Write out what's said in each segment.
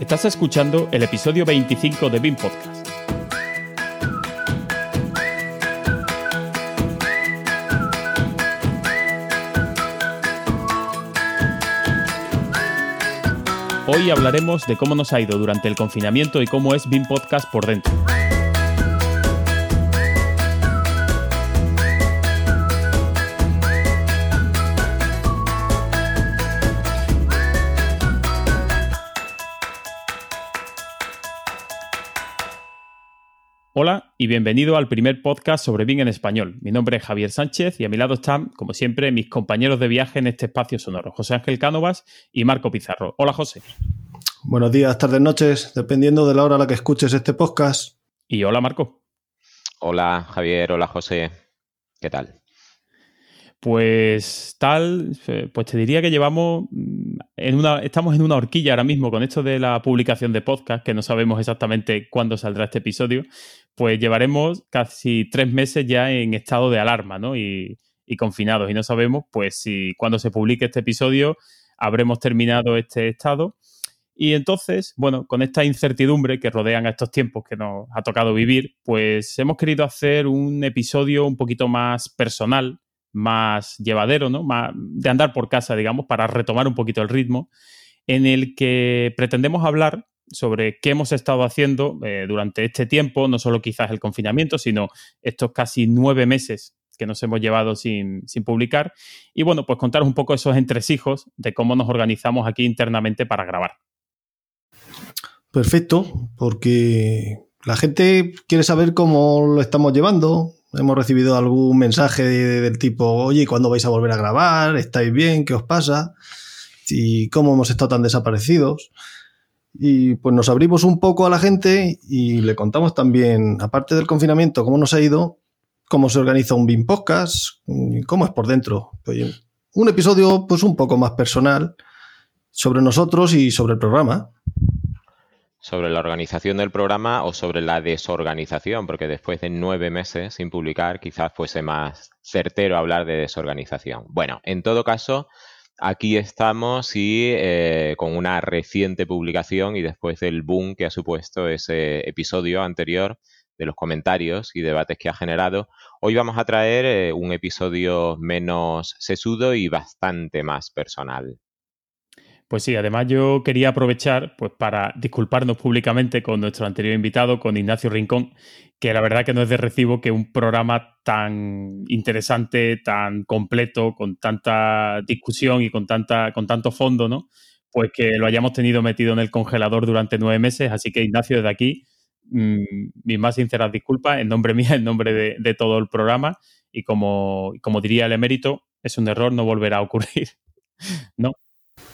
Estás escuchando el episodio 25 de BIM Podcast. Hoy hablaremos de cómo nos ha ido durante el confinamiento y cómo es BIM Podcast por dentro. Y bienvenido al primer podcast sobre BIM en español. Mi nombre es Javier Sánchez y a mi lado están, como siempre, mis compañeros de viaje en este espacio sonoro, José Ángel Cánovas y Marco Pizarro. Hola, José. Buenos días, tardes, noches, dependiendo de la hora a la que escuches este podcast. Y hola, Marco. Hola, Javier. Hola, José. ¿Qué tal? Pues tal, eh, pues te diría que llevamos mm, en una, estamos en una horquilla ahora mismo con esto de la publicación de podcast, que no sabemos exactamente cuándo saldrá este episodio, pues llevaremos casi tres meses ya en estado de alarma, ¿no? Y, confinados. Y no sabemos, pues, si cuando se publique este episodio habremos terminado este estado. Y entonces, bueno, con esta incertidumbre que rodean a estos tiempos que nos ha tocado vivir, pues hemos querido hacer un episodio un poquito más personal, más llevadero, ¿no? Más de andar por casa, digamos, para retomar un poquito el ritmo, en el que pretendemos hablar sobre qué hemos estado haciendo eh, durante este tiempo, no solo quizás el confinamiento, sino estos casi nueve meses que nos hemos llevado sin, sin publicar. Y bueno, pues contaros un poco esos entresijos de cómo nos organizamos aquí internamente para grabar. Perfecto, porque la gente quiere saber cómo lo estamos llevando, hemos recibido algún mensaje del tipo, oye, ¿cuándo vais a volver a grabar? ¿Estáis bien? ¿Qué os pasa? ¿Y cómo hemos estado tan desaparecidos? Y pues nos abrimos un poco a la gente y le contamos también, aparte del confinamiento, cómo nos ha ido, cómo se organiza un BIM podcast, cómo es por dentro. Un episodio pues un poco más personal sobre nosotros y sobre el programa sobre la organización del programa o sobre la desorganización, porque después de nueve meses sin publicar quizás fuese más certero hablar de desorganización. Bueno, en todo caso, aquí estamos y eh, con una reciente publicación y después del boom que ha supuesto ese episodio anterior de los comentarios y debates que ha generado, hoy vamos a traer eh, un episodio menos sesudo y bastante más personal. Pues sí, además yo quería aprovechar pues, para disculparnos públicamente con nuestro anterior invitado, con Ignacio Rincón, que la verdad que no es de recibo que un programa tan interesante, tan completo, con tanta discusión y con, tanta, con tanto fondo, ¿no? Pues que lo hayamos tenido metido en el congelador durante nueve meses. Así que Ignacio, desde aquí, mmm, mis más sinceras disculpas en nombre mío, en nombre de, de todo el programa. Y como, como diría el emérito, es un error, no volverá a ocurrir. ¿No?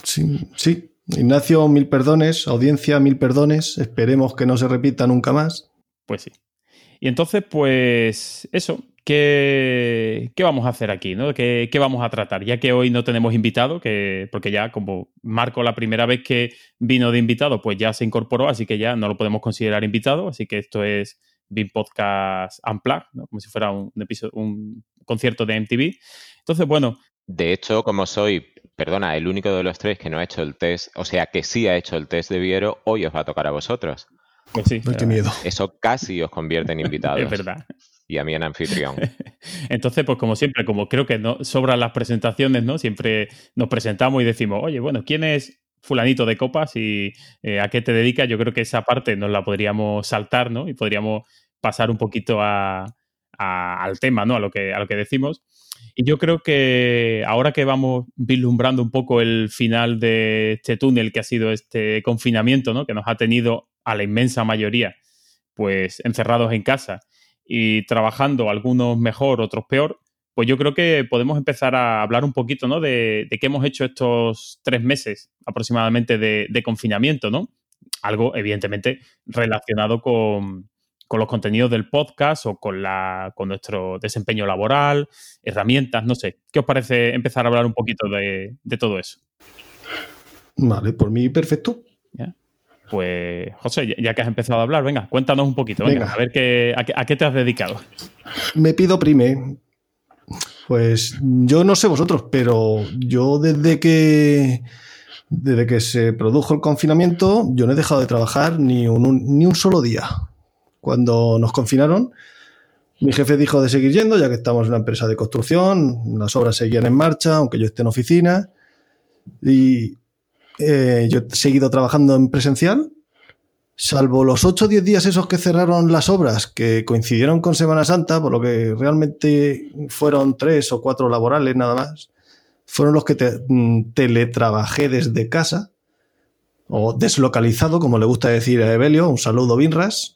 Sí, sí. Ignacio, mil perdones. Audiencia, mil perdones. Esperemos que no se repita nunca más. Pues sí. Y entonces, pues eso, ¿qué, qué vamos a hacer aquí? ¿no? ¿Qué, ¿Qué, vamos a tratar? Ya que hoy no tenemos invitado, que, porque ya como Marco la primera vez que vino de invitado, pues ya se incorporó, así que ya no lo podemos considerar invitado, así que esto es BIM Podcast Unplugged, ¿no? como si fuera un, episodio, un concierto de MTV. Entonces, bueno. De hecho, como soy perdona, el único de los tres que no ha hecho el test, o sea, que sí ha hecho el test de Viero, hoy os va a tocar a vosotros. Pues sí. qué miedo. Eso casi os convierte en invitados. es verdad. Y a mí en anfitrión. Entonces, pues como siempre, como creo que no sobran las presentaciones, ¿no? Siempre nos presentamos y decimos, oye, bueno, ¿quién es fulanito de copas y eh, a qué te dedicas? Yo creo que esa parte nos la podríamos saltar, ¿no? Y podríamos pasar un poquito a, a, al tema, ¿no? A lo que, a lo que decimos. Y yo creo que ahora que vamos vislumbrando un poco el final de este túnel que ha sido este confinamiento, ¿no? Que nos ha tenido a la inmensa mayoría, pues encerrados en casa y trabajando, algunos mejor, otros peor, pues yo creo que podemos empezar a hablar un poquito, ¿no? De, qué hemos hecho estos tres meses aproximadamente de, de confinamiento, ¿no? Algo, evidentemente, relacionado con, con los contenidos del podcast o con, la, con nuestro desempeño laboral, herramientas, no sé. ¿Qué os parece empezar a hablar un poquito de, de todo eso? Vale, por mí perfecto. ¿Ya? Pues, José, ya que has empezado a hablar, venga, cuéntanos un poquito, venga, venga. a ver qué, a, qué, a, qué, te has dedicado. Me pido prime. Pues yo no sé vosotros, pero yo desde que Desde que se produjo el confinamiento, yo no he dejado de trabajar ni un, ni un solo día. Cuando nos confinaron, mi jefe dijo de seguir yendo, ya que estamos en una empresa de construcción, las obras seguían en marcha, aunque yo esté en oficina. Y eh, yo he seguido trabajando en presencial, salvo los 8 o 10 días esos que cerraron las obras, que coincidieron con Semana Santa, por lo que realmente fueron tres o cuatro laborales nada más, fueron los que mm, teletrabajé desde casa, o deslocalizado, como le gusta decir a Evelio, un saludo Binras.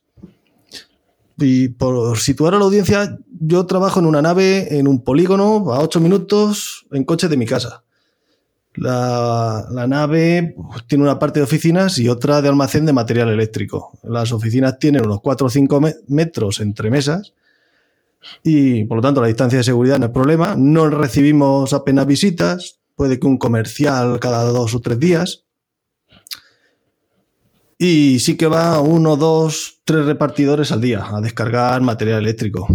Y por situar a la audiencia, yo trabajo en una nave, en un polígono, a 8 minutos, en coche de mi casa. La, nave tiene una parte de oficinas y otra de almacén de material eléctrico. Las oficinas tienen unos 4 o 5 metros entre mesas y por lo tanto la distancia de seguridad no es problema. No recibimos apenas visitas, puede que un comercial cada dos o tres días. Y sí que va uno, dos, tres repartidores al día a descargar material eléctrico.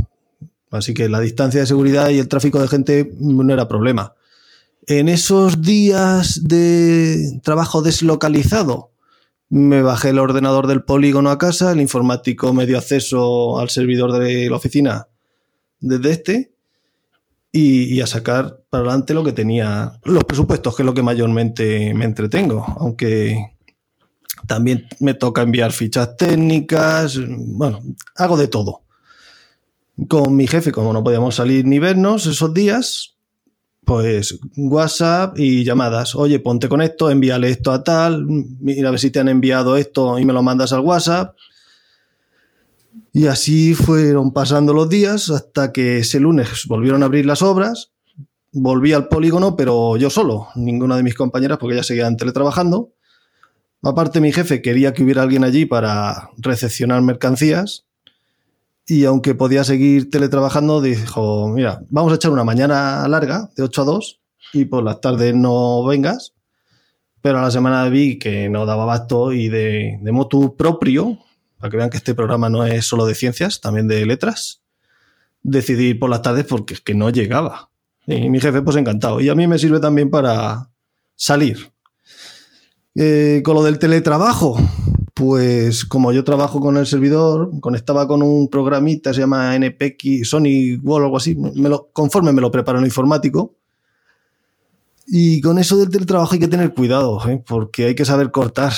Así que la distancia de seguridad y el tráfico de gente no era problema. En esos días de trabajo deslocalizado, me bajé el ordenador del polígono a casa, el informático me dio acceso al servidor de la oficina desde este y, a sacar para adelante lo que tenía, los presupuestos, que es lo que mayormente me entretengo, aunque también me toca enviar fichas técnicas, bueno, hago de todo. Con mi jefe, como no podíamos salir ni vernos esos días, pues WhatsApp y llamadas. Oye, ponte con esto, envíale esto a tal, mira a ver si te han enviado esto y me lo mandas al WhatsApp. Y así fueron pasando los días hasta que ese lunes volvieron a abrir las obras. Volví al polígono, pero yo solo, ninguna de mis compañeras, porque ya seguían teletrabajando. Aparte, mi jefe quería que hubiera alguien allí para recepcionar mercancías y aunque podía seguir teletrabajando, dijo, mira, vamos a echar una mañana larga de 8 a 2 y por las tardes no vengas. Pero a la semana vi que no daba basto y de, de motu propio, para que vean que este programa no es solo de ciencias, también de letras, decidí ir por las tardes porque es que no llegaba. Y mi jefe pues encantado. Y a mí me sirve también para salir. Eh, con lo del teletrabajo, pues como yo trabajo con el servidor, conectaba con un programita, se llama NPX, Sony Wall o algo así, me lo, conforme me lo preparo en informático. Y con eso del teletrabajo hay que tener cuidado, ¿eh? porque hay que saber cortar.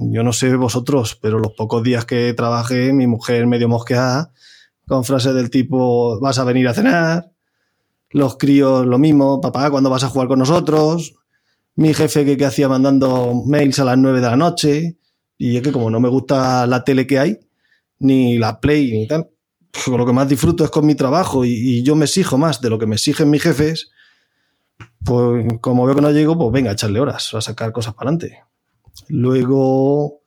Yo no sé vosotros, pero los pocos días que trabajé, mi mujer medio mosqueada, con frases del tipo, vas a venir a cenar, los críos lo mismo, papá, ¿cuándo vas a jugar con nosotros? Mi jefe que, que hacía mandando mails a las 9 de la noche, y es que como no me gusta la tele que hay, ni la Play, ni tal, pues lo que más disfruto es con mi trabajo y, yo me exijo más de lo que me exigen mis jefes, pues como veo que no llego, pues venga, a echarle horas, a sacar cosas para adelante. Luego,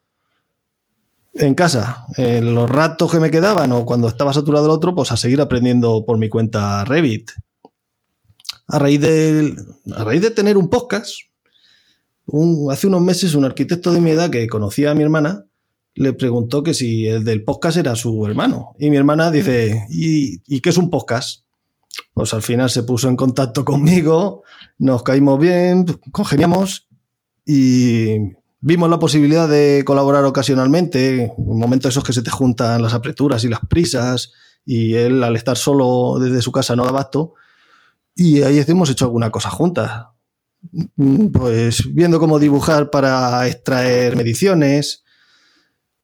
en casa, en los ratos que me quedaban o cuando estaba saturado el otro, pues a seguir aprendiendo por mi cuenta Revit. A raíz de, a raíz de tener un podcast, hace unos meses un arquitecto de mi edad que conocía a mi hermana le preguntó que si el del podcast era su hermano. Y mi hermana dice, ¿y, qué es un podcast? Pues al final se puso en contacto conmigo, nos caímos bien, congeniamos y vimos la posibilidad de colaborar ocasionalmente, en momentos esos que se te juntan las apreturas y las prisas, y él al estar solo desde su casa no da abasto, y ahí hemos hecho alguna cosa juntas. Pues viendo cómo dibujar para extraer mediciones,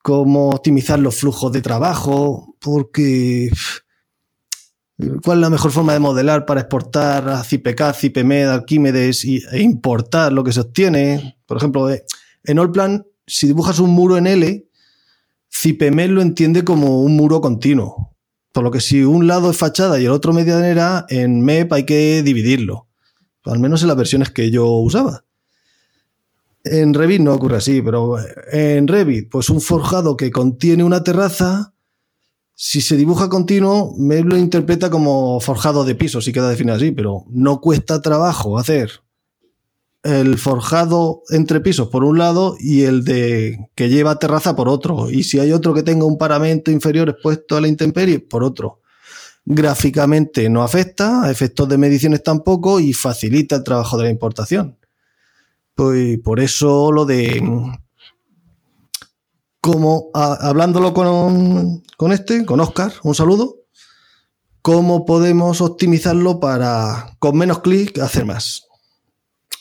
cómo optimizar los flujos de trabajo, porque cuál es la mejor forma de modelar para exportar a CIPK, CIPMED, Arquímedes e importar lo que se obtiene. Por ejemplo, eh, en Allplan, si dibujas un muro en L, CIPMED lo entiende como un muro continuo. Por lo que si un lado es fachada y el otro medianera, en MEP hay que dividirlo al menos en las versiones que yo usaba. En Revit no ocurre así, pero en Revit, pues un forjado que contiene una terraza, si se dibuja continuo, me lo interpreta como forjado de piso, si queda definido así, pero no cuesta trabajo hacer el forjado entre pisos por un lado y el de que lleva terraza por otro. Y si hay otro que tenga un paramento inferior expuesto a la intemperie, por otro gráficamente no afecta, a efectos de mediciones tampoco y facilita el trabajo de la importación. Pues por eso lo de como hablándolo con, con este, con Oscar, un saludo, cómo podemos optimizarlo para con menos clic hacer más.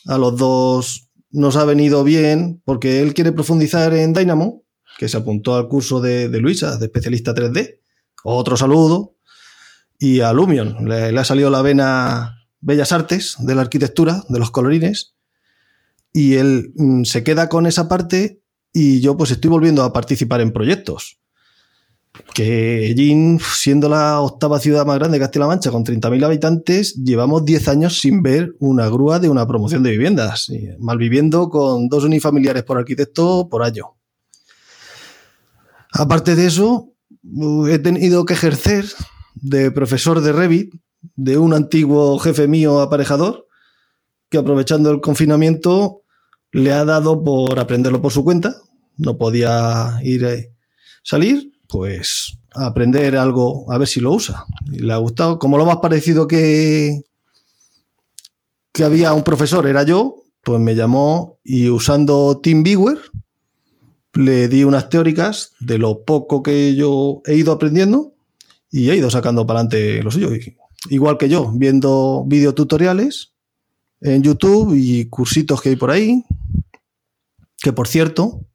A los dos nos ha venido bien porque él quiere profundizar en Dynamo, que se apuntó al curso de, Luisa, de especialista 3D. Otro saludo. Y a Lumion, le, ha salido la vena Bellas Artes de la arquitectura, de los colorines. Y él mm, se queda con esa parte y yo pues estoy volviendo a participar en proyectos. Que Jin, siendo la octava ciudad más grande de Castilla-La Mancha, con 30.000 habitantes, llevamos 10 años sin ver una grúa de una promoción de viviendas, malviviendo con dos unifamiliares por arquitecto por año. Aparte de eso, he tenido que ejercer de profesor de Revit de un antiguo jefe mío aparejador que aprovechando el confinamiento le ha dado por aprenderlo por su cuenta. No podía ir a eh, salir, pues aprender algo, a ver si lo usa. Y le ha gustado. Como lo más parecido que, que había un profesor era yo, pues me llamó y usando TeamViewer le di unas teóricas de lo poco que yo he ido aprendiendo y he ido sacando para adelante lo suyo. Igual que yo, viendo videotutoriales en YouTube y cursitos que hay por ahí. Que por cierto,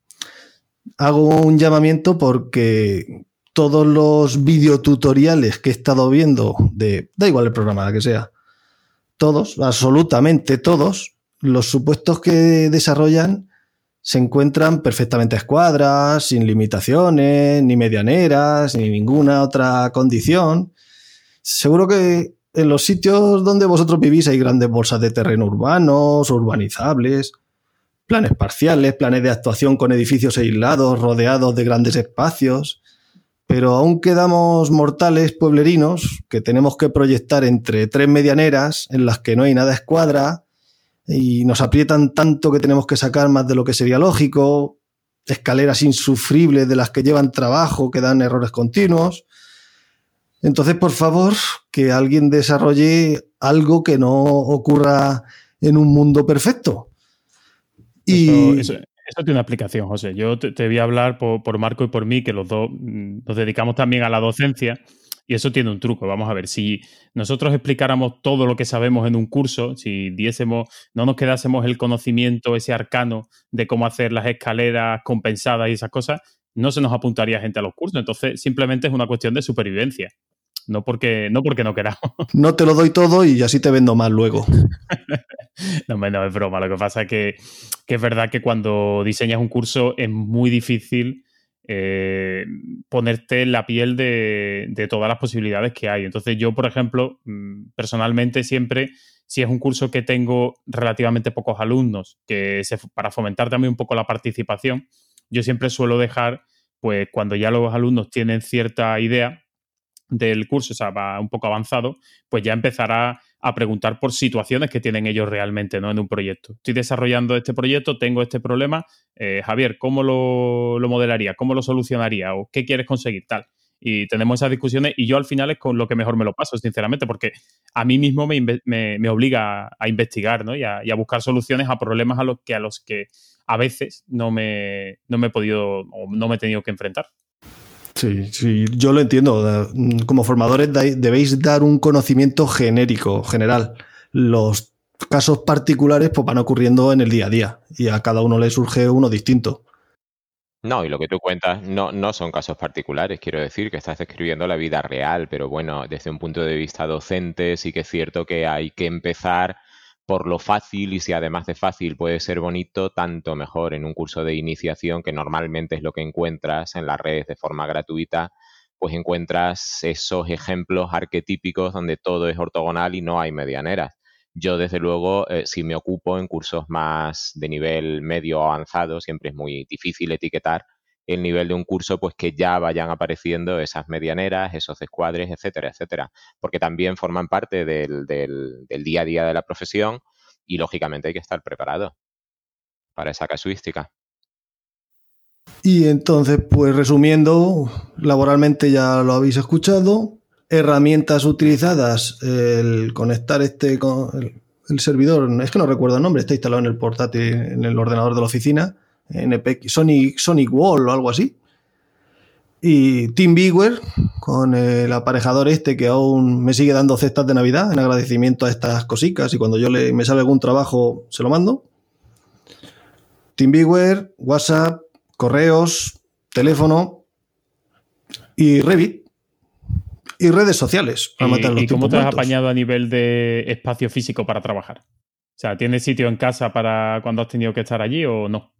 hago un llamamiento porque todos los videotutoriales que he estado viendo de, da igual el programa, que sea, todos, absolutamente todos, los supuestos que desarrollan se encuentran perfectamente a escuadras, sin limitaciones, ni medianeras, ni ninguna otra condición. Seguro que en los sitios donde vosotros vivís hay grandes bolsas de terreno urbanos, urbanizables, planes parciales, planes de actuación con edificios aislados, rodeados de grandes espacios. Pero aún quedamos mortales pueblerinos que tenemos que proyectar entre tres medianeras en las que no hay nada escuadra y nos aprietan tanto que tenemos que sacar más de lo que sería lógico, escaleras insufribles de las que llevan trabajo, que dan errores continuos. Entonces, por favor, que alguien desarrolle algo que no ocurra en un mundo perfecto. Y... Eso, tiene una aplicación, José. Yo te, voy a hablar por, Marco y por mí, que los dos mm, nos dedicamos también a la docencia. Y eso tiene un truco. Vamos a ver, si nosotros explicáramos todo lo que sabemos en un curso, si diésemos, no nos quedásemos el conocimiento, ese arcano de cómo hacer las escaleras compensadas y esas cosas, no se nos apuntaría gente a los cursos. Entonces, simplemente es una cuestión de supervivencia. No porque, no porque no queramos. No te lo doy todo y así te vendo más luego. no, no, es broma. Lo que pasa es que, es verdad que cuando diseñas un curso es muy difícil eh, ponerte en la piel de, todas las posibilidades que hay. Entonces yo, por ejemplo, mm, personalmente siempre, si es un curso que tengo relativamente pocos alumnos, que se, para fomentar también un poco la participación, yo siempre suelo dejar, pues cuando ya los alumnos tienen cierta idea, del curso, o sea, va un poco avanzado, pues ya empezará a preguntar por situaciones que tienen ellos realmente ¿no? en un proyecto. Estoy desarrollando este proyecto, tengo este problema. Eh, Javier, ¿cómo lo, modelaría? ¿Cómo lo solucionaría? ¿O qué quieres conseguir? Tal. Y tenemos esas discusiones y yo al final es con lo que mejor me lo paso, sinceramente, porque a mí mismo me, obliga a investigar ¿no? y, a, buscar soluciones a problemas a los que a los que a veces no me, no me he podido o no me he tenido que enfrentar. Sí, sí, yo lo entiendo. Como formadores debéis dar un conocimiento genérico, general. Los casos particulares pues, van ocurriendo en el día a día y a cada uno le surge uno distinto. No, y lo que tú cuentas no, no son casos particulares, quiero decir que estás describiendo la vida real, pero bueno, desde un punto de vista docente sí que es cierto que hay que empezar por lo fácil y si además de fácil puede ser bonito, tanto mejor en un curso de iniciación que normalmente es lo que encuentras en las redes de forma gratuita, pues encuentras esos ejemplos arquetípicos donde todo es ortogonal y no hay medianeras. Yo desde luego, eh, si me ocupo en cursos más de nivel medio avanzado, siempre es muy difícil etiquetar el nivel de un curso, pues que ya vayan apareciendo esas medianeras, esos escuadres, etcétera, etcétera, porque también forman parte del, del, día a día de la profesión y lógicamente hay que estar preparado para esa casuística. Y entonces, pues resumiendo, laboralmente ya lo habéis escuchado, herramientas utilizadas, el conectar este, el servidor, es que no recuerdo el nombre, está instalado en el portátil, en el ordenador de la oficina, NPX, Sonic, Sonic Wall o algo así. Y TeamViewer, con el aparejador este que aún me sigue dando cestas de Navidad en agradecimiento a estas cositas y cuando yo le, me sale algún trabajo se lo mando. TeamViewer, WhatsApp, correos, teléfono y Revit y redes sociales para matar los ¿Y cómo te has apañado a nivel de espacio físico para trabajar? O sea, ¿tienes sitio en casa para cuando has tenido que estar allí o no?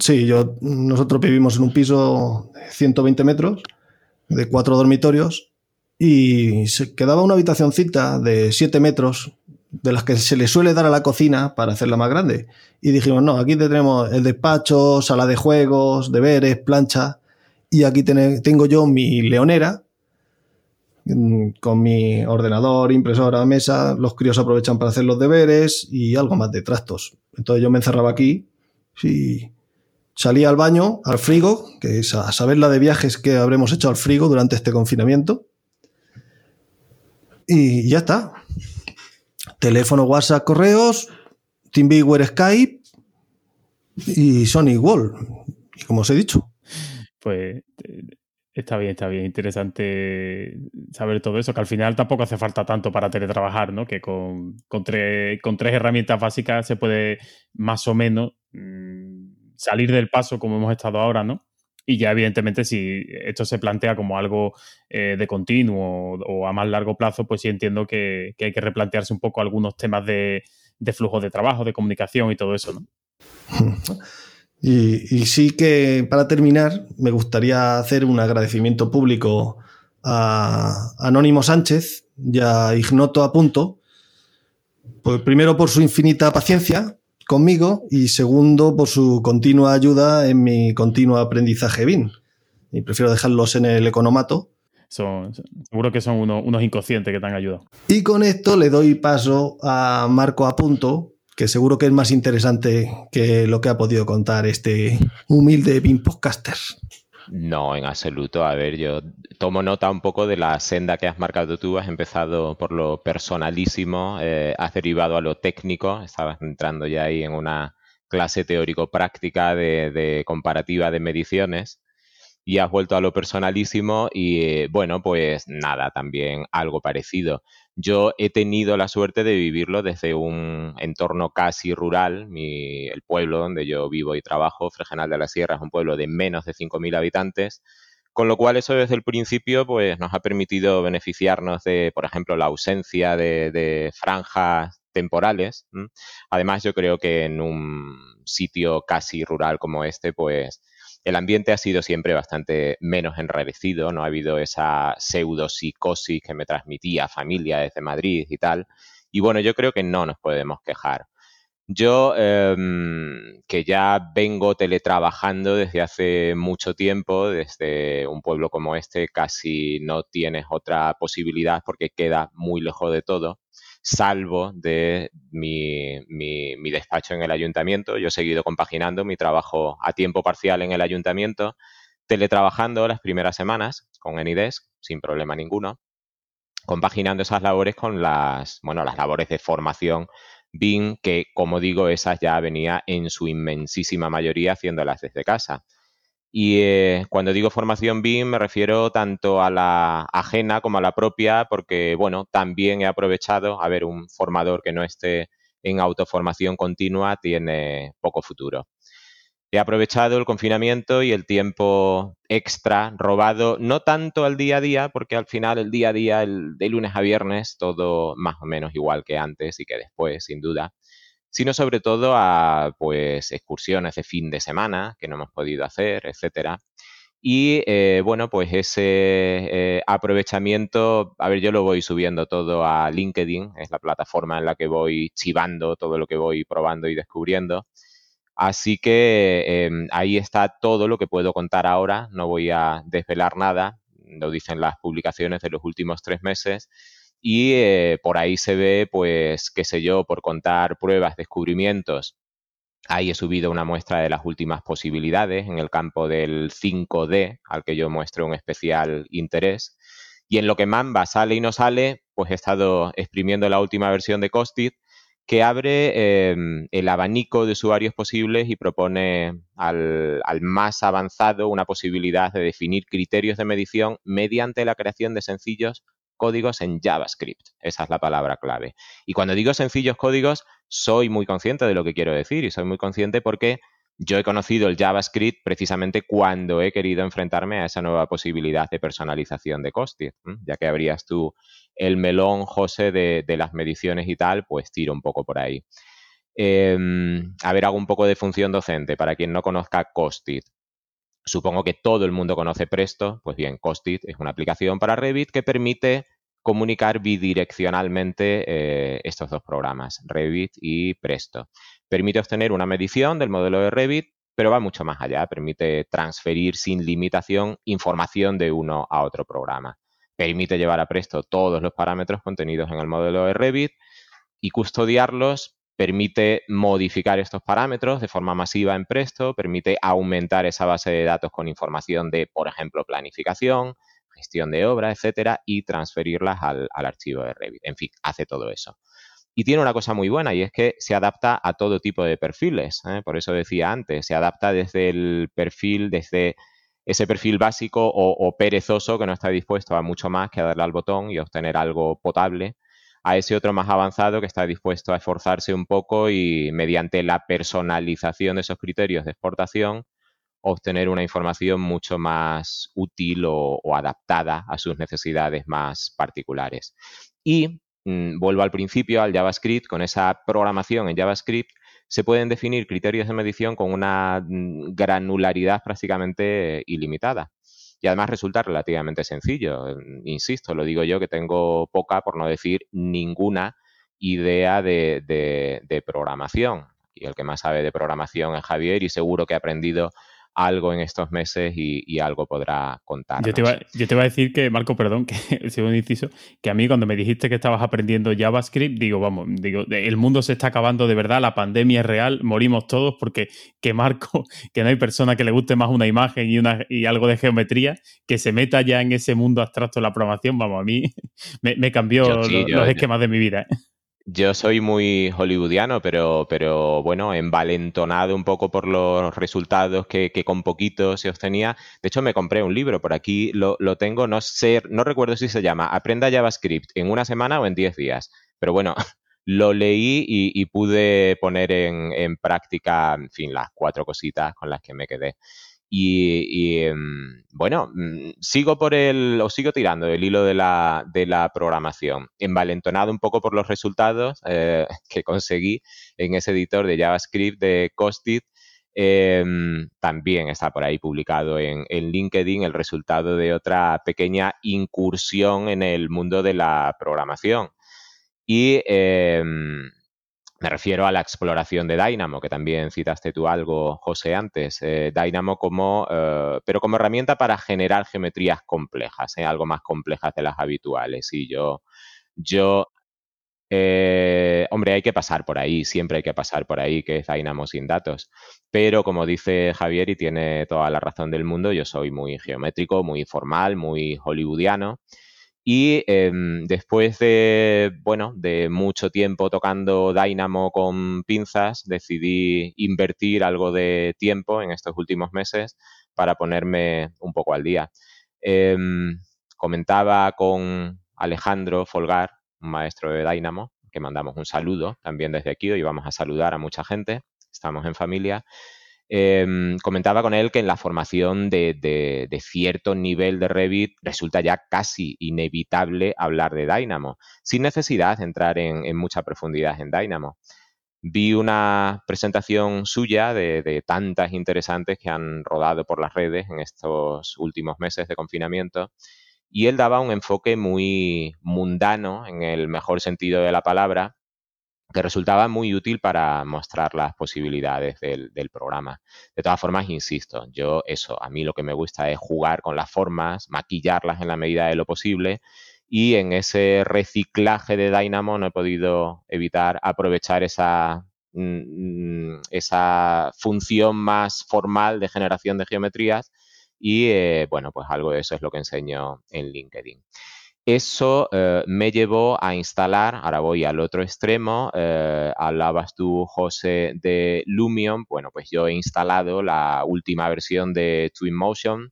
Sí, yo, nosotros vivimos en un piso de 120 metros, de cuatro dormitorios, y se quedaba una habitacioncita de 7 metros, de las que se le suele dar a la cocina para hacerla más grande. Y dijimos, no, aquí tenemos el despacho, sala de juegos, deberes, plancha, y aquí tengo yo mi leonera, mm, con mi ordenador, impresora, mesa, los críos aprovechan para hacer los deberes y algo más de trastos. Entonces yo me encerraba aquí y Salí al baño, al frigo, que es a saber la de viajes que habremos hecho al frigo durante este confinamiento. Y ya está. Teléfono, WhatsApp, correos, TeamViewer, Skype y Sony Wall. Y como os he dicho. Pues está bien, está bien. Interesante saber todo eso, que al final tampoco hace falta tanto para teletrabajar, ¿no? Que con, con, con tres herramientas básicas se puede más o menos mm, salir del paso como hemos estado ahora, ¿no? Y ya evidentemente si esto se plantea como algo eh, de continuo o, a más largo plazo, pues sí entiendo que, hay que replantearse un poco algunos temas de, flujo de trabajo, de comunicación y todo eso, ¿no? Y, sí que para terminar me gustaría hacer un agradecimiento público a Anónimo Sánchez y a Ignoto Apunto, pues primero por su infinita paciencia, conmigo y segundo por su continua ayuda en mi continuo aprendizaje BIM. Y prefiero dejarlos en el economato. Son, seguro que son unos inconscientes que te han ayudado. Y con esto le doy paso a Marco Apunto, que seguro que es más interesante que lo que ha podido contar este humilde BIM podcaster. No, en absoluto. A ver, yo tomo nota un poco de la senda que has marcado tú. Has empezado por lo personalísimo, eh, has derivado a lo técnico. Estabas entrando ya ahí en una clase teórico-práctica de, comparativa de mediciones y has vuelto a lo personalísimo y eh, bueno, pues nada, también algo parecido. Yo he tenido la suerte de vivirlo desde un entorno casi rural. el pueblo donde yo vivo y trabajo, Fregenal de la Sierra, es un pueblo de menos de 5.000 habitantes. Con lo cual eso desde el principio pues, nos ha permitido beneficiarnos de, por ejemplo, la ausencia de, franjas temporales. Además, yo creo que en un sitio casi rural como este, pues el ambiente ha sido siempre bastante menos enrarecido, no ha habido esa pseudopsicosis que me transmitía familia desde Madrid y tal. Y bueno, yo creo que no nos podemos quejar. Yo, em, que ya vengo teletrabajando desde hace mucho tiempo, desde un pueblo como este, casi no tienes otra posibilidad porque queda muy lejos de todo salvo de mi, mi, despacho en el ayuntamiento. Yo he seguido compaginando mi trabajo a tiempo parcial en el ayuntamiento, teletrabajando las primeras semanas con Enidesk, sin problema ninguno, compaginando esas labores con las, bueno, las labores de formación BIM, que como digo, esas ya venía en su inmensísima mayoría haciéndolas desde casa. Y eh, cuando digo formación BIM me refiero tanto a la ajena como a la propia, porque bueno, también he aprovechado, a ver, un formador que no esté en autoformación continua tiene poco futuro. He aprovechado el confinamiento y el tiempo extra robado, no tanto al día a día, porque al final el día a día, el, de lunes a viernes, todo más o menos igual que antes y que después, sin duda sino sobre todo a pues excursiones de fin de semana que no hemos podido hacer, etcétera. Y eh, bueno, pues ese eh, aprovechamiento, a ver, yo lo voy subiendo todo a LinkedIn, es la plataforma en la que voy chivando todo lo que voy probando y descubriendo. Así que em, ahí está todo lo que puedo contar ahora, no voy a desvelar nada, lo dicen las publicaciones de los últimos tres meses, y eh, por ahí se ve, pues, qué sé yo, por contar pruebas, descubrimientos. Ahí he subido una muestra de las últimas posibilidades en el campo del 5D, al que yo muestro un especial interés. Y en lo que Mamba sale y no sale, pues he estado exprimiendo la última versión de Costit que abre em, el abanico de usuarios posibles y propone al, más avanzado una posibilidad de definir criterios de medición mediante la creación de sencillos códigos en JavaScript. Esa es la palabra clave. Y cuando digo sencillos códigos, soy muy consciente de lo que quiero decir y soy muy consciente porque yo he conocido el JavaScript precisamente cuando he querido enfrentarme a esa nueva posibilidad de personalización de Costit, ya que abrías tú el melón, José, de, las mediciones y tal, pues tiro un poco por ahí. Em, a ver, hago un poco de función docente. Para quien no conozca Costit, supongo que todo el mundo conoce Presto. Pues bien, Costit es una aplicación para Revit que permite comunicar bidireccionalmente eh, estos dos programas, Revit y Presto. Permite obtener una medición del modelo de Revit, pero va mucho más allá. Permite transferir sin limitación información de uno a otro programa. Permite llevar a Presto todos los parámetros contenidos en el modelo de Revit y custodiarlos. Permite modificar estos parámetros de forma masiva en Presto, permite aumentar esa base de datos con información de, por ejemplo, planificación, gestión de obra, etcétera, y transferirlas al, archivo de Revit. En fin, hace todo eso. Y tiene una cosa muy buena y es que se adapta a todo tipo de perfiles. ¿eh? Por eso decía antes, se adapta desde el perfil, desde ese perfil básico o, perezoso que no está dispuesto a mucho más que a darle al botón y obtener algo potable, a ese otro más avanzado que está dispuesto a esforzarse un poco y mediante la personalización de esos criterios de exportación obtener una información mucho más útil o, adaptada a sus necesidades más particulares. Y mm, vuelvo al principio, al JavaScript, con esa programación en JavaScript, se pueden definir criterios de medición con una mm, granularidad prácticamente ilimitada. Y además resulta relativamente sencillo. Insisto, lo digo yo que tengo poca, por no decir ninguna, idea de, de programación. Y el que más sabe de programación es Javier y seguro que ha aprendido algo en estos meses y, algo podrá contar. Yo te, iba, a decir que, Marco, perdón, que un inciso, que a mí cuando me dijiste que estabas aprendiendo JavaScript, digo, vamos, digo, el mundo se está acabando de verdad, la pandemia es real, morimos todos porque que Marco, que no hay persona que le guste más una imagen y, una, y algo de geometría, que se meta ya en ese mundo abstracto de la programación, vamos, a mí me, cambió los, esquemas de mi vida. ¿eh? Yo soy muy hollywoodiano, pero, pero bueno, envalentonado un poco por los resultados que, con poquito se obtenía. De hecho, me compré un libro, por aquí lo, tengo, no sé, no recuerdo si se llama Aprenda JavaScript en una semana o en 10 días. Pero bueno, lo leí y, pude poner en, en, práctica, en fin, las cuatro cositas con las que me quedé. Y, em, bueno, mm, sigo por el, o sigo tirando el hilo de la, de la programación, envalentonado un poco por los resultados eh, que conseguí en ese editor de JavaScript de Costit. Em, también está por ahí publicado en, LinkedIn el resultado de otra pequeña incursión en el mundo de la programación. Y em, me refiero a la exploración de Dynamo, que también citaste tú algo, José, antes. Eh, Dynamo como, eh, pero como herramienta para generar geometrías complejas, eh, algo más complejas de las habituales. Y yo, yo, hombre, hay que pasar por ahí, siempre hay que pasar por ahí, que es Dynamo sin datos. Pero como dice Javier, y tiene toda la razón del mundo, yo soy muy geométrico, muy formal, muy hollywoodiano. Y em, después de, bueno, de mucho tiempo tocando Dynamo con pinzas, decidí invertir algo de tiempo en estos últimos meses para ponerme un poco al día. Em, comentaba con Alejandro Folgar, un maestro de Dynamo, que mandamos un saludo también desde aquí, y vamos a saludar a mucha gente, estamos en familia, Em, comentaba con él que en la formación de, cierto nivel de Revit resulta ya casi inevitable hablar de Dynamo, sin necesidad de entrar en, mucha profundidad en Dynamo. Vi una presentación suya de, tantas interesantes que han rodado por las redes en estos últimos meses de confinamiento y él daba un enfoque muy mundano, en el mejor sentido de la palabra, que resultaba muy útil para mostrar las posibilidades del, programa. De todas formas, insisto, yo eso, a mí lo que me gusta es jugar con las formas, maquillarlas en la medida de lo posible y en ese reciclaje de Dynamo no he podido evitar aprovechar esa, mm, esa función más formal de generación de geometrías y eh, bueno, pues algo de eso es lo que enseño en LinkedIn. Eso eh, me llevó a instalar, ahora voy al otro extremo, eh, hablabas tú, José, de Lumion, bueno, pues yo he instalado la última versión de Twinmotion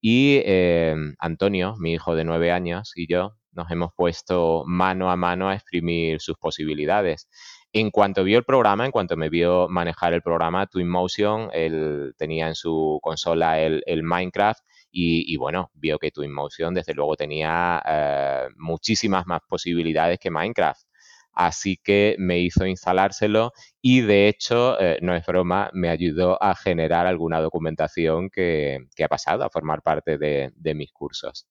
y eh, Antonio, mi hijo de nueve años, y yo nos hemos puesto mano a mano a exprimir sus posibilidades. En cuanto vio el programa, en cuanto me vio manejar el programa Twinmotion, él tenía en su consola el Minecraft y, bueno, vio que Twinmotion desde luego tenía eh, muchísimas más posibilidades que Minecraft. Así que me hizo instalárselo y de hecho, eh, no es broma, me ayudó a generar alguna documentación que, ha pasado a formar parte de, de mis cursos.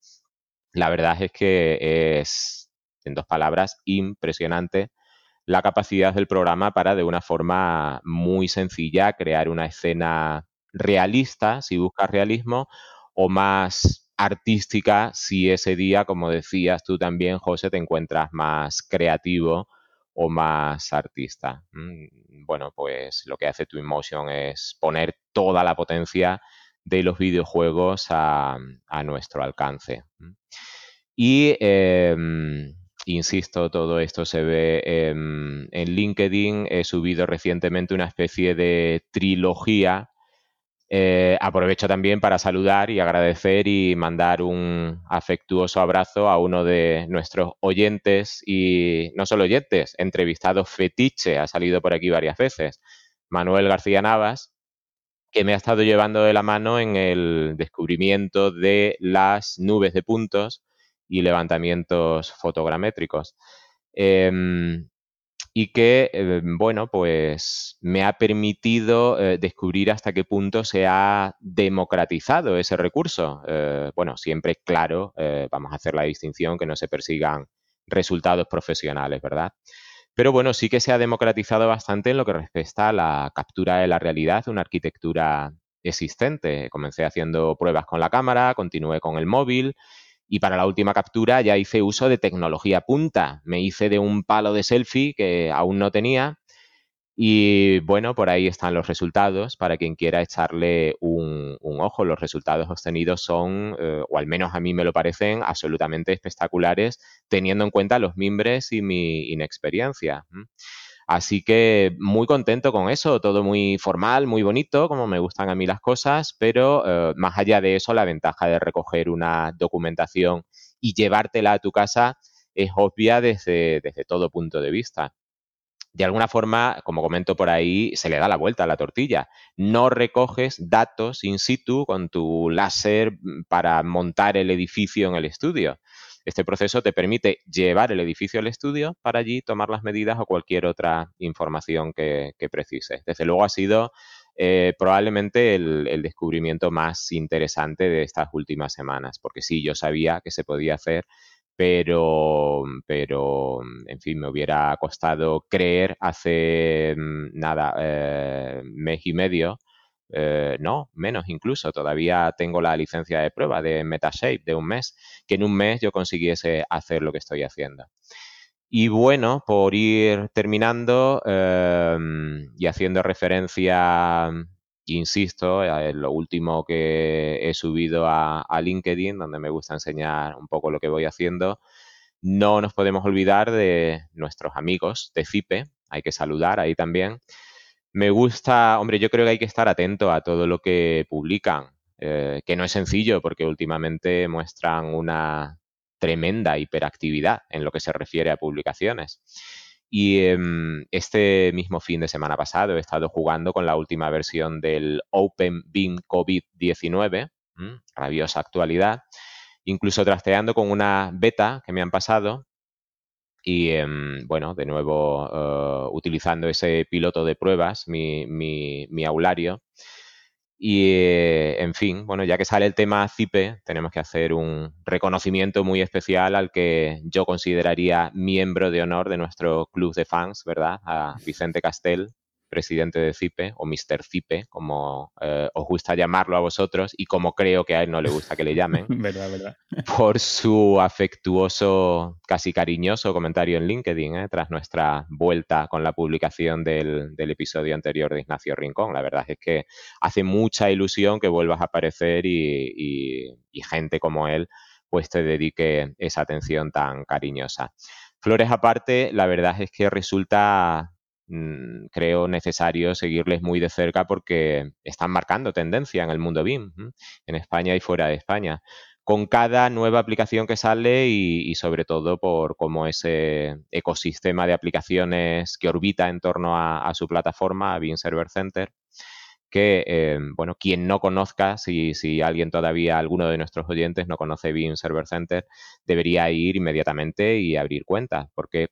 La verdad es que es, en dos palabras, impresionante la capacidad del programa para de una forma muy sencilla crear una escena realista, si buscas realismo, o más artística si ese día, como decías tú también, José, te encuentras más creativo o más artista. Mm, bueno, pues lo que hace Twinmotion es poner toda la potencia de los videojuegos a, nuestro alcance. Y em, insisto, todo esto se ve en LinkedIn. He subido recientemente una especie de trilogía eh, aprovecho también para saludar y agradecer y mandar un afectuoso abrazo a uno de nuestros oyentes y no solo oyentes, entrevistados fetiche, ha salido por aquí varias veces, Manuel García Navas, que me ha estado llevando de la mano en el descubrimiento de las nubes de puntos y levantamientos fotogramétricos. Em, y que, eh, bueno, pues me ha permitido eh, descubrir hasta qué punto se ha democratizado ese recurso. Eh, bueno, siempre claro, vamos a hacer la distinción que no se persigan resultados profesionales, ¿verdad? Pero bueno, sí que se ha democratizado bastante en lo que respecta a la captura de la realidad de una arquitectura existente. Comencé haciendo pruebas con la cámara, continué con el móvil y para la última captura ya hice uso de tecnología punta. Me hice de un palo de selfie que aún no tenía. Y bueno, por ahí están los resultados para quien quiera echarle un, ojo. Los resultados obtenidos son, eh, o al menos a mí me lo parecen, absolutamente espectaculares, teniendo en cuenta los mimbres y mi inexperiencia. Así que muy contento con eso, todo muy formal, muy bonito, como me gustan a mí las cosas, pero eh, más allá de eso, la ventaja de recoger una documentación y llevártela a tu casa es obvia desde, desde todo punto de vista de alguna forma, como comento por ahí, se le da la vuelta a la tortilla. No recoges datos in situ con tu láser mm, para montar el edificio en el estudio. Este proceso te permite llevar el edificio al estudio para allí tomar las medidas o cualquier otra información que, precises. Desde luego ha sido eh, probablemente el, descubrimiento más interesante de estas últimas semanas, porque sí, yo sabía que se podía hacer, pero, pero en fin, me hubiera costado creer hace mm, nada, eh, mes y medio eh, no, menos incluso. Todavía tengo la licencia de prueba de Metashape de un mes, que en un mes yo consiguiese hacer lo que estoy haciendo. Y bueno, por ir terminando em, y haciendo referencia, insisto, en lo último que he subido a, a LinkedIn, donde me gusta enseñar un poco lo que voy haciendo, no nos podemos olvidar de nuestros amigos de FIPE, hay que saludar ahí también, me gusta, hombre, yo creo que hay que estar atento a todo lo que publican, eh, que no es sencillo porque últimamente muestran una tremenda hiperactividad en lo que se refiere a publicaciones. Y em, este mismo fin de semana pasado he estado jugando con la última versión del Open Beam COVID-19, rabiosa actualidad, incluso trasteando con una beta que me han pasado y em, bueno, de nuevo eh, utilizando ese piloto de pruebas, mi, mi, aulario. Y eh, en fin, bueno, ya que sale el tema CIPE, tenemos que hacer un reconocimiento muy especial al que yo consideraría miembro de honor de nuestro club de fans, ¿verdad? A Vicente Castel, presidente de CIPE o Mr. CIPE, como eh, os gusta llamarlo a vosotros y como creo que a él no le gusta que le llamen, verdad, verdad. por su afectuoso, casi cariñoso comentario en LinkedIn, eh, tras nuestra vuelta con la publicación del, episodio anterior de Ignacio Rincón. La verdad es que hace mucha ilusión que vuelvas a aparecer y, y gente como él pues te dedique esa atención tan cariñosa. Flores aparte, la verdad es que resulta creo necesario seguirles muy de cerca porque están marcando tendencia en el mundo BIM, en España y fuera de España. Con cada nueva aplicación que sale y, sobre todo por cómo ese ecosistema de aplicaciones que orbita en torno a, su plataforma, Beam Server Center, que, eh, bueno, quien no conozca, si, si, alguien todavía, alguno de nuestros oyentes no conoce Beam Server Center, debería ir inmediatamente y abrir cuenta, porque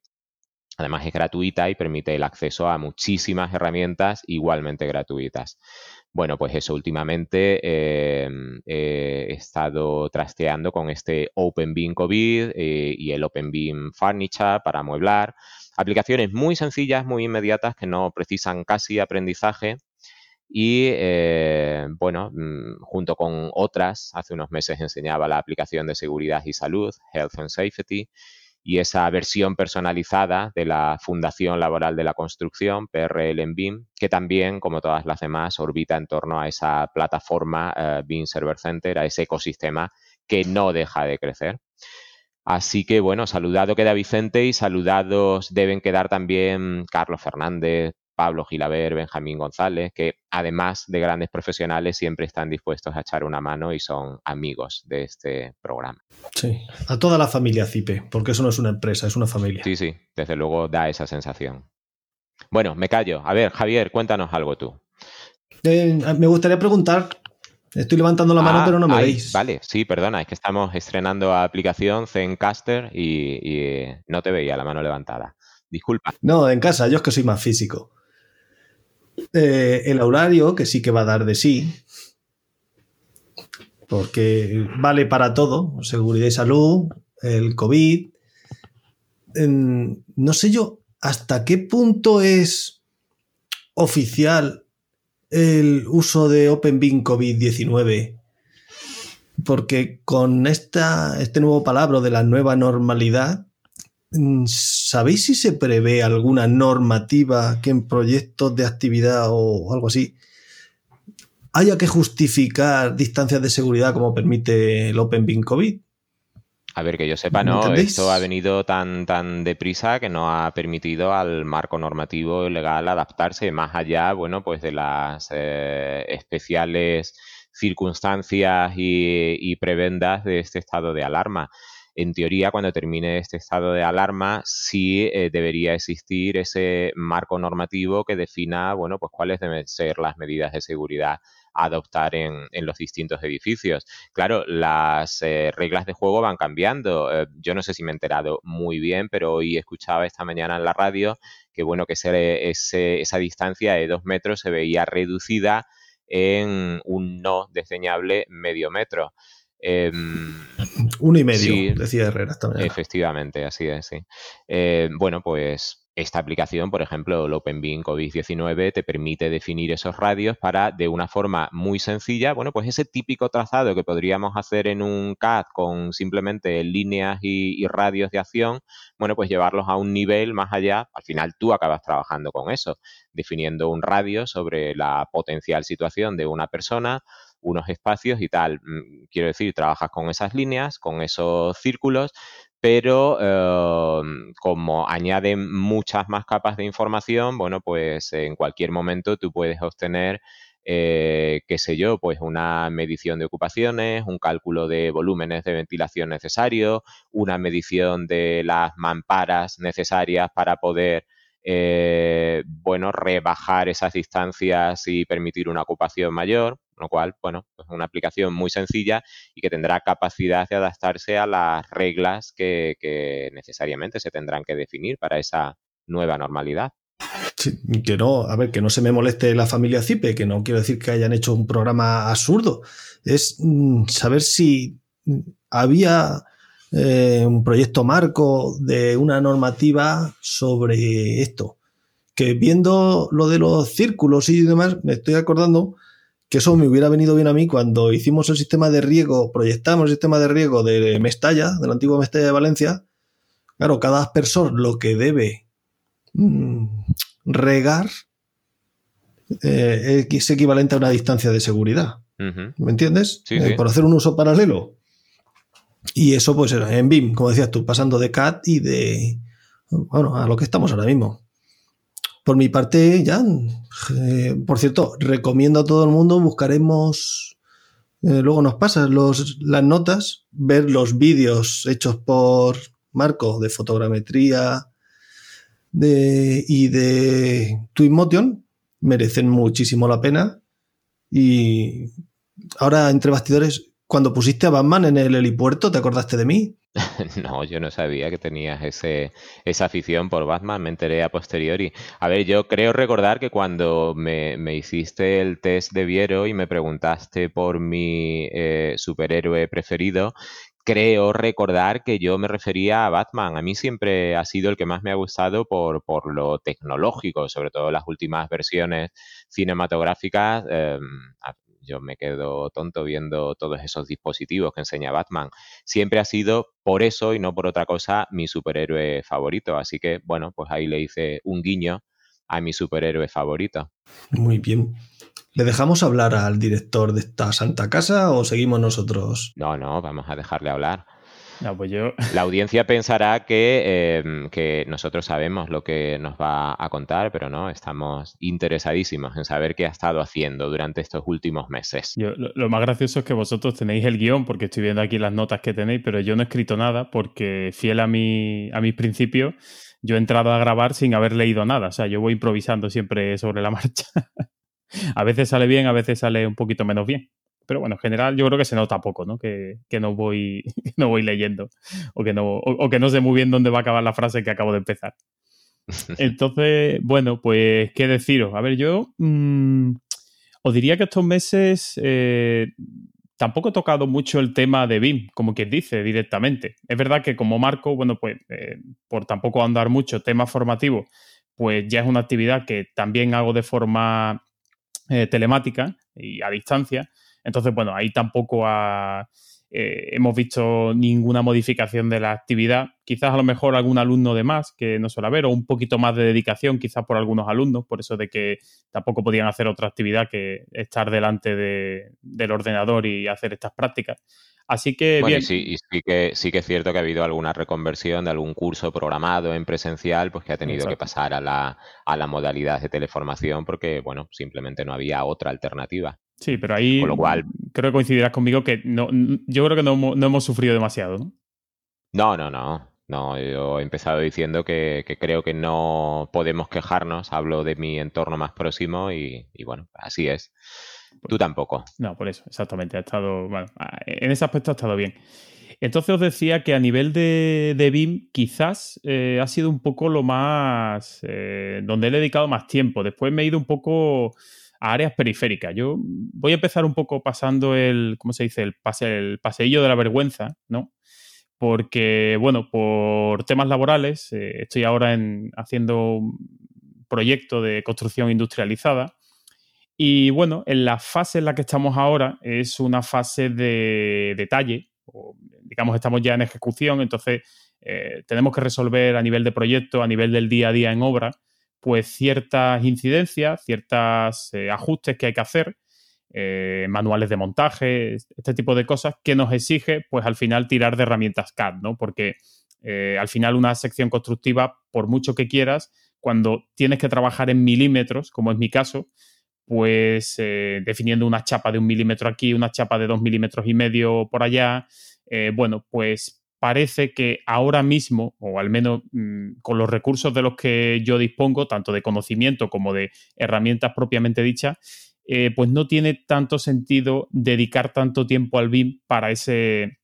además es gratuita y permite el acceso a muchísimas herramientas igualmente gratuitas. Bueno, pues eso, últimamente em, he estado trasteando con este OpenBeam COVID eh, y el OpenBeam Furniture para amueblar. Aplicaciones muy sencillas, muy inmediatas, que no precisan casi aprendizaje. Y eh, bueno, mm, junto con otras, hace unos meses enseñaba la aplicación de seguridad y salud, Health and Safety, y esa versión personalizada de la Fundación Laboral de la Construcción, PRL en BIM, que también, como todas las demás, orbita en torno a esa plataforma eh, BIM Server Center, a ese ecosistema que no deja de crecer. Así que bueno, saludado queda Vicente y saludados deben quedar también Carlos Fernández, Pablo Gilaber, Benjamín González, que además de grandes profesionales siempre están dispuestos a echar una mano y son amigos de este programa. Sí, a toda la familia CIPE, porque eso no es una empresa, es una familia. Sí, sí, desde luego da esa sensación. Bueno, me callo. A ver, Javier, cuéntanos algo tú. Eh, me gustaría preguntar, estoy levantando la mano, ah, pero no me veis. Vale, sí, perdona, es que estamos estrenando aplicación Zencaster y, y no te veía la mano levantada. Disculpa. No, en casa, yo es que soy más físico. Eh, el horario, que sí que va a dar de sí, porque vale para todo, seguridad y salud, el COVID. no sé yo hasta qué punto es oficial el uso de OpenBeam COVID-19, porque con esta, este nuevo palabra de la nueva normalidad, ¿Sabéis si se prevé alguna normativa que en proyectos de actividad o algo así haya que justificar distancias de seguridad como permite el OpenBeam COVID? A ver, que yo sepa, no, esto ha venido tan, tan deprisa que no ha permitido al marco normativo legal adaptarse más allá, bueno, pues de las eh, especiales circunstancias y prebendas de este estado de alarma en teoría, cuando termine este estado de alarma, sí eh, debería existir ese marco normativo que defina, bueno, pues cuáles deben ser las medidas de seguridad a adoptar en, los distintos edificios. Claro, las eh, reglas de juego van cambiando. Eh, yo no sé si me he enterado muy bien, pero hoy escuchaba esta mañana en la radio que, bueno, que esa distancia de dos metros se veía reducida en un no desdeñable medio metro. Em, Uno y medio, decía Herrera también. Efectivamente, así es, sí. Eh, bueno, pues esta aplicación, por ejemplo, el OpenBeam COVID-19, te permite definir esos radios para, de una forma muy sencilla, bueno, pues ese típico trazado que podríamos hacer en un CAD con simplemente líneas y, y, radios de acción, bueno, pues llevarlos a un nivel más allá. Al final tú acabas trabajando con eso, definiendo un radio sobre la potencial situación de una persona, unos espacios y tal. Mm, quiero decir, trabajas con esas líneas, con esos círculos, pero em, como añaden muchas más capas de información, bueno, pues en cualquier momento tú puedes obtener, eh, qué sé yo, pues una medición de ocupaciones, un cálculo de volúmenes de ventilación necesarios, una medición de las mamparas necesarias para poder eh, bueno, rebajar esas distancias y permitir una ocupación mayor, lo cual, bueno, es una aplicación muy sencilla y que tendrá capacidad de adaptarse a las reglas que, necesariamente se tendrán que definir para esa nueva normalidad. que no, a ver, que no se me moleste la familia Cipe, que no quiero decir que hayan hecho un programa absurdo. Es mm, saber si había eh, un proyecto marco de una normativa sobre esto. Que viendo lo de los círculos y demás, me estoy acordando que eso me hubiera venido bien a mí cuando hicimos el sistema de riego, proyectamos el sistema de riego de Mestalla, del antiguo Mestalla de Valencia. Claro, cada aspersor lo que debe mm, regar eh, es equivalente a una distancia de seguridad. ¿Me entiendes? Eh, por hacer un uso paralelo, Y eso pues en BIM, como decías tú, pasando de CAD y de, bueno, a lo que estamos ahora mismo. Por mi parte, ya, eh, por cierto, recomiendo a todo el mundo, buscaremos, eh, luego nos pasas los, las notas, ver los vídeos hechos por Marco de fotogrametría de, y de Twinmotion, merecen muchísimo la pena. Y ahora, entre bastidores, cuando pusiste a Batman en el helipuerto, ¿te acordaste de mí? No, yo no sabía que tenías ese, esa afición por Batman, me enteré a posteriori. A ver, yo creo recordar que cuando me, hiciste el test de Viero y me preguntaste por mi eh, superhéroe preferido, creo recordar que yo me refería a Batman. A mí siempre ha sido el que más me ha gustado por, por lo tecnológico, sobre todo las últimas versiones cinematográficas. Em, yo me quedo tonto viendo todos esos dispositivos que enseña Batman. Siempre ha sido por eso y no por otra cosa mi superhéroe favorito. Así que, bueno, pues ahí le hice un guiño a mi superhéroe favorito. Muy bien. ¿Le dejamos hablar al director de esta santa casa o seguimos nosotros? No, no, vamos a dejarle hablar. Pues yo... La audiencia pensará que, em, que, nosotros sabemos lo que nos va a contar, pero no, estamos interesadísimos en saber qué ha estado haciendo durante estos últimos meses. lo, más gracioso es que vosotros tenéis el guion, porque estoy viendo aquí las notas que tenéis, pero yo no he escrito nada porque fiel a, mi, a mis principios, yo he entrado a grabar sin haber leído nada. O sea, yo voy improvisando siempre sobre la marcha. a veces sale bien, a veces sale un poquito menos bien. Pero bueno, en general yo creo que se nota poco, ¿no? Que, no, voy, no voy leyendo o que no, o, que no sé muy bien dónde va a acabar la frase que acabo de empezar. Entonces, bueno, pues, ¿qué deciros? A ver, yo mm, os diría que estos meses eh, tampoco he tocado mucho el tema de BIM, como quien dice, directamente. Es verdad que como marco, bueno, pues, eh, por tampoco andar mucho tema formativo, pues ya es una actividad que también hago de forma eh, telemática y a distancia. Entonces, bueno, ahí tampoco eh, hemos visto ninguna modificación de la actividad. Quizás a lo mejor algún alumno de más que no suele haber, o un poquito más de dedicación quizás por algunos alumnos, por eso de que tampoco podían hacer otra actividad que estar delante del ordenador y hacer estas prácticas. Así que bueno, sí, sí que sí que es cierto que ha habido alguna reconversión de algún curso programado en presencial, pues que ha tenido que pasar a la, a la modalidad de teleformación porque, bueno, simplemente no había otra alternativa. Sí, pero ahí lo cual, creo que coincidirás conmigo que no, yo creo que no, hemos sufrido demasiado, ¿no? No, no, no. No, yo he empezado diciendo que, creo que no podemos quejarnos. Hablo de mi entorno más próximo y, bueno, así es. Tú tampoco. No, por eso, exactamente. Ha estado, bueno, en ese aspecto ha estado bien. Entonces os decía que a nivel de, de BIM quizás eh, ha sido un poco lo más, eh, donde he dedicado más tiempo. Después me he ido un poco a áreas periféricas. Yo voy a empezar un poco pasando el, ¿cómo se dice? El, pase, el paseillo de la vergüenza, ¿no? Porque, bueno, por temas laborales, eh, estoy ahora en, haciendo un proyecto de construcción industrializada. Y bueno, en la fase en la que estamos ahora es una fase de detalle, digamos, estamos ya en ejecución, entonces eh, tenemos que resolver a nivel de proyecto, a nivel del día a día en obra, pues ciertas incidencias, ciertos eh, ajustes que hay que hacer, eh, manuales de montaje, este tipo de cosas que nos exige, pues al final tirar de herramientas CAD, ¿no? Porque al final una sección constructiva, por mucho que quieras, cuando tienes que trabajar en milímetros, como es mi caso, pues definiendo una chapa de un milímetro aquí, una chapa de dos milímetros y medio por allá, bueno, pues parece que ahora mismo, o al menos mm, con los recursos de los que yo dispongo, tanto de conocimiento como de herramientas propiamente dichas, eh, pues no tiene tanto sentido dedicar tanto tiempo al BIM para ese,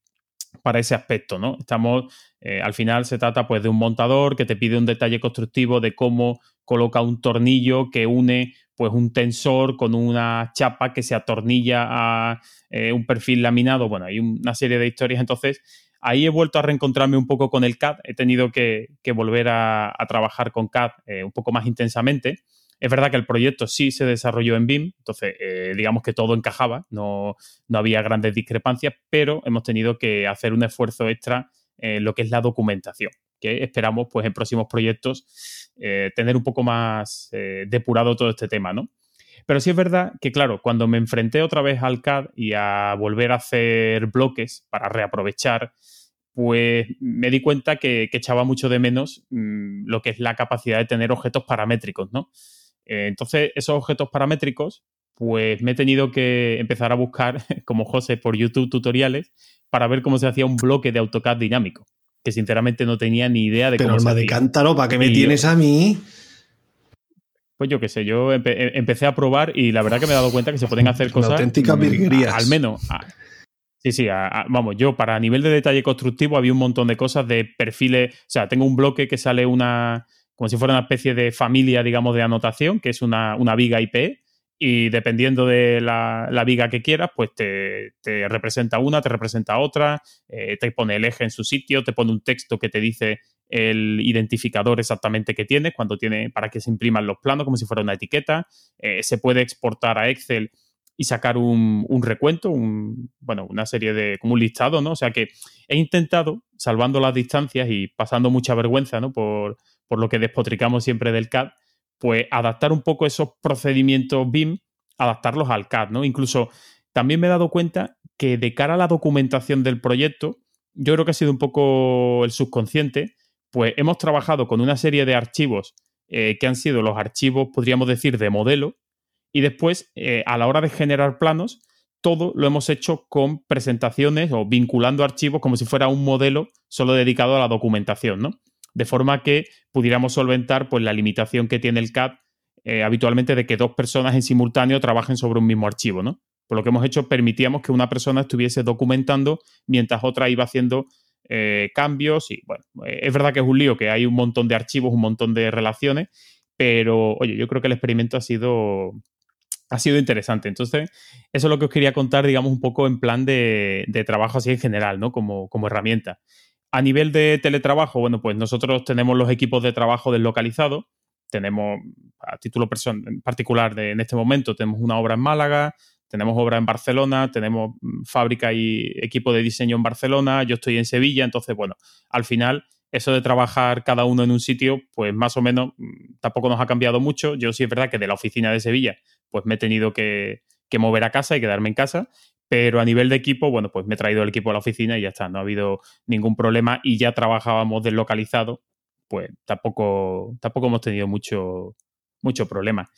para ese aspecto, ¿no? Estamos, eh, al final se trata pues de un montador que te pide un detalle constructivo de cómo coloca un tornillo que une pues un tensor con una chapa que se atornilla a eh, un perfil laminado. Bueno, hay una serie de historias. Entonces, Ahí he vuelto a reencontrarme un poco con el CAD, he tenido que, volver a, trabajar con CAD eh, un poco más intensamente. Es verdad que el proyecto sí se desarrolló en BIM, entonces eh, digamos que todo encajaba, no, había grandes discrepancias, pero hemos tenido que hacer un esfuerzo extra en lo que es la documentación, que esperamos pues en próximos proyectos eh, tener un poco más depurado todo este tema, ¿no? Pero sí es verdad que, claro, cuando me enfrenté otra vez al CAD y a volver a hacer bloques para reaprovechar, pues me di cuenta que, echaba mucho de menos mm, lo que es la capacidad de tener objetos paramétricos, ¿no? Eh, entonces, esos objetos paramétricos, pues me he tenido que empezar a buscar, como José, por YouTube tutoriales para ver cómo se hacía un bloque de AutoCAD dinámico, que sinceramente no tenía ni idea de cómo se hacía. de cántaro, ¿para qué me tienes a mí? Pues yo qué sé, yo eh, empecé a probar y la verdad que me he dado cuenta que se pueden hacer cosas. Auténticas virguerías. Al menos. sí, sí, vamos, yo para nivel de detalle constructivo había un montón de cosas de perfiles. O sea, tengo un bloque que sale una. Como si fuera una especie de familia, digamos, de anotación, que es una, una viga IP. Y dependiendo de la, viga que quieras, pues te, representa una, te representa otra, eh, te pone el eje en su sitio, te pone un texto que te dice el identificador exactamente que tienes, cuando tiene, para que se impriman los planos, como si fuera una etiqueta. Eh, se puede exportar a Excel y sacar un, recuento, un, bueno, una serie de, como un listado, ¿no? O sea que he intentado, salvando las distancias y pasando mucha vergüenza, ¿no? Por, por lo que despotricamos siempre del CAD, pues adaptar un poco esos procedimientos BIM, adaptarlos al CAD, ¿no? Incluso también me he dado cuenta que de cara a la documentación del proyecto, yo creo que ha sido un poco el subconsciente, pues hemos trabajado con una serie de archivos eh, que han sido los archivos, podríamos decir, de modelo, y después, eh, a la hora de generar planos, todo lo hemos hecho con presentaciones o vinculando archivos como si fuera un modelo solo dedicado a la documentación, ¿no? De forma que pudiéramos solventar pues, la limitación que tiene el CAD eh, habitualmente de que dos personas en simultáneo trabajen sobre un mismo archivo, ¿no? Por lo que hemos hecho, permitíamos que una persona estuviese documentando mientras otra iba haciendo eh, cambios y bueno, eh, es verdad que es un lío, que hay un montón de archivos, un montón de relaciones, pero oye, yo creo que el experimento ha sido, ha sido interesante. Entonces, eso es lo que os quería contar, digamos, un poco en plan de, trabajo así en general, ¿no? Como, como herramienta. A nivel de teletrabajo, bueno, pues nosotros tenemos los equipos de trabajo deslocalizados. Tenemos, a título particular de, en este momento, tenemos una obra en Málaga, tenemos obra en Barcelona, tenemos mm, fábrica y equipo de diseño en Barcelona, yo estoy en Sevilla, entonces, bueno, al final eso de trabajar cada uno en un sitio, pues más o menos mm, tampoco nos ha cambiado mucho. Yo sí es verdad que de la oficina de Sevilla, pues me he tenido que, mover a casa y quedarme en casa, pero a nivel de equipo, bueno, pues me he traído el equipo a la oficina y ya está, no ha habido ningún problema y ya trabajábamos deslocalizado, pues tampoco, tampoco hemos tenido mucho, mucho problema.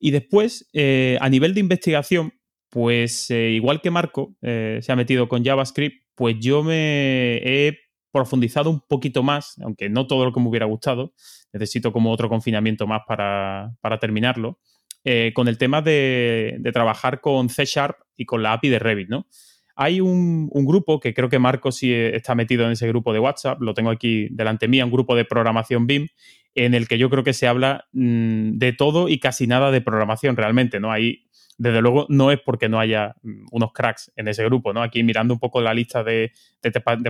Y después, eh, a nivel de investigación, pues eh, igual que Marco eh, se ha metido con JavaScript, pues yo me he profundizado un poquito más, aunque no todo lo que me hubiera gustado, necesito como otro confinamiento más para, terminarlo, eh, con el tema de, trabajar con C Sharp y con la API de Revit, ¿no? Hay un, grupo que creo que Marco sí está metido en ese grupo de WhatsApp, lo tengo aquí delante mía, un grupo de programación BIM, en el que yo creo que se habla mm, de todo y casi nada de programación realmente, ¿no? Hay desde luego no es porque no haya mm, unos cracks en ese grupo, ¿no? Aquí mirando un poco la lista de,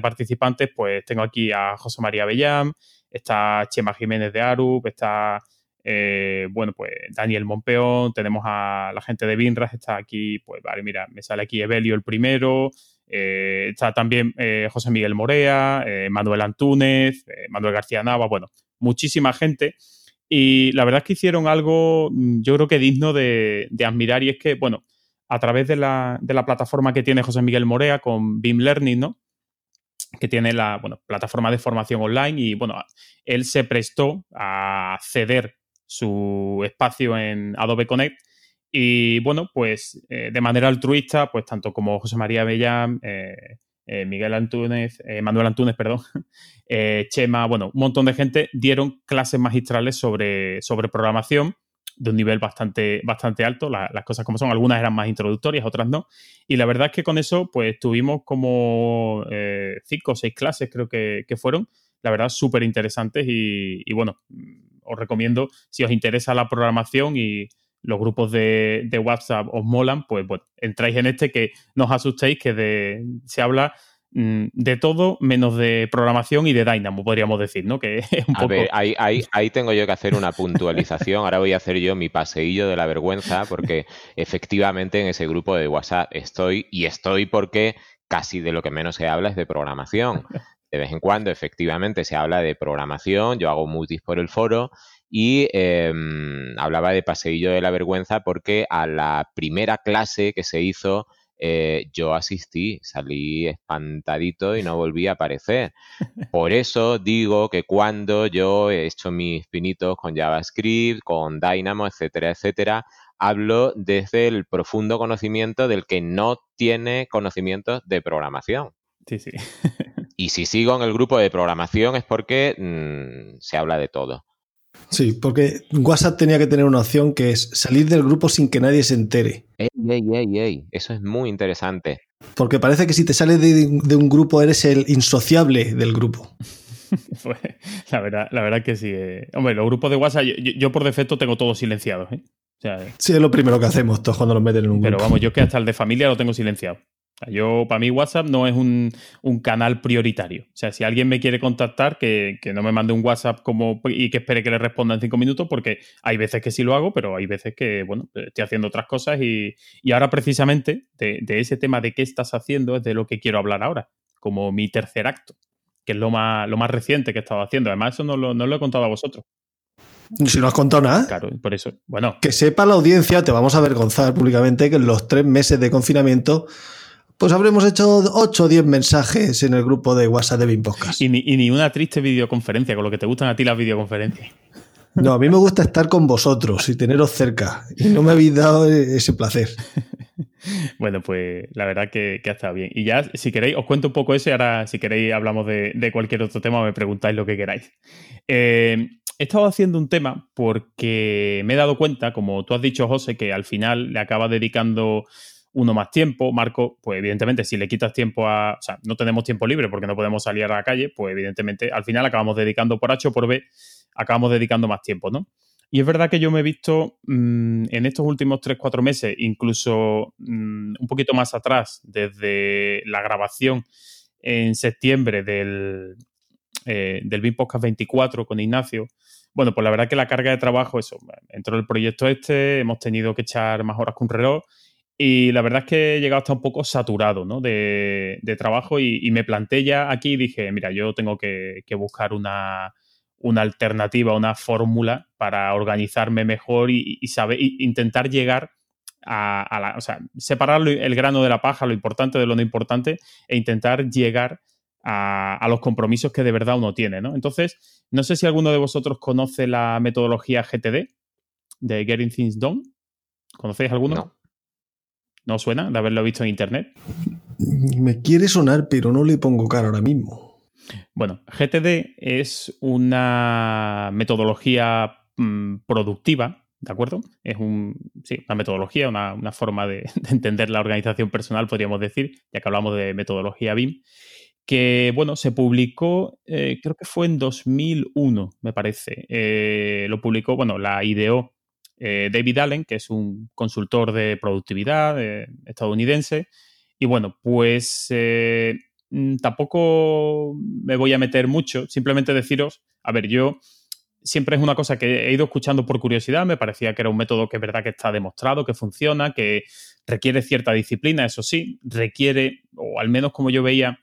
participantes, pues tengo aquí a José María Bellán, está Chema Jiménez de Arup, está, eh, bueno, pues Daniel Monpeón, tenemos a la gente de Binras, está aquí, pues vale, mira, me sale aquí Evelio el primero, eh, está también eh, José Miguel Morea, Manuel Antúnez, Manuel García Nava, bueno, muchísima gente y la verdad es que hicieron algo, mm, yo creo que digno de, admirar, y es que, bueno, a través de la, plataforma que tiene José Miguel Morea con BIM Learning, ¿no? que tiene la bueno, plataforma de formación online y bueno, él se prestó a ceder su espacio en Adobe Connect. Y bueno, pues eh, de manera altruista, pues tanto como José María Bellán, eh, eh, Miguel Antúnez, Manuel Antúnez, perdón, Chema, bueno, un montón de gente dieron clases magistrales sobre, sobre programación de un nivel bastante, bastante alto, las cosas como son, algunas eran más introductorias, otras no, y la verdad es que con eso pues tuvimos como cinco o seis clases creo que, fueron, la verdad súper interesantes y, bueno, os recomiendo si os interesa la programación y los grupos de, WhatsApp os molan, pues bueno, entráis en este que no os asustéis, que se habla mm, de todo menos de programación y de Dynamo, podríamos decir, ¿no? Que a ver, ahí, ahí, tengo yo que hacer una puntualización. Ahora voy a hacer yo mi paseillo de la vergüenza porque efectivamente en ese grupo de WhatsApp estoy y estoy porque casi de lo que menos se habla es de programación. De vez en cuando efectivamente se habla de programación, yo hago mutis por el foro y em, hablaba de paseillo de la vergüenza porque a la primera clase que se hizo eh, yo asistí, salí espantadito y no volví a aparecer. Por eso digo que cuando yo he hecho mis pinitos con JavaScript, con Dynamo, etcétera, etcétera, hablo desde el profundo conocimiento del que no tiene conocimientos de programación. Sí, sí. y si sigo en el grupo de programación es porque mm, se habla de todo. Sí, porque WhatsApp tenía que tener una opción que es salir del grupo sin que nadie se entere. Ey, ey, ey, ey. Eso es muy interesante. Porque parece que si te sales de, un grupo eres el insociable del grupo. pues, la verdad, la verdad que sí. Eh. Hombre, los grupos de WhatsApp, yo, por defecto tengo todos silenciados. ¿eh? sí, es lo primero que hacemos todos cuando nos meten en un grupo. Pero vamos, yo que hasta el de familia lo tengo silenciado. Yo, para mí, WhatsApp no es un, canal prioritario. O sea, si alguien me quiere contactar, que, no me mande un WhatsApp como y que espere que le responda en cinco minutos, porque hay veces que sí lo hago, pero hay veces que, bueno, estoy haciendo otras cosas. Y, ahora, precisamente, de, ese tema de qué estás haciendo, es de lo que quiero hablar ahora, como mi tercer acto, que es lo más, lo más reciente que he estado haciendo. Además, eso no lo, no lo he contado a vosotros. Si no has contado nada. Claro, por eso. Bueno. Que sepa la audiencia, te vamos a avergonzar públicamente que en los tres meses de confinamiento pues habremos hecho 8 o 10 mensajes en el grupo de WhatsApp de BIM Podcast. Y ni, una triste videoconferencia, con lo que te gustan a ti las videoconferencias. No, a mí me gusta estar con vosotros y teneros cerca. Y no me habéis dado ese placer. bueno, pues la verdad que, ha estado bien. Y ya, si queréis, os cuento un poco eso y ahora, si queréis, hablamos de, cualquier otro tema o me preguntáis lo que queráis. Eh, he estado haciendo un tema porque me he dado cuenta, como tú has dicho, José, que al final le acaba dedicando uno más tiempo. Marco, pues evidentemente, si le quitas tiempo a. O sea, no tenemos tiempo libre porque no podemos salir a la calle, pues evidentemente al final acabamos dedicando por H o por B, acabamos dedicando más tiempo, ¿no? Y es verdad que yo me he visto mm, en estos últimos 3-4 meses, incluso mm, un poquito más atrás, desde la grabación en septiembre del, eh, del BIM Podcast 24 con Ignacio. Bueno, pues la verdad que la carga de trabajo, eso, entró el proyecto este, hemos tenido que echar más horas un reloj y la verdad es que he llegado hasta un poco saturado ¿no? de, trabajo y, me planteé ya aquí y dije, mira, yo tengo que, buscar una, alternativa, una fórmula para organizarme mejor y, saber, intentar llegar a, la, o sea, separar el grano de la paja, lo importante de lo no importante, e intentar llegar a, los compromisos que de verdad uno tiene. ¿no? Entonces, no sé si alguno de vosotros conoce la metodología GTD de Getting Things Done. ¿Conocéis alguno? No. ¿No suena de haberlo visto en internet? Me quiere sonar, pero no le pongo cara ahora mismo. Bueno, GTD es una metodología mm, productiva, ¿de acuerdo? Es un, sí, una metodología, una, forma de, entender la organización personal, podríamos decir, ya que hablamos de metodología BIM, que, bueno, se publicó, eh, creo que fue en 2001, me parece. Eh, lo publicó, bueno, la ideó eh, David Allen, que es un consultor de productividad eh, estadounidense. Y bueno, pues eh, mm, tampoco me voy a meter mucho, simplemente deciros, a ver, yo siempre es una cosa que he ido escuchando por curiosidad, me parecía que era un método que es verdad que está demostrado, que funciona, que requiere cierta disciplina, eso sí, requiere, o al menos como yo veía,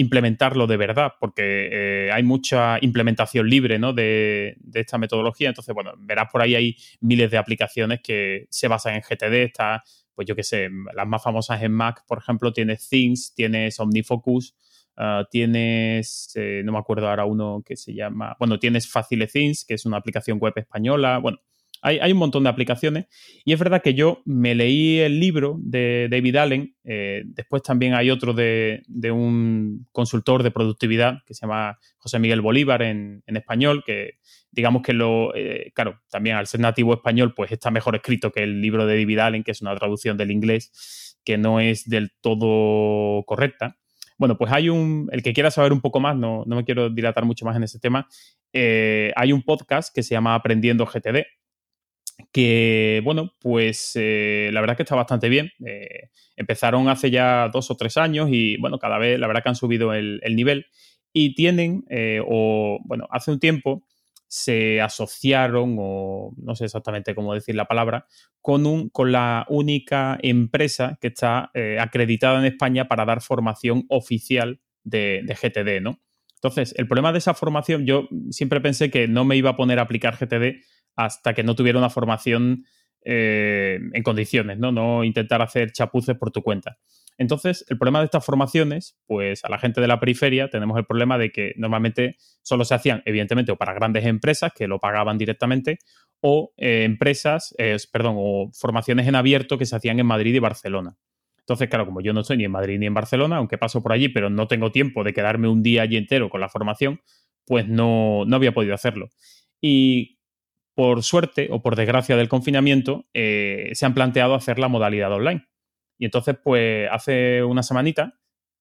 implementarlo de verdad, porque eh, hay mucha implementación libre ¿no? de, esta metodología. Entonces, bueno, verás por ahí hay miles de aplicaciones que se basan en GTD. Está, pues yo qué sé, las más famosas en Mac, por ejemplo, tienes Things, tienes OmniFocus, ah, tienes, eh, no me acuerdo ahora uno que se llama, bueno, tienes Facile Things, que es una aplicación web española. Bueno, hay, un montón de aplicaciones y es verdad que yo me leí el libro de David Allen, eh, después también hay otro de, un consultor de productividad que se llama José Miguel Bolívar en, español, que digamos que lo, eh, claro, también al ser nativo español, pues está mejor escrito que el libro de David Allen, que es una traducción del inglés que no es del todo correcta. Bueno, pues hay un, el que quiera saber un poco más, no, me quiero dilatar mucho más en ese tema, eh, hay un podcast que se llama Aprendiendo GTD, que, bueno, pues eh, la verdad es que está bastante bien. Eh, empezaron hace ya dos o tres años y, bueno, cada vez la verdad que han subido el, nivel y tienen, eh, o, bueno, hace un tiempo se asociaron, o no sé exactamente cómo decir la palabra, con, un, con la única empresa que está acreditada en España para dar formación oficial de, de GTD, ¿no? Entonces, el problema de esa formación, yo siempre pensé que no me iba a poner a aplicar GTD hasta que no tuviera una formación en condiciones, ¿no? No intentar hacer chapuces por tu cuenta. Entonces, el problema de estas formaciones, pues a la gente de la periferia tenemos el problema de que normalmente solo se hacían, evidentemente, o para grandes empresas que lo pagaban directamente, o eh, empresas, eh, perdón, o formaciones en abierto que se hacían en Madrid y Barcelona. Entonces, claro, como yo no estoy ni en Madrid ni en Barcelona, aunque paso por allí, pero no tengo tiempo de quedarme un día allí entero con la formación, pues no, no había podido hacerlo. Y por suerte o por desgracia del confinamiento, eh, se han planteado hacer la modalidad online. Y entonces, pues hace una semanita,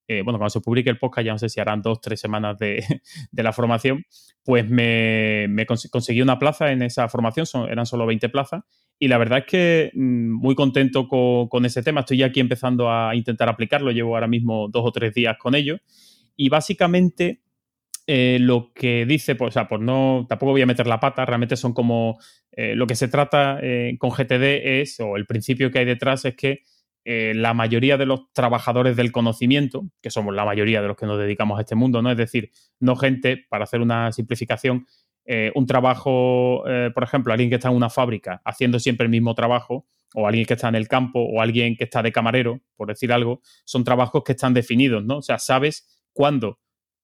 eh, bueno, cuando se publique el podcast, ya no sé si harán dos, tres semanas de, la formación, pues me, conseguí una plaza en esa formación, eran solo 20 plazas, y la verdad es que mm, muy contento con, ese tema. Estoy aquí empezando a intentar aplicarlo, llevo ahora mismo dos o tres días con ello, y básicamente eh, lo que dice, pues, o sea, pues no, tampoco voy a meter la pata, realmente son como, eh, lo que se trata con GTD es, o el principio que hay detrás es que eh, la mayoría de los trabajadores del conocimiento, que somos la mayoría de los que nos dedicamos a este mundo, ¿no? Es decir, no gente, para hacer una simplificación, eh, un trabajo, eh, por ejemplo, alguien que está en una fábrica haciendo siempre el mismo trabajo, o alguien que está en el campo, o alguien que está de camarero, por decir algo, son trabajos que están definidos, ¿no? O sea, sabes cuándo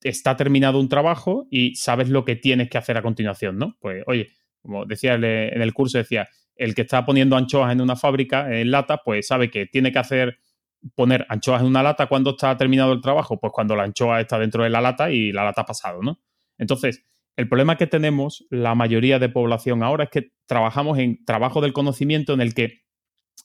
está terminado un trabajo y sabes lo que tienes que hacer a continuación, ¿no? Pues, oye, como decía en el curso, decía, el que está poniendo anchoas en una fábrica, en lata, pues sabe que tiene que hacer poner anchoas en una lata cuando está terminado el trabajo, pues cuando la anchoa está dentro de la lata y la lata ha pasado, ¿no? Entonces, el problema que tenemos la mayoría de población ahora es que trabajamos en trabajo del conocimiento en el que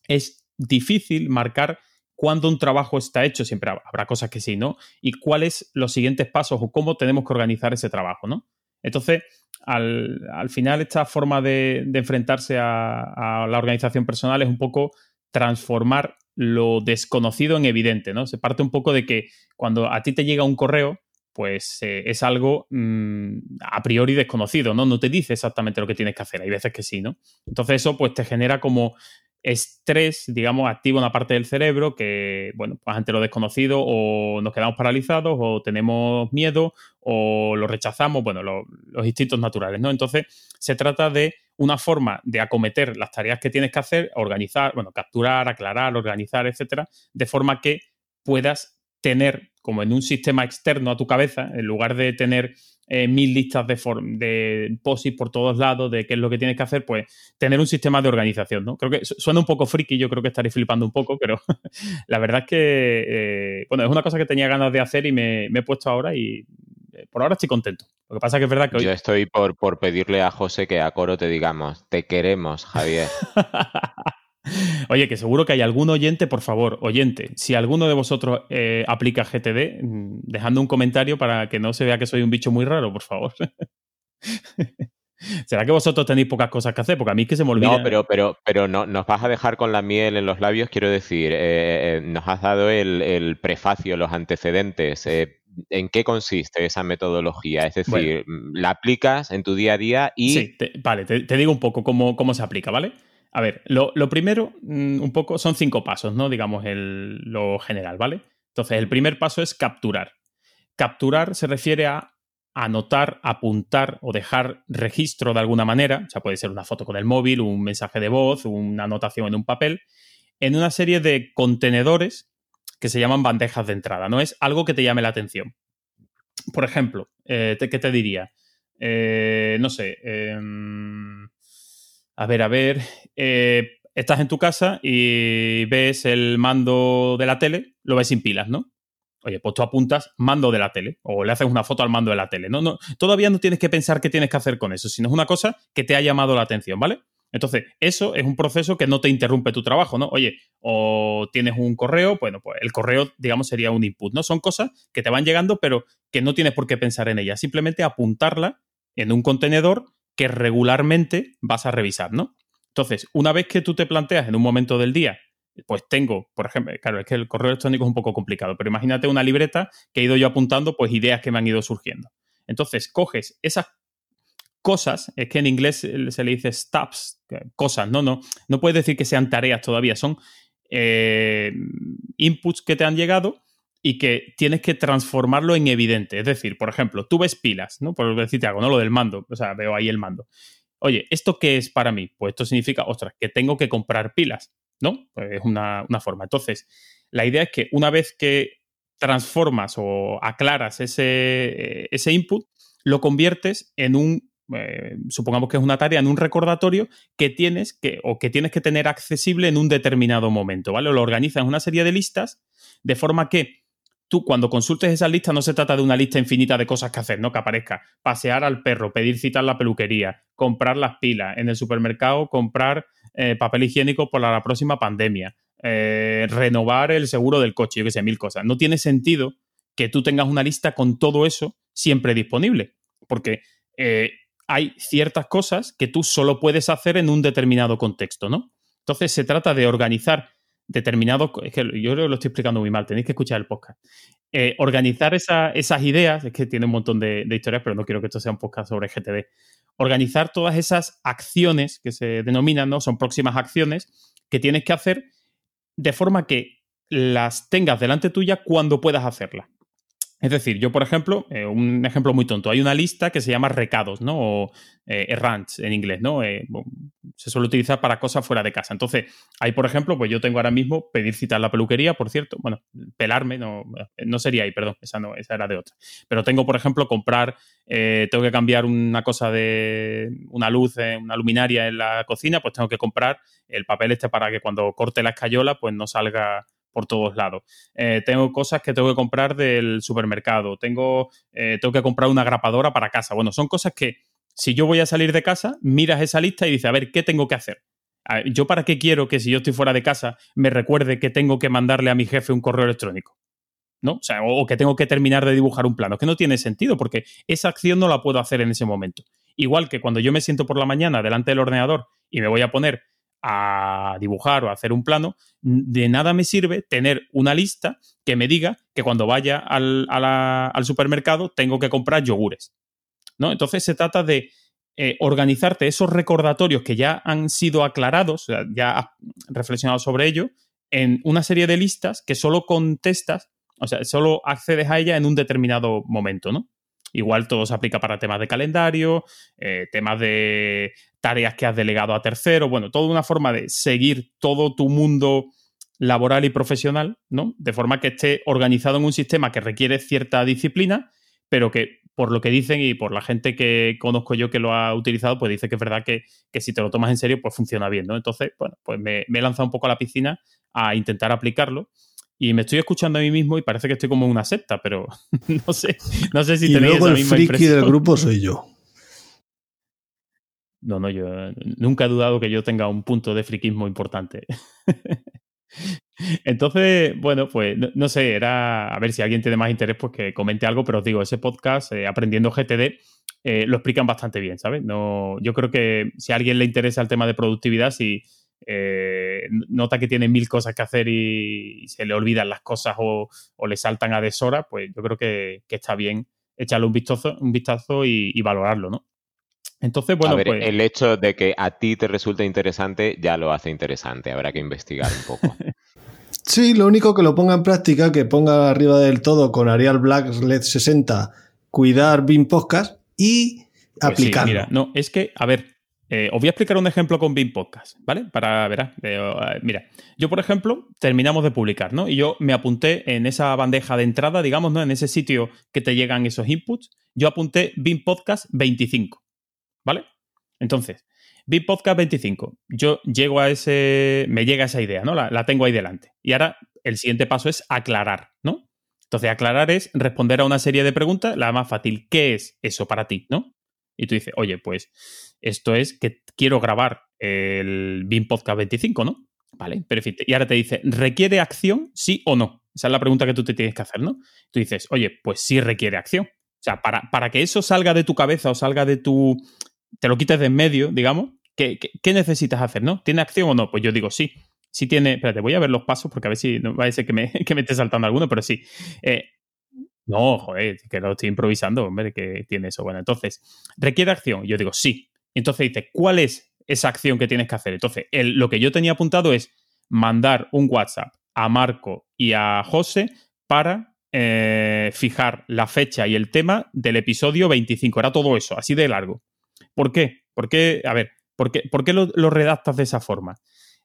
es difícil marcar cuándo un trabajo está hecho, siempre habrá cosas que sí, ¿no? Y cuáles los siguientes pasos o cómo tenemos que organizar ese trabajo, ¿no? Entonces, al, final esta forma de, enfrentarse a, la organización personal es un poco transformar lo desconocido en evidente, ¿no? Se parte un poco de que cuando a ti te llega un correo, pues eh, es algo mm, a priori desconocido, ¿no? No te dice exactamente lo que tienes que hacer, hay veces que sí, ¿no? Entonces eso pues te genera como estrés, digamos, activa una parte del cerebro que, bueno, pues ante lo desconocido o nos quedamos paralizados o tenemos miedo o lo rechazamos, bueno, los instintos naturales, ¿no? Entonces, se trata de una forma de acometer las tareas que tienes que hacer, organizar, bueno, capturar, aclarar, organizar, etcétera, de forma que puedas tener como en un sistema externo a tu cabeza, en lugar de tener eh, mil listas de, de POSIT por todos lados de qué es lo que tienes que hacer, pues tener un sistema de organización, ¿no? Creo que suena un poco friki, yo creo que estaré flipando un poco, pero la verdad es que, eh, bueno, es una cosa que tenía ganas de hacer y me, he puesto ahora y eh, por ahora estoy contento. Lo que pasa es que es verdad que hoy... Yo estoy por, por pedirle a José que a Coro te digamos, te queremos, Javier. Oye, que seguro que hay algún oyente, por favor, oyente, si alguno de vosotros eh, aplica GTD, mm, dejando un comentario para que no se vea que soy un bicho muy raro, por favor. ¿Será que vosotros tenéis pocas cosas que hacer? Porque a mí es que se me olvida. No, pero, pero, pero no, nos vas a dejar con la miel en los labios, quiero decir, eh, eh, nos has dado el, prefacio, los antecedentes. ¿En qué consiste esa metodología? Es decir, ¿la aplicas en tu día a día y... Sí, vale, te, te, digo un poco cómo, cómo se aplica, ¿vale? A ver, lo, primero, mm, un poco, son cinco pasos, ¿no? Digamos, el, lo general, ¿vale? Entonces, el primer paso es capturar. Capturar se refiere a anotar, apuntar o dejar registro de alguna manera, o sea, puede ser una foto con el móvil, un mensaje de voz, una anotación en un papel, en una serie de contenedores que se llaman bandejas de entrada, ¿no? Es algo que te llame la atención. Por ejemplo, eh, ¿qué te diría? Eh, no sé, em, a ver, a ver, eh, estás en tu casa y ves el mando de la tele, lo ves sin pilas, ¿no? Oye, pues tú apuntas mando de la tele o le haces una foto al mando de la tele. No, no, todavía no tienes que pensar qué tienes que hacer con eso, sino es una cosa que te ha llamado la atención, ¿vale? Entonces, eso es un proceso que no te interrumpe tu trabajo, ¿no? Oye, o tienes un correo, bueno, pues el correo, digamos, sería un input, ¿no? Son cosas que te van llegando, pero que no tienes por qué pensar en ellas. Simplemente apuntarla en un contenedor que regularmente vas a revisar, ¿no? Entonces, una vez que tú te planteas en un momento del día, pues tengo, por ejemplo, claro, es que el correo electrónico es un poco complicado, pero imagínate una libreta que he ido yo apuntando, pues ideas que me han ido surgiendo. Entonces, coges esas cosas, es que en inglés se le dice steps, cosas, ¿no? No, no puedes decir que sean tareas todavía, son eh, inputs que te han llegado y que tienes que transformarlo en evidente. Es decir, por ejemplo, tú ves pilas, ¿no? Por decirte algo, ¿no? Lo del mando, o sea, veo ahí el mando. oye, ¿esto qué es para mí? Pues esto significa, ostras, que tengo que comprar pilas, ¿no? Pues es una, forma. Entonces, la idea es que una vez que transformas o aclaras ese, ese input, lo conviertes en un, eh, supongamos que es una tarea, en un recordatorio que tienes que, o que tienes que tener accesible en un determinado momento, ¿vale? lo organizas en una serie de listas de forma que tú cuando consultes esa lista no se trata de una lista infinita de cosas que hacer, ¿no? Que aparezca pasear al perro, pedir cita en la peluquería, comprar las pilas, en el supermercado comprar eh, papel higiénico para la próxima pandemia, eh, renovar el seguro del coche, yo que sé, mil cosas. No tiene sentido que tú tengas una lista con todo eso siempre disponible, porque eh, hay ciertas cosas que tú solo puedes hacer en un determinado contexto, ¿no? Entonces se trata de organizar determinados, es que yo lo estoy explicando muy mal, tenéis que escuchar el podcast. Eh, organizar esas ideas, es que tiene un montón de, historias, pero no quiero que esto sea un podcast sobre GTD. Organizar todas esas acciones que se denominan, ¿no? Son próximas acciones que tienes que hacer de forma que las tengas delante tuya cuando puedas hacerlas. Es decir, yo, por ejemplo, eh, un ejemplo muy tonto, hay una lista que se llama recados, ¿no? O eh, en inglés, ¿no? Eh, se suele utilizar para cosas fuera de casa. Entonces, ahí, por ejemplo, pues yo tengo ahora mismo pedir cita en la peluquería, por cierto. Bueno, pelarme, no, no sería ahí, perdón, esa no, esa era de otra. Pero tengo, por ejemplo, comprar, tengo que cambiar una cosa de una luz, una luminaria en la cocina, pues tengo que comprar el papel este para que cuando corte la escayola, pues no salga por todos lados. Eh, tengo cosas que tengo que comprar del supermercado. Tengo, eh, tengo que comprar una grapadora para casa. Bueno, son cosas que si yo voy a salir de casa, miras esa lista y dices, a ver, ¿qué tengo que hacer? ¿Yo para qué quiero que si yo estoy fuera de casa me recuerde que tengo que mandarle a mi jefe un correo electrónico? ¿no? O, o que tengo que terminar de dibujar un plano, que no tiene sentido porque esa acción no la puedo hacer en ese momento. Igual que cuando yo me siento por la mañana delante del ordenador y me voy a poner a dibujar o a hacer un plano, de nada me sirve tener una lista que me diga que cuando vaya al, supermercado tengo que comprar yogures. ¿no? Entonces se trata de eh, organizarte esos recordatorios que ya han sido aclarados, ya has reflexionado sobre ello, en una serie de listas que solo contestas, o sea, solo accedes a ella en un determinado momento, ¿no? Igual todo se aplica para temas de calendario, eh, temas de tareas que has delegado a terceros, bueno, toda una forma de seguir todo tu mundo laboral y profesional, ¿no? De forma que esté organizado en un sistema que requiere cierta disciplina, pero que por lo que dicen y por la gente que conozco yo que lo ha utilizado, pues dice que es verdad que, si te lo tomas en serio, pues funciona bien, ¿no? Entonces, bueno, pues me, me he lanzado un poco a la piscina a intentar aplicarlo y me estoy escuchando a mí mismo y parece que estoy como una secta, pero no sé, no sé si y tenéis luego el friki del grupo soy yo. No, no, yo nunca he dudado que yo tenga un punto de friquismo importante. Entonces, bueno, pues no, sé, era a ver si alguien tiene más interés, pues que comente algo, pero os digo, ese podcast, eh, Aprendiendo GTD, eh, lo explican bastante bien, ¿sabes? No, yo creo que si a alguien le interesa el tema de productividad, si, eh, nota que tiene mil cosas que hacer y, se le olvidan las cosas o, le saltan a deshora, pues yo creo que, está bien echarle un vistazo, un vistazo y, valorarlo, ¿no? Entonces, bueno, pues... El hecho de que a ti te resulte interesante ya lo hace interesante, habrá que investigar un poco. sí, lo único que lo ponga en práctica, que ponga arriba del todo con Arial Black LED 60, cuidar BIM Podcast y pues aplicarlo. mira, no, es que, a ver, eh, os voy a explicar un ejemplo con BIM Podcast, ¿vale? Para ver, eh, eh, mira, yo por ejemplo, terminamos de publicar, ¿no? Y yo me apunté en esa bandeja de entrada, digamos, ¿no? En ese sitio que te llegan esos inputs, yo apunté BIM Podcast 25, ¿vale? Entonces, BIM Podcast 25, yo llego a ese, me llega esa idea, ¿no? La, la tengo ahí delante. Y ahora el siguiente paso es aclarar, ¿no? Entonces, aclarar es responder a una serie de preguntas, la más fácil, ¿qué es eso para ti, ¿no? Y tú dices, oye, pues esto es que quiero grabar el BIM Podcast 25, ¿no? Vale, perfecto. Y ahora te dice, ¿requiere acción, sí o no? Esa es la pregunta que tú te tienes que hacer, ¿no? Tú dices, oye, pues sí requiere acción. O sea, para, para que eso salga de tu cabeza o salga de tu... te lo quites de en medio, digamos, ¿qué, qué, necesitas hacer, no? ¿Tiene acción o no? Pues yo digo sí. Sí tiene... Espérate, voy a ver los pasos porque a ver si no va a ser que me, que me esté saltando alguno, pero sí. Eh, no, joder, que lo estoy improvisando, hombre, que tiene eso. Bueno, entonces, ¿requiere acción? Yo digo sí. Entonces dice, ¿cuál es esa acción que tienes que hacer? Entonces, lo que yo tenía apuntado es mandar un WhatsApp a Marco y a José para eh, fijar la fecha y el tema del episodio 25. Era todo eso, así de largo. ¿Por qué? ¿Por qué? A ver, ¿por qué, por qué lo, lo, redactas de esa forma?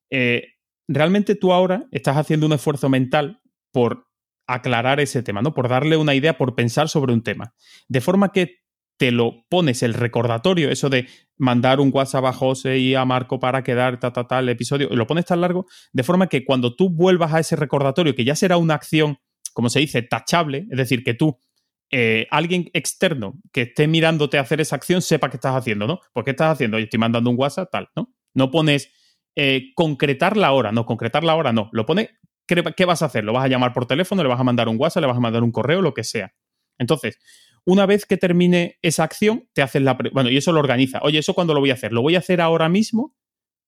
Eh, realmente tú ahora estás haciendo un esfuerzo mental por aclarar ese tema, ¿no? Por darle una idea, por pensar sobre un tema. De forma que te lo pones el recordatorio, eso de mandar un WhatsApp a José y a Marco para quedar ta, ta, ta, el episodio, lo pones tan largo, de forma que cuando tú vuelvas a ese recordatorio, que ya será una acción, como se dice, tachable, es decir, que tú, eh, alguien externo que esté mirándote hacer esa acción, sepa qué estás haciendo, ¿no? ¿Por qué estás haciendo? Yo estoy mandando un WhatsApp, tal, ¿no? No pones eh, concretar la hora, no, concretar la hora no, lo pones, ¿qué vas a hacer? ¿Lo vas a llamar por teléfono? ¿Le vas a mandar un WhatsApp? ¿Le vas a mandar un correo? Lo que sea. Entonces, una vez que termine esa acción, te haces la... Bueno, y eso lo organiza. Oye, ¿eso cuándo lo voy a hacer? ¿Lo voy a hacer ahora mismo?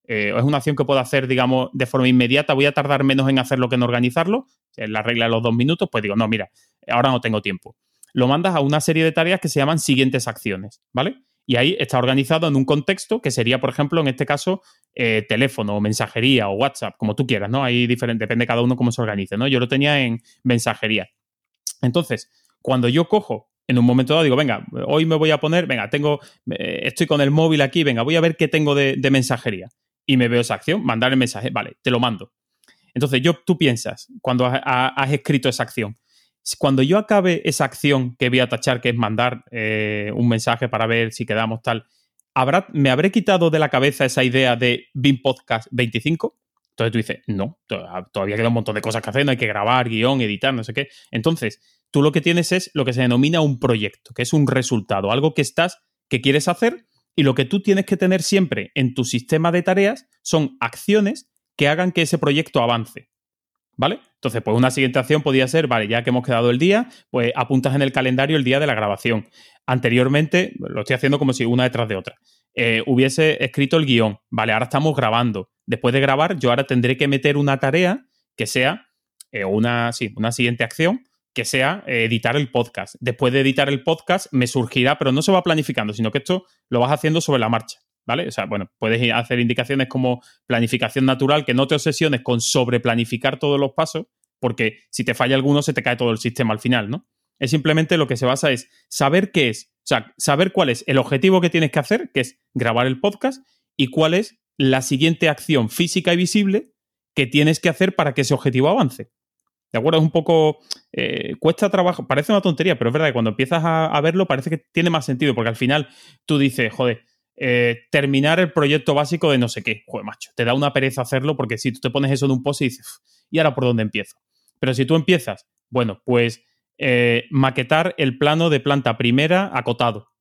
Eh, ¿Es una acción que puedo hacer, digamos, de forma inmediata? ¿Voy a tardar menos en hacerlo que en organizarlo? En la regla de los dos minutos, pues digo, no, mira, ahora no tengo tiempo. Lo mandas a una serie de tareas que se llaman siguientes acciones, ¿vale? Y ahí está organizado en un contexto que sería, por ejemplo, en este caso, eh, teléfono mensajería o WhatsApp, como tú quieras, ¿no? Ahí diferente, depende cada uno cómo se organice, ¿no? Yo lo tenía en mensajería. Entonces, cuando yo cojo en un momento dado digo, venga, hoy me voy a poner, venga, tengo, eh, estoy con el móvil aquí, venga, voy a ver qué tengo de, mensajería. Y me veo esa acción, mandar el mensaje, vale, te lo mando. Entonces, yo, tú piensas, cuando has, escrito esa acción, cuando yo acabe esa acción que voy a tachar, que es mandar eh, un mensaje para ver si quedamos tal, ¿habrá, ¿me habré quitado de la cabeza esa idea de BIM Podcast 25? Entonces tú dices, no, todavía queda un montón de cosas que hacer, no hay que grabar, guion, editar, no sé qué. Entonces, tú lo que tienes es lo que se denomina un proyecto, que es un resultado, algo que estás, que quieres hacer, y lo que tú tienes que tener siempre en tu sistema de tareas son acciones que hagan que ese proyecto avance. ¿Vale? Entonces, pues una siguiente acción podría ser, vale, ya que hemos quedado el día, pues apuntas en el calendario el día de la grabación. Anteriormente, lo estoy haciendo como si una detrás de otra. Eh, hubiese escrito el guion, vale, ahora estamos grabando. Después de grabar, yo ahora tendré que meter una tarea que sea eh, una, sí, una siguiente acción que sea eh, editar el podcast. Después de editar el podcast me surgirá, pero no se va planificando, sino que esto lo vas haciendo sobre la marcha. ¿Vale? O sea, bueno, puedes hacer indicaciones como planificación natural, que no te obsesiones con sobreplanificar todos los pasos, porque si te falla alguno se te cae todo el sistema al final, ¿no? Es simplemente lo que se basa es saber qué es, o sea, saber cuál es el objetivo que tienes que hacer, que es grabar el podcast, y cuál es la siguiente acción física y visible que tienes que hacer para que ese objetivo avance. ¿De acuerdo? Es un poco. Eh, cuesta trabajo. Parece una tontería, pero es verdad que cuando empiezas a, verlo parece que tiene más sentido, porque al final tú dices, joder, eh, terminar el proyecto básico de no sé qué. Joder, macho, te da una pereza hacerlo porque si tú te pones eso en un post y dices, ¿y ahora por dónde empiezo? Pero si tú empiezas, bueno, pues eh, maquetar el plano de planta primera acotado.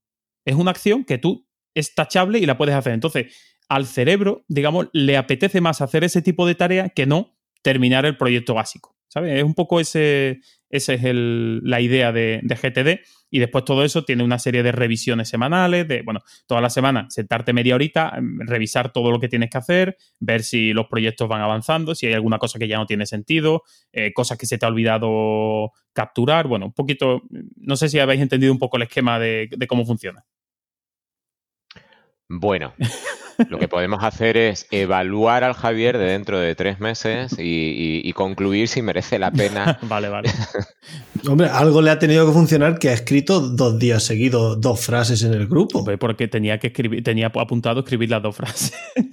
Es una acción que tú es tachable y la puedes hacer. Entonces, al cerebro, digamos, le apetece más hacer ese tipo de tarea que no terminar el proyecto básico. ¿Sabes? Es un poco ese, esa es la idea de, GTD. Y después todo eso tiene una serie de revisiones semanales, de, bueno, toda la semana sentarte media horita, em, revisar todo lo que tienes que hacer, ver si los proyectos van avanzando, si hay alguna cosa que ya no tiene sentido, eh, cosas que se te ha olvidado capturar. Bueno, un poquito, no sé si habéis entendido un poco el esquema de cómo funciona. Bueno, lo que podemos hacer es evaluar al Javier de dentro de tres meses y, concluir si merece la pena. vale, vale. Hombre, algo le ha tenido que funcionar que ha escrito dos días seguidos dos frases en el grupo. porque tenía que escribir, tenía apuntado escribir las dos frases.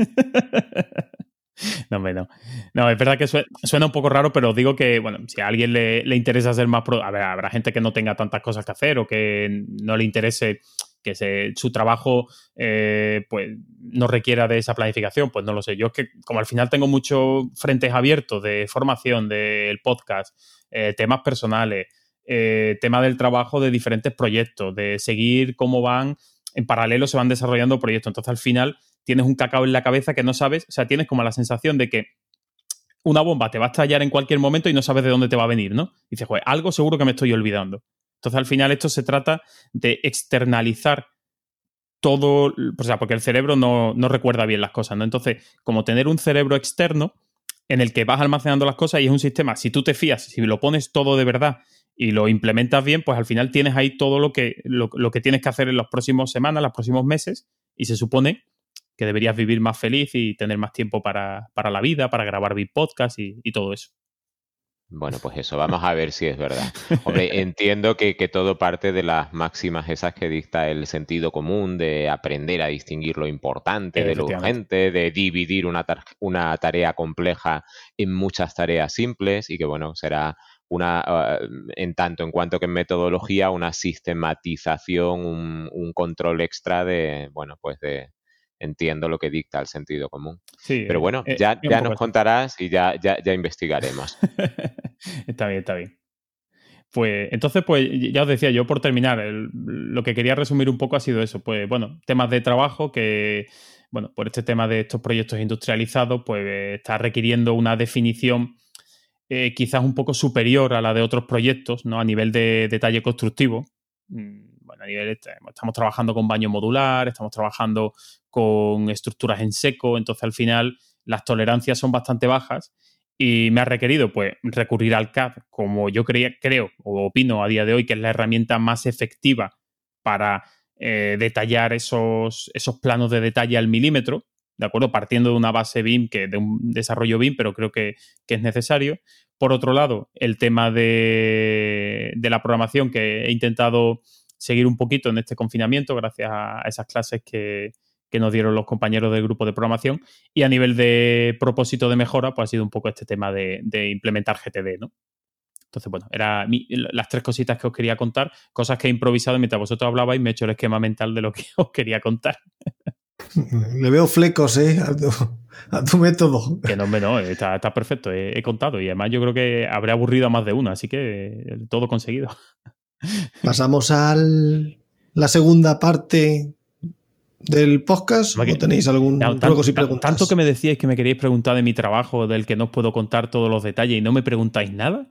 No, no. No, es verdad que suena, un poco raro, pero digo que, bueno, si a alguien le, le interesa ser más... Pro, a ver, habrá gente que no tenga tantas cosas que hacer o que no le interese que su trabajo eh, pues no requiera de esa planificación, pues no lo sé. Yo es que como al final tengo muchos frentes abiertos de formación, del podcast, eh, temas personales, eh, tema del trabajo de diferentes proyectos, de seguir cómo van, en paralelo se van desarrollando proyectos. Entonces al final tienes un cacao en la cabeza que no sabes, o sea, tienes como la sensación de que una bomba te va a estallar en cualquier momento y no sabes de dónde te va a venir, ¿no? Y dices, joder, algo seguro que me estoy olvidando. Entonces, al final, esto se trata de externalizar todo, o sea, porque el cerebro no, recuerda bien las cosas, ¿no? Entonces, como tener un cerebro externo en el que vas almacenando las cosas y es un sistema, si tú te fías, si lo pones todo de verdad y lo implementas bien, pues al final tienes ahí todo lo que, lo, que tienes que hacer en las próximas semanas, los próximos meses, y se supone que deberías vivir más feliz y tener más tiempo para, la vida, para grabar big podcast y todo eso. Bueno, pues eso, vamos a ver si es verdad. Hombre, entiendo que, todo parte de las máximas esas que dicta el sentido común, de aprender a distinguir lo importante de lo urgente, de dividir una, una tarea compleja en muchas tareas simples y que, bueno, será una, ah, en tanto en cuanto que en metodología, una sistematización, un, un control extra de, bueno, pues de, entiendo lo que dicta el sentido común. Sí, Pero bueno, eh, ya, ya nos contarás y ya, ya, ya investigaremos. está bien, está bien. Pues entonces, pues ya os decía yo por terminar, lo que quería resumir un poco ha sido eso, pues bueno, temas de trabajo que, bueno, por este tema de estos proyectos industrializados, pues está requiriendo una definición eh, quizás un poco superior a la de otros proyectos, ¿no? A nivel de detalle constructivo. Mm, este, estamos trabajando con baño modular, estamos trabajando con estructuras en seco, entonces al final las tolerancias son bastante bajas y me ha requerido pues recurrir al CAD como yo creía, creo o opino a día de hoy que es la herramienta más efectiva para eh, detallar esos, esos planos de detalle al milímetro, ¿de acuerdo? Partiendo de una base BIM, que, de un desarrollo BIM, pero creo que, que es necesario. Por otro lado, el tema de, de, la programación que he intentado seguir un poquito en este confinamiento gracias a esas clases que, que nos dieron los compañeros del grupo de programación. Y a nivel de propósito de mejora, pues ha sido un poco este tema de, implementar GTD, ¿no? Entonces, bueno, eran las tres cositas que os quería contar, cosas que he improvisado mientras vosotros hablabais, me he hecho el esquema mental de lo que os quería contar. Le veo flecos, ¿eh? A tu, método. Que no, no, está, perfecto, he, he, contado y además yo creo que habré aburrido a más de una, así que todo conseguido. Pasamos a la segunda parte del podcast o tenéis algún tanto, que me decíais que me queríais preguntar de mi trabajo, del que no os puedo contar todos los detalles y no me preguntáis nada.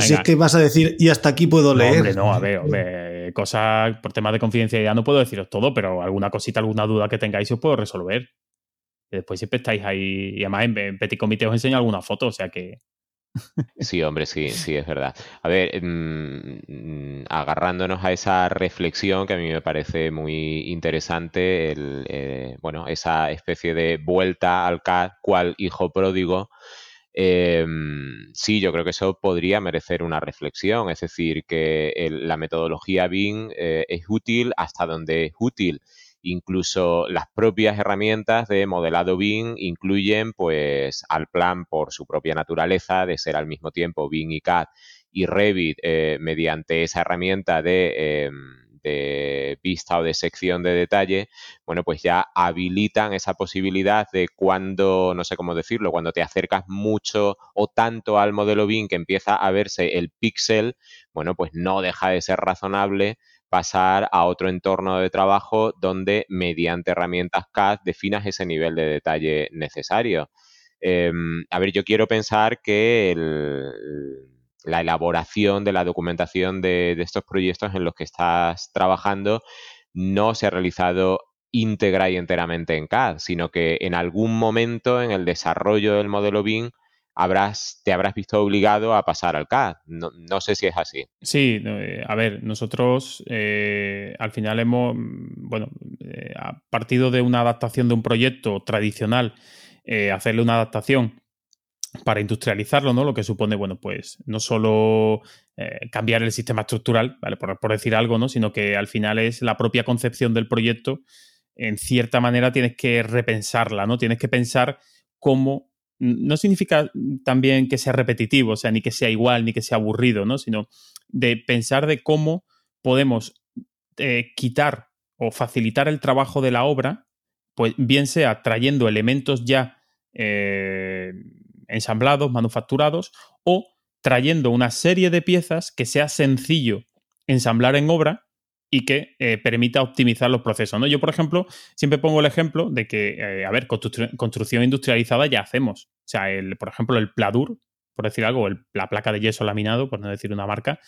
Si es que vas a decir, y hasta aquí puedo leer. Hombre, no, a ver, cosas por temas de confidencialidad no puedo deciros todo, pero alguna cosita, alguna duda que tengáis os puedo resolver. Y después siempre estáis ahí, y además en Petit Comité os enseño alguna foto, o sea que Sí, hombre, sí, sí, es verdad. A ver, mm, mm, agarrándonos a esa reflexión que a mí me parece muy interesante, el, eh, bueno, esa especie de vuelta al cual hijo pródigo, eh, sí, yo creo que eso podría merecer una reflexión, es decir, que la metodología BIM eh, es útil hasta donde es útil Incluso las propias herramientas de modelado BIM incluyen pues al plan por su propia naturaleza de ser al mismo tiempo BIM y CAD y Revit eh, mediante esa herramienta de, em, de, vista o de sección de detalle, bueno, pues ya habilitan esa posibilidad de cuando, no sé cómo decirlo, cuando te acercas mucho o tanto al modelo BIM que empieza a verse el píxel, bueno, pues no deja de ser razonable pasar a otro entorno de trabajo donde mediante herramientas CAD definas ese nivel de detalle necesario. Em, a ver, yo quiero pensar que la elaboración de la documentación de, estos proyectos en los que estás trabajando no se ha realizado íntegra y enteramente en CAD, sino que en algún momento en el desarrollo del modelo BIM habrás, te habrás visto obligado a pasar al CAD. No, sé si es así. Sí, eh, a ver, nosotros eh, al final hemos, mm, bueno, eh, a partido de una adaptación de un proyecto tradicional, hacerle una adaptación para industrializarlo, ¿no? Lo que supone, bueno, pues no solo cambiar el sistema estructural, ¿vale? Por, por, decir algo, ¿no? Sino que al final es la propia concepción del proyecto, en cierta manera tienes que repensarla, ¿no? Tienes que pensar cómo no significa también que sea repetitivo, o sea, ni que sea igual, ni que sea aburrido, ¿no? Sino de pensar de cómo podemos eh, quitar o facilitar el trabajo de la obra, pues bien sea trayendo elementos ya eh, ensamblados, manufacturados, o trayendo una serie de piezas que sea sencillo ensamblar en obra y que eh, permita optimizar los procesos. ¿no? Yo, por ejemplo, siempre pongo el ejemplo de que, eh, a ver, construcción industrializada ya hacemos. O sea, el, por ejemplo, el Pladur, por decir algo, la placa de yeso laminado, por no decir una marca,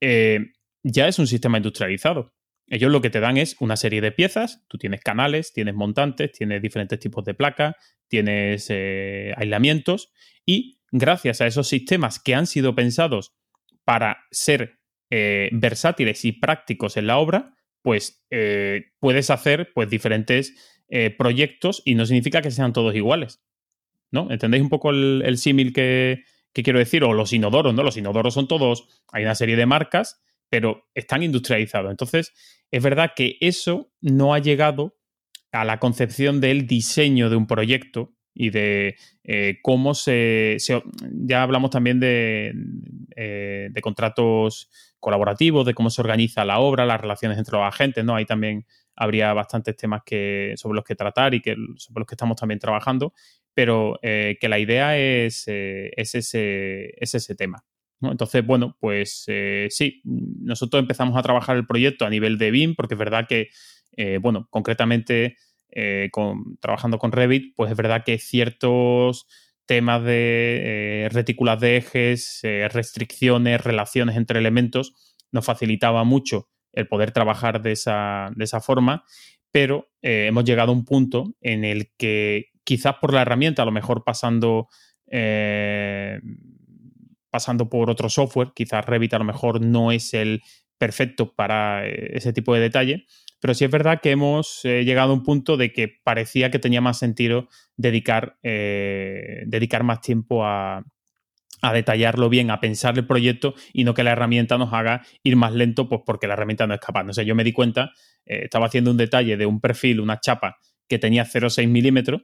eh, ya es un sistema industrializado. Ellos lo que te dan es una serie de piezas, tú tienes canales, tienes montantes, tienes diferentes tipos de placa, tienes aislamientos y gracias a esos sistemas que han sido pensados para ser eh, versátiles y prácticos en la obra, pues eh, puedes hacer pues, diferentes eh, proyectos y no significa que sean todos iguales. ¿No? ¿Entendéis un poco el, símil que, ¿Qué quiero decir? O los inodoros, ¿no? Los inodoros son todos, hay una serie de marcas, pero están industrializados. Entonces, es verdad que eso no ha llegado a la concepción del diseño de un proyecto y de cómo se, Ya hablamos también de, de, contratos colaborativos, de cómo se organiza la obra, las relaciones entre los agentes, ¿no? Ahí también habría bastantes temas que, sobre los que tratar y que, sobre los que estamos también trabajando, pero eh, que la idea es, es, ese, es ese tema. Entonces, bueno, pues sí, nosotros empezamos a trabajar el proyecto a nivel de BIM, porque es verdad que, bueno, concretamente eh, con, trabajando con Revit, pues es verdad que ciertos temas de eh, retículas de ejes, eh, restricciones, relaciones entre elementos, nos facilitaba mucho el poder trabajar de esa, de esa forma, pero hemos llegado a un punto en el que quizás por la herramienta, a lo mejor pasando, pasando por otro software, quizás Revit a lo mejor no es el perfecto para ese tipo de detalle, pero sí es verdad que hemos eh, llegado a un punto de que parecía que tenía más sentido dedicar, eh, dedicar más tiempo a, detallarlo bien, a pensar el proyecto y no que la herramienta nos haga ir más lento, pues porque la herramienta no es capaz. No sé, yo me di cuenta, eh, estaba haciendo un detalle de un perfil, una chapa que tenía 0,6 milímetros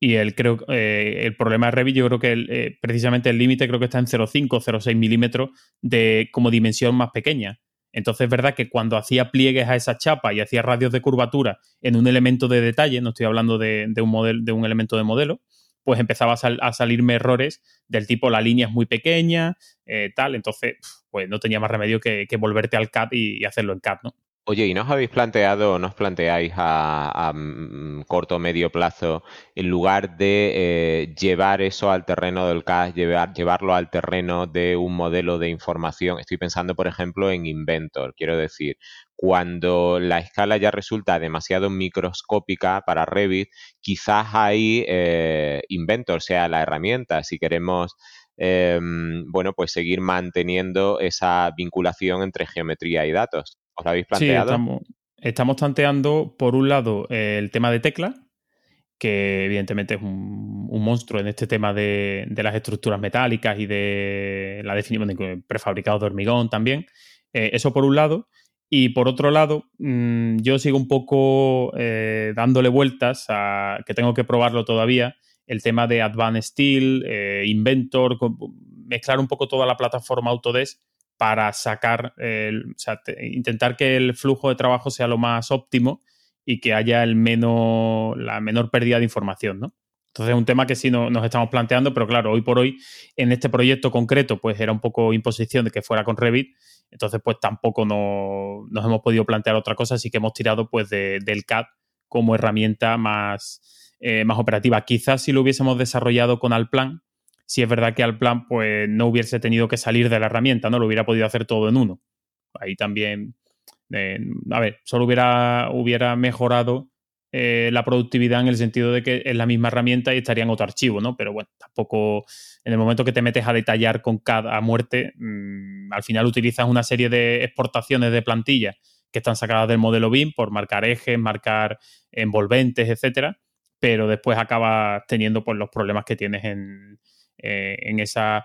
y el, creo, el problema de Revit, yo creo que precisamente el límite creo que está en 0,5 0,6 milímetros de como dimensión más pequeña. Entonces es verdad que cuando hacía pliegues a esa chapa y hacía radios de curvatura en un elemento de detalle, no estoy hablando de, un, de un elemento de modelo, pues empezaba a, salirme errores del tipo la línea es muy pequeña, eh, tal. Entonces, pues no tenía más remedio que, volverte al CAD y, y, hacerlo en CAD, ¿no? Oye, ¿y no os habéis planteado, no os planteáis a, mm, corto o medio plazo, en lugar de eh, llevar eso al terreno del CAS, llevar, llevarlo al terreno de un modelo de información? Estoy pensando, por ejemplo, en Inventor. Quiero decir, cuando la escala ya resulta demasiado microscópica para Revit, quizás ahí eh, Inventor sea la herramienta. Si queremos em, bueno, pues seguir manteniendo esa vinculación entre geometría y datos. ¿Os habéis planteado? Sí, estamos, tanteando, por un lado, el tema de tecla, que evidentemente es un, monstruo en este tema de, las estructuras metálicas y de la definición de prefabricados de hormigón también. Eh, eso por un lado. Y por otro lado, mm, yo sigo un poco eh, dándole vueltas a que tengo que probarlo todavía. El tema de Advanced Steel, eh, Inventor, mezclar un poco toda la plataforma Autodesk para sacar, intentar que el flujo de trabajo sea lo más óptimo y que haya el menos, la menor pérdida de información, ¿no? Entonces es un tema que sí nos estamos planteando, pero claro, hoy por hoy en este proyecto concreto pues era un poco imposición de que fuera con Revit, entonces pues tampoco no, nos hemos podido plantear otra cosa, así que hemos tirado pues del CAD como herramienta más, eh, más operativa. Quizás si lo hubiésemos desarrollado con Alplan, si es verdad que al plan pues no hubiese tenido que salir de la herramienta, ¿no? Lo hubiera podido hacer todo en uno. Ahí también, eh, a ver, solo hubiera, hubiera mejorado eh, la productividad en el sentido de que es la misma herramienta y estaría en otro archivo, ¿no? Pero bueno, tampoco en el momento que te metes a detallar con cada muerte, mm, al final utilizas una serie de exportaciones de plantilla que están sacadas del modelo BIM por marcar ejes, marcar envolventes, etcétera, pero después acabas teniendo pues, los problemas que tienes en, eh, en esa,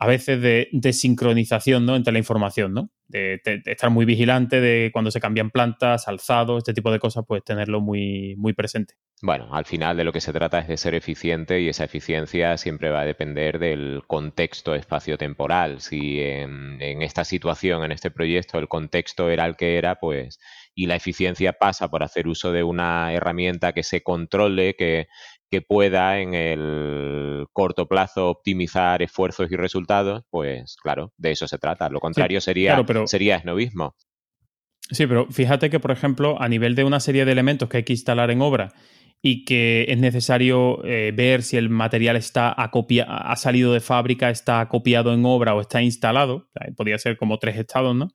a veces, de, sincronización ¿no? entre la información, ¿no? De, estar muy vigilante de cuando se cambian plantas, alzados, este tipo de cosas, pues tenerlo muy, muy presente. Bueno, al final de lo que se trata es de ser eficiente y esa eficiencia siempre va a depender del contexto espacio-temporal. Si en, en, esta situación, en este proyecto, el contexto era el que era, pues, y la eficiencia pasa por hacer uso de una herramienta que se controle, que, que pueda en el corto plazo optimizar esfuerzos y resultados, pues claro, de eso se trata. Lo contrario sería, sería esnovismo. Sí, pero fíjate que, por ejemplo, a nivel de una serie de elementos que hay que instalar en obra y que es necesario eh, ver si el material está ha salido de fábrica, está acopiado en obra o está instalado, podría ser como tres estados, ¿no?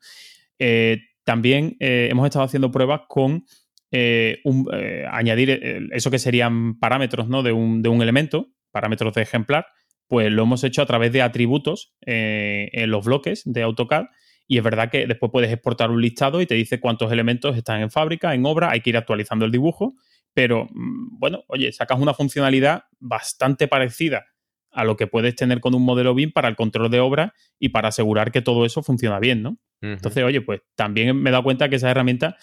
Eh, también eh, hemos estado haciendo pruebas con eh, eh, añadir eh, eso que serían parámetros ¿no? de, un, de, un, elemento, parámetros de ejemplar, pues lo hemos hecho a través de atributos en los bloques de AutoCAD. Y es verdad que después puedes exportar un listado y te dice cuántos elementos están en fábrica, en obra, hay que ir actualizando el dibujo. Pero mm, bueno, oye, sacas una funcionalidad bastante parecida a lo que puedes tener con un modelo BIM para el control de obra y para asegurar que todo eso funciona bien, ¿no? Entonces, oye, pues también me he dado cuenta que esa herramienta,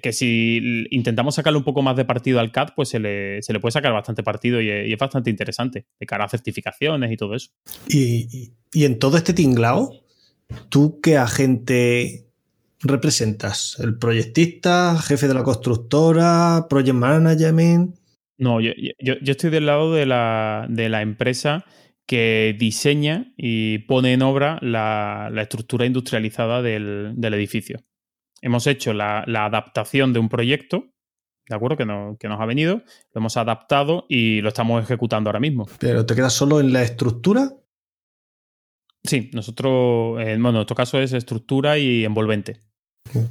que si intentamos sacarle un poco más de partido al CAD, pues se le, puede sacar bastante partido y es, bastante interesante de cara a certificaciones y todo eso. Y, y en todo este tinglao, ¿tú qué agente representas? ¿El proyectista, jefe de la constructora, project management? No, yo, estoy del lado de la, empresa que diseña y pone en obra la, estructura industrializada del, edificio. Hemos hecho la, adaptación de un proyecto, ¿de acuerdo? Que, que nos ha venido, lo hemos adaptado y lo estamos ejecutando ahora mismo. ¿Pero te quedas solo en la estructura? Sí, nosotros, eh, bueno, en nuestro caso es estructura y envolvente.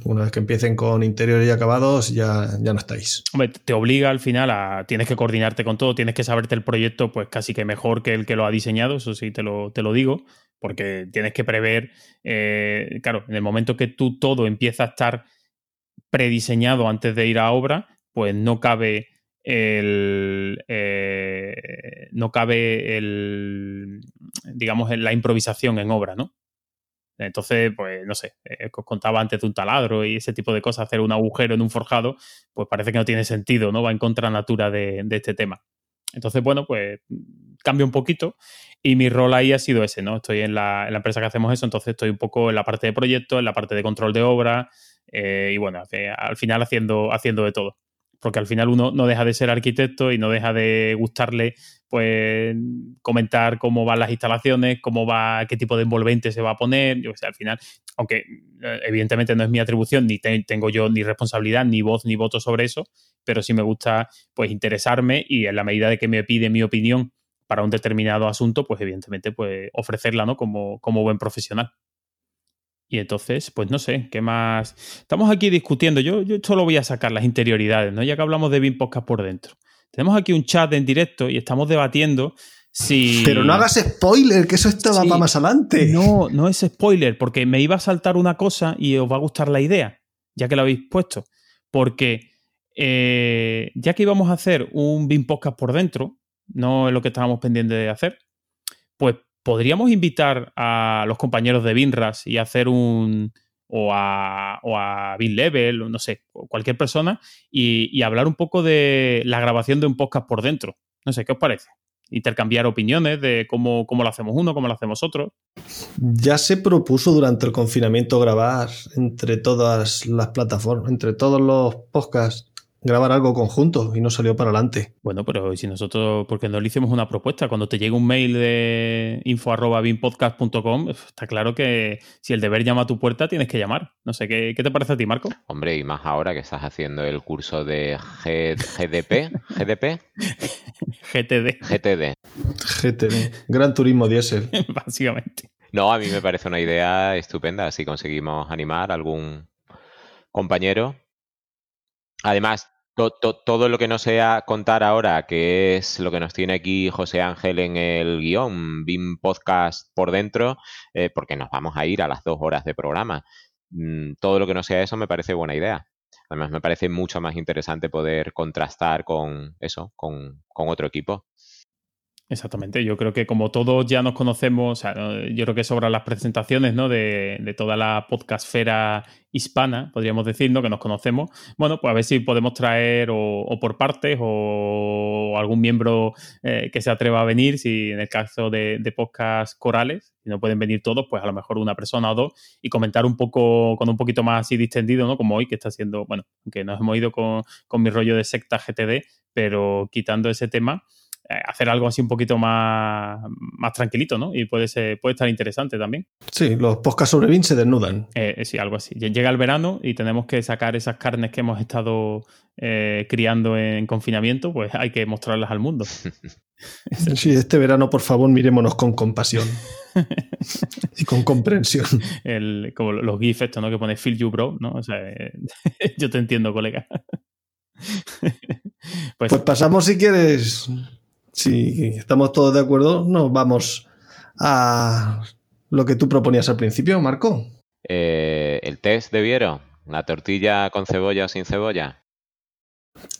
Una vez que empiecen con interiores y acabados, ya, ya no estáis. Hombre, te obliga al final a. Tienes que coordinarte con todo, tienes que saberte el proyecto, pues casi que mejor que el que lo ha diseñado, eso sí te lo, te lo digo, porque tienes que prever. Eh, claro, en el momento que tú todo empieza a estar prediseñado antes de ir a obra, pues no cabe el. Eh, no cabe el. digamos, la improvisación en obra, ¿no? Entonces, pues no sé, eh, os contaba antes de un taladro y ese tipo de cosas, hacer un agujero en un forjado, pues parece que no tiene sentido, ¿no? Va en contra natura de, este tema. Entonces, bueno, pues cambia un poquito y mi rol ahí ha sido ese, ¿no? Estoy en la, empresa que hacemos eso, entonces estoy un poco en la parte de proyecto, en la parte de control de obra eh, y bueno, al final haciendo, haciendo de todo porque al final uno no deja de ser arquitecto y no deja de gustarle pues comentar cómo van las instalaciones, cómo va, qué tipo de envolvente se va a poner, yo sé, al final, aunque eh, evidentemente no es mi atribución, ni tengo yo ni responsabilidad, ni voz, ni voto sobre eso, pero sí me gusta pues interesarme y en la medida de que me pide mi opinión para un determinado asunto, pues evidentemente pues ofrecerla, ¿no? Como, como buen profesional. Y entonces, pues no sé, ¿qué más? Estamos aquí discutiendo. Yo, yo solo voy a sacar las interioridades, ¿no? Ya que hablamos de BIM Podcast por dentro. Tenemos aquí un chat en directo y estamos debatiendo si. Pero no hagas spoiler, que eso estaba para más adelante. No, no es spoiler, porque me iba a saltar una cosa y os va a gustar la idea, ya que lo habéis puesto. Porque eh, ya que íbamos a hacer un BIM Podcast por dentro, no es lo que estábamos pendientes de hacer, pues podríamos invitar a los compañeros de Binras y hacer un. o a, o a Level, o no sé, cualquier persona, y, hablar un poco de la grabación de un podcast por dentro. No sé, ¿qué os parece? intercambiar opiniones de cómo, cómo, lo hacemos uno, cómo lo hacemos otro. Ya se propuso durante el confinamiento grabar entre todas las plataformas, entre todos los podcasts grabar algo conjunto y no salió para adelante. Bueno, pero si nosotros, porque no le hicimos una propuesta, cuando te llega un mail de info.binpodcast.com, está claro que si el deber llama a tu puerta, tienes que llamar. No sé, ¿qué, te parece a ti, Marco? Hombre, y más ahora que estás haciendo el curso de GDP, GDP. GTD. GTD. GTD. Gran Turismo Diesel. Básicamente. No, a mí me parece una idea estupenda si conseguimos animar a algún compañero Además, todo lo que no sea contar ahora, que es lo que nos tiene aquí José Ángel en el guion, BIM Podcast por dentro, eh, porque nos vamos a ir a las dos horas de programa. Mm, todo lo que no sea eso me parece buena idea. Además, me parece mucho más interesante poder contrastar con eso, con otro equipo. Exactamente, yo creo que como todos ya nos conocemos, yo creo que sobran las presentaciones ¿no? de, toda la podcastfera hispana, podríamos decir, ¿no? que nos conocemos. Bueno, pues a ver si podemos traer o, por partes o algún miembro eh, que se atreva a venir, si en el caso de, de podcast corales, si no pueden venir todos, pues a lo mejor una persona o dos y comentar un poco, con un poquito más así distendido, ¿no? como hoy, que está siendo, bueno, que nos hemos ido con, con mi rollo de secta GTD, pero quitando ese tema hacer algo así un poquito más, más tranquilito, ¿no? Y puede, ser, puede estar interesante también. Sí, los podcasts sobre Vin se desnudan. Eh, eh, sí, algo así. Llega el verano y tenemos que sacar esas carnes que hemos estado criando en confinamiento, pues hay que mostrarlas al mundo. Sí, este verano, por favor, mirémonos con compasión y con comprensión. como los GIFs, esto, ¿no? Que pone Feel You Bro, ¿no? O sea, yo te entiendo, colega. pues, pues pasamos, si quieres, si estamos todos de acuerdo, nos vamos a lo que tú proponías al principio, Marco. Eh, el test de Viero, la tortilla con cebolla o sin cebolla.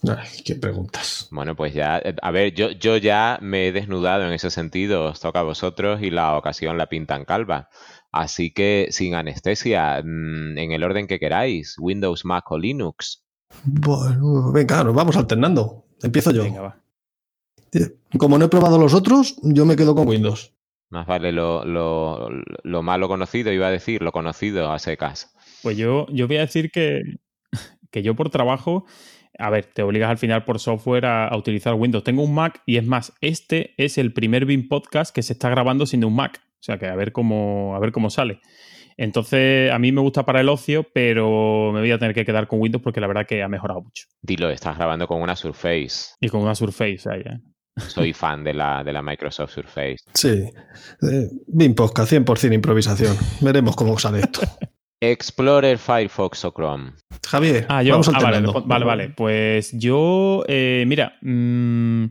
Ay, qué preguntas. Bueno, pues ya, eh, a ver, yo, yo ya me he desnudado en ese sentido, os toca a vosotros y la ocasión la pintan calva. Así que sin anestesia, mm, en el orden que queráis, Windows, Mac o Linux. Bueno, venga, nos vamos alternando. Empiezo yo. Venga, va. Como no he probado los otros, yo me quedo con Windows. Más vale lo, lo, lo malo conocido, iba a decir, lo conocido a secas. Pues yo, yo voy a decir que, que yo por trabajo, a ver, te obligas al final por software a, a utilizar Windows. Tengo un Mac y es más, este es el primer BIM podcast que se está grabando sin un Mac. O sea que a ver cómo, a ver cómo sale. Entonces, a mí me gusta para el ocio, pero me voy a tener que quedar con Windows porque la verdad que ha mejorado mucho. Dilo, estás grabando con una Surface. Y con una Surface ¿eh? Soy fan de la, de la Microsoft Surface. Sí. Eh, Podcast, 100% improvisación. Veremos cómo sale esto. Explorer, Firefox o Chrome. Javier, Ah, yo. vamos Ah, vale, alternando. vale, vale. Pues yo, eh, mira, mm,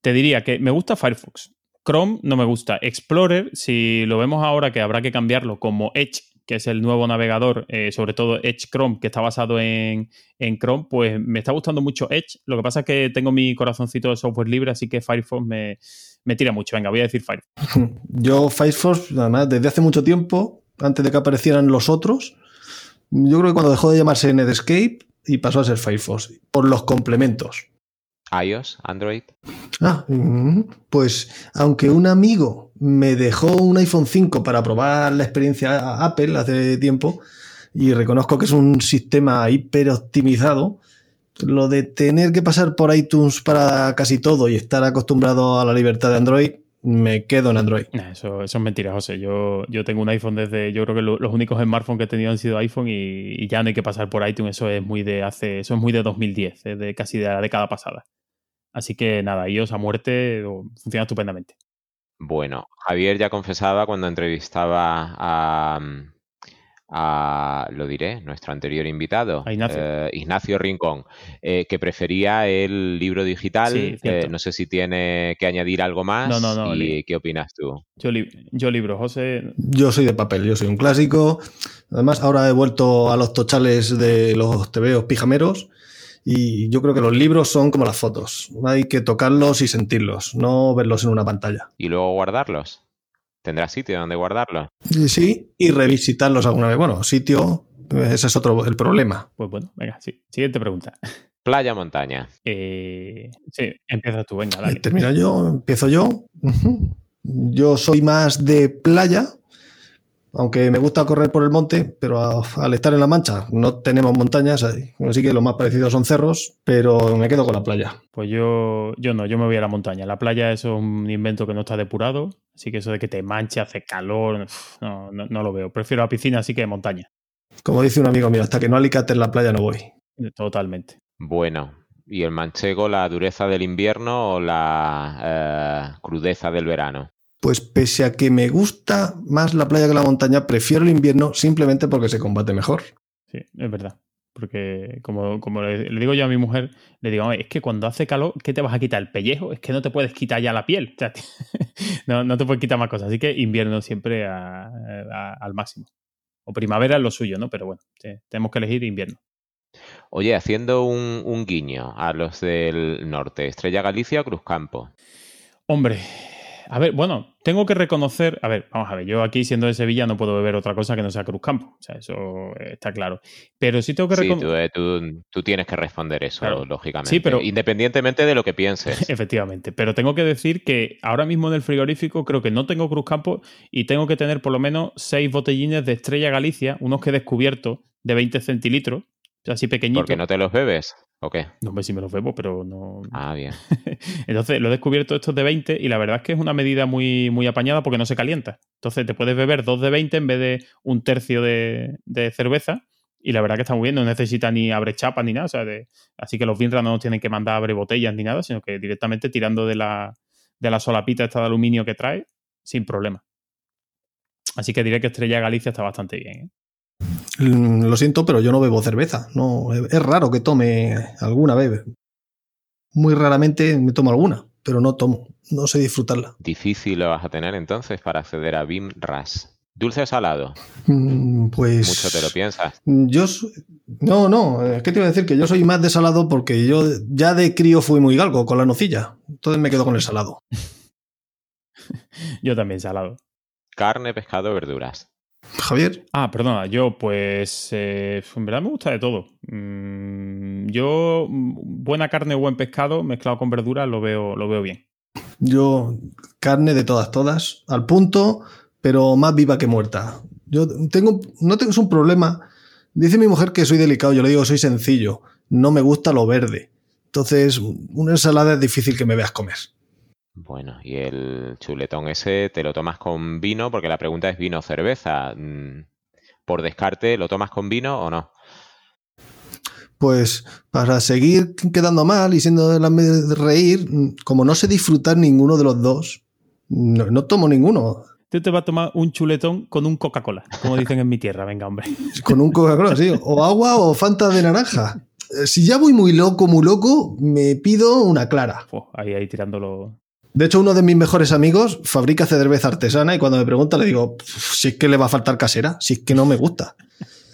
te diría que me gusta Firefox. Chrome no me gusta. Explorer, si lo vemos ahora que habrá que cambiarlo como Edge, que es el nuevo navegador, eh, sobre todo Edge Chrome, que está basado en, en Chrome, pues me está gustando mucho Edge. Lo que pasa es que tengo mi corazoncito de software libre, así que Firefox me, me tira mucho. Venga, voy a decir Firefox. Yo Firefox, además, desde hace mucho tiempo, antes de que aparecieran los otros, yo creo que cuando dejó de llamarse Netscape y pasó a ser Firefox, por los complementos. iOS, Android. Ah, mm, pues aunque un amigo me dejó un iPhone 5 para probar la experiencia Apple hace tiempo, y reconozco que es un sistema hiper optimizado, lo de tener que pasar por iTunes para casi todo y estar acostumbrado a la libertad de Android, me quedo en Android. Eso, eso es mentira, José. Yo, yo tengo un iPhone desde. Yo creo que lo- los únicos smartphones que he tenido han sido iPhone y, ya no hay que pasar por iTunes. Eso es muy de hace. Eso es muy de 2010, es de casi de la década pasada. Así que nada, iOS a muerte funciona estupendamente. Bueno, Javier ya confesaba cuando entrevistaba a, a, lo diré, nuestro anterior invitado, A Ignacio. eh, Ignacio Rincón, eh, que prefería el libro digital. Sí. Eh, no sé si tiene que añadir algo más. No, no, no, ¿Y li- qué opinas tú? Yo, li- yo libro, José. Yo soy de papel, yo soy un clásico. Además, ahora he vuelto a los tochales de los tebeos pijameros y yo creo que los libros son como las fotos. Hay que tocarlos y sentirlos, no verlos en una pantalla. ¿Y luego guardarlos? ¿Tendrás sitio donde guardarlos? Sí, y revisitarlos alguna vez. Bueno, sitio, ese es otro el problema. Pues bueno, venga, sí. Siguiente pregunta. Playa, montaña. Eh, sí, empieza tú, venga, dale. Termino yo, empiezo yo. Yo soy más de playa, aunque me gusta correr por el monte, pero a- al estar en la Mancha no tenemos montañas, así que lo más parecido son cerros, pero me quedo con la playa. Pues yo, yo no, yo me voy a la montaña. La playa eso es un invento que no está depurado, así que eso de que te manche, hace calor, uf, no, no, no lo veo. Prefiero la piscina, así que montaña, Como dice un amigo mío, hasta que no alicate en la playa no voy. totalmente. Bueno, ¿y el manchego, la dureza del invierno o la eh, crudeza del verano? Pues pese a que me gusta más la playa que la montaña, prefiero el invierno simplemente porque se combate mejor. Sí, es verdad. Porque como, como le, le digo yo a mi mujer, le digo, "Oye, es que cuando hace calor, ¿qué te vas a quitar? ¿El pellejo? Es que no te puedes quitar ya la piel. O sea, no, no te puedes quitar más cosas. Así que invierno siempre a- a- al máximo. O primavera es lo suyo, ¿no? Pero bueno, te- tenemos que elegir invierno. Oye, haciendo un, un guiño a los del norte, Estrella Galicia o Cruzcampo. Hombre, a ver, bueno, tengo que reconocer, a ver, vamos a ver, yo aquí siendo de Sevilla no puedo beber otra cosa que no sea Cruzcampo, o sea, eso está claro. Pero sí tengo que Sí, reconocer... tú, eh, tú- tú tienes que responder eso, Claro. lógicamente. Sí, pero- Independientemente de lo que pienses. Efectivamente, pero tengo que decir que ahora mismo en el frigorífico creo que no tengo Cruzcampo y tengo que tener por lo menos seis botellines de Estrella Galicia, unos que he descubierto de 20 centilitros, así pequeñitos. ¿Porque no te los bebes? ¿O qué? No sé si me los bebo, pero no. Ah, bien. Entonces lo he descubierto estos de 20 y la verdad es que es una medida muy, muy apañada porque no se calienta. Entonces te puedes beber dos de 20 en vez de un tercio de, de cerveza y la verdad que está muy bien, no necesita ni abre chapa ni nada. O sea, de- así que los Vinra no nos tienen que mandar a abre botellas ni nada, sino que directamente tirando de la, de la solapita esta de aluminio que trae, sin problema. Así que diré que Estrella Galicia está bastante bien. ¿eh? Mm, Lo siento, pero yo no bebo cerveza. No, es raro que tome alguna vez. Muy raramente me tomo alguna, pero no tomo. No sé disfrutarla. Difícil lo vas a tener entonces para acceder a BIM RAS. ¿Dulce o salado? Mm, Pues. Mucho te lo piensas. Yo. No, no, es que te iba a decir que yo soy más de salado porque yo ya de crío fui muy galgo con la nocilla. Entonces me quedo con el salado. Yo también salado. Carne, pescado, verduras. Javier. Ah, perdona, yo pues eh, en verdad me gusta de todo. Mm, yo mm, buena carne o buen pescado mezclado con verduras lo veo, lo veo bien. Yo, carne de todas, todas, al punto, pero más viva que muerta. Yo tengo, no tengo es un problema. Dice mi mujer que soy delicado, yo le digo soy sencillo. No me gusta lo verde. Entonces, una ensalada es difícil que me veas comer. Bueno, y el chuletón ese te lo tomas con vino, porque la pregunta es vino o cerveza. Mm, Por descarte, ¿lo tomas con vino o no? Pues para seguir quedando mal y siendo de la de reír, como no sé disfrutar ninguno de los dos, no, no tomo ninguno. Tú te vas a tomar un chuletón con un Coca-Cola, como dicen en mi tierra, venga, hombre. Con un Coca-Cola, sí. O agua o Fanta de naranja. Eh, Si ya voy muy loco, muy loco, me pido una clara. Ahí, ahí tirándolo. De hecho, uno de mis mejores amigos fabrica cerveza artesana y cuando me pregunta le digo, "Pff, si es que le va a faltar casera, si es que no me gusta.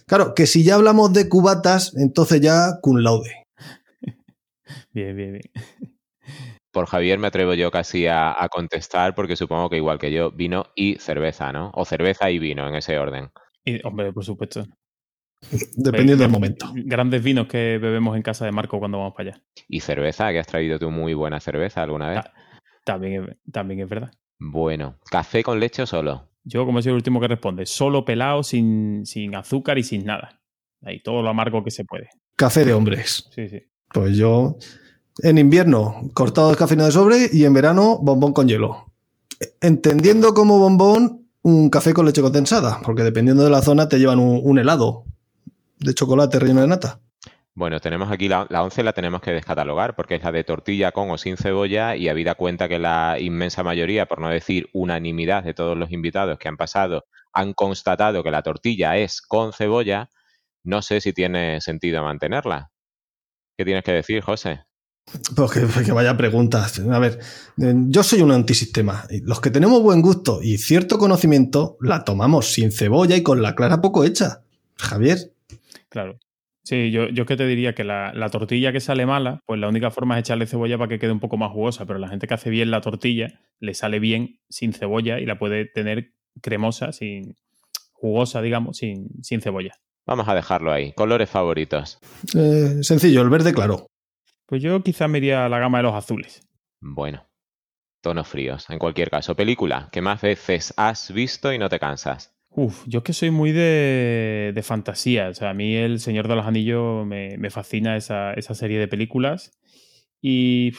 Claro, que si ya hablamos de cubatas, entonces ya cum laude. Bien, bien, bien. Por Javier me atrevo yo casi a, a contestar, porque supongo que igual que yo, vino y cerveza, ¿no? O cerveza y vino, en ese orden. Y, hombre, por supuesto. Dependiendo del momento. Grandes vinos que bebemos en casa de Marco cuando vamos para allá. ¿Y cerveza? ¿Que has traído tú muy buena cerveza alguna vez? Ah. También es, también es verdad. Bueno, ¿café con leche o solo? Yo, como soy el último que responde, solo pelado, sin, sin azúcar y sin nada. Ahí todo lo amargo que se puede. Café de hombres. Sí, sí. Pues yo, en invierno, cortado descafeinado de sobre y en verano, bombón con hielo. Entendiendo como bombón un café con leche condensada, porque dependiendo de la zona te llevan un, un helado de chocolate relleno de nata. Bueno, tenemos aquí la, la 11, la tenemos que descatalogar porque es la de tortilla con o sin cebolla y habida cuenta que la inmensa mayoría, por no decir unanimidad de todos los invitados que han pasado, han constatado que la tortilla es con cebolla, no sé si tiene sentido mantenerla. ¿Qué tienes que decir, José? Pues que, que vaya preguntas. A ver, eh, yo soy un antisistema. Y Los que tenemos buen gusto y cierto conocimiento, la tomamos sin cebolla y con la clara poco hecha. Javier, Claro. Sí, yo, yo es que te diría que la, la tortilla que sale mala, pues la única forma es echarle cebolla para que quede un poco más jugosa, pero la gente que hace bien la tortilla le sale bien sin cebolla y la puede tener cremosa, sin jugosa, digamos, sin, sin cebolla. Vamos a dejarlo ahí. Colores favoritos. eh, sencillo, el verde claro. Pues yo quizá me iría a la gama de los azules. Bueno, tonos fríos. En cualquier caso, película que más veces has visto y no te cansas. Uf, yo es que soy muy de, de fantasía. O sea, a mí El Señor de los Anillos me, me fascina esa, esa serie de películas. Y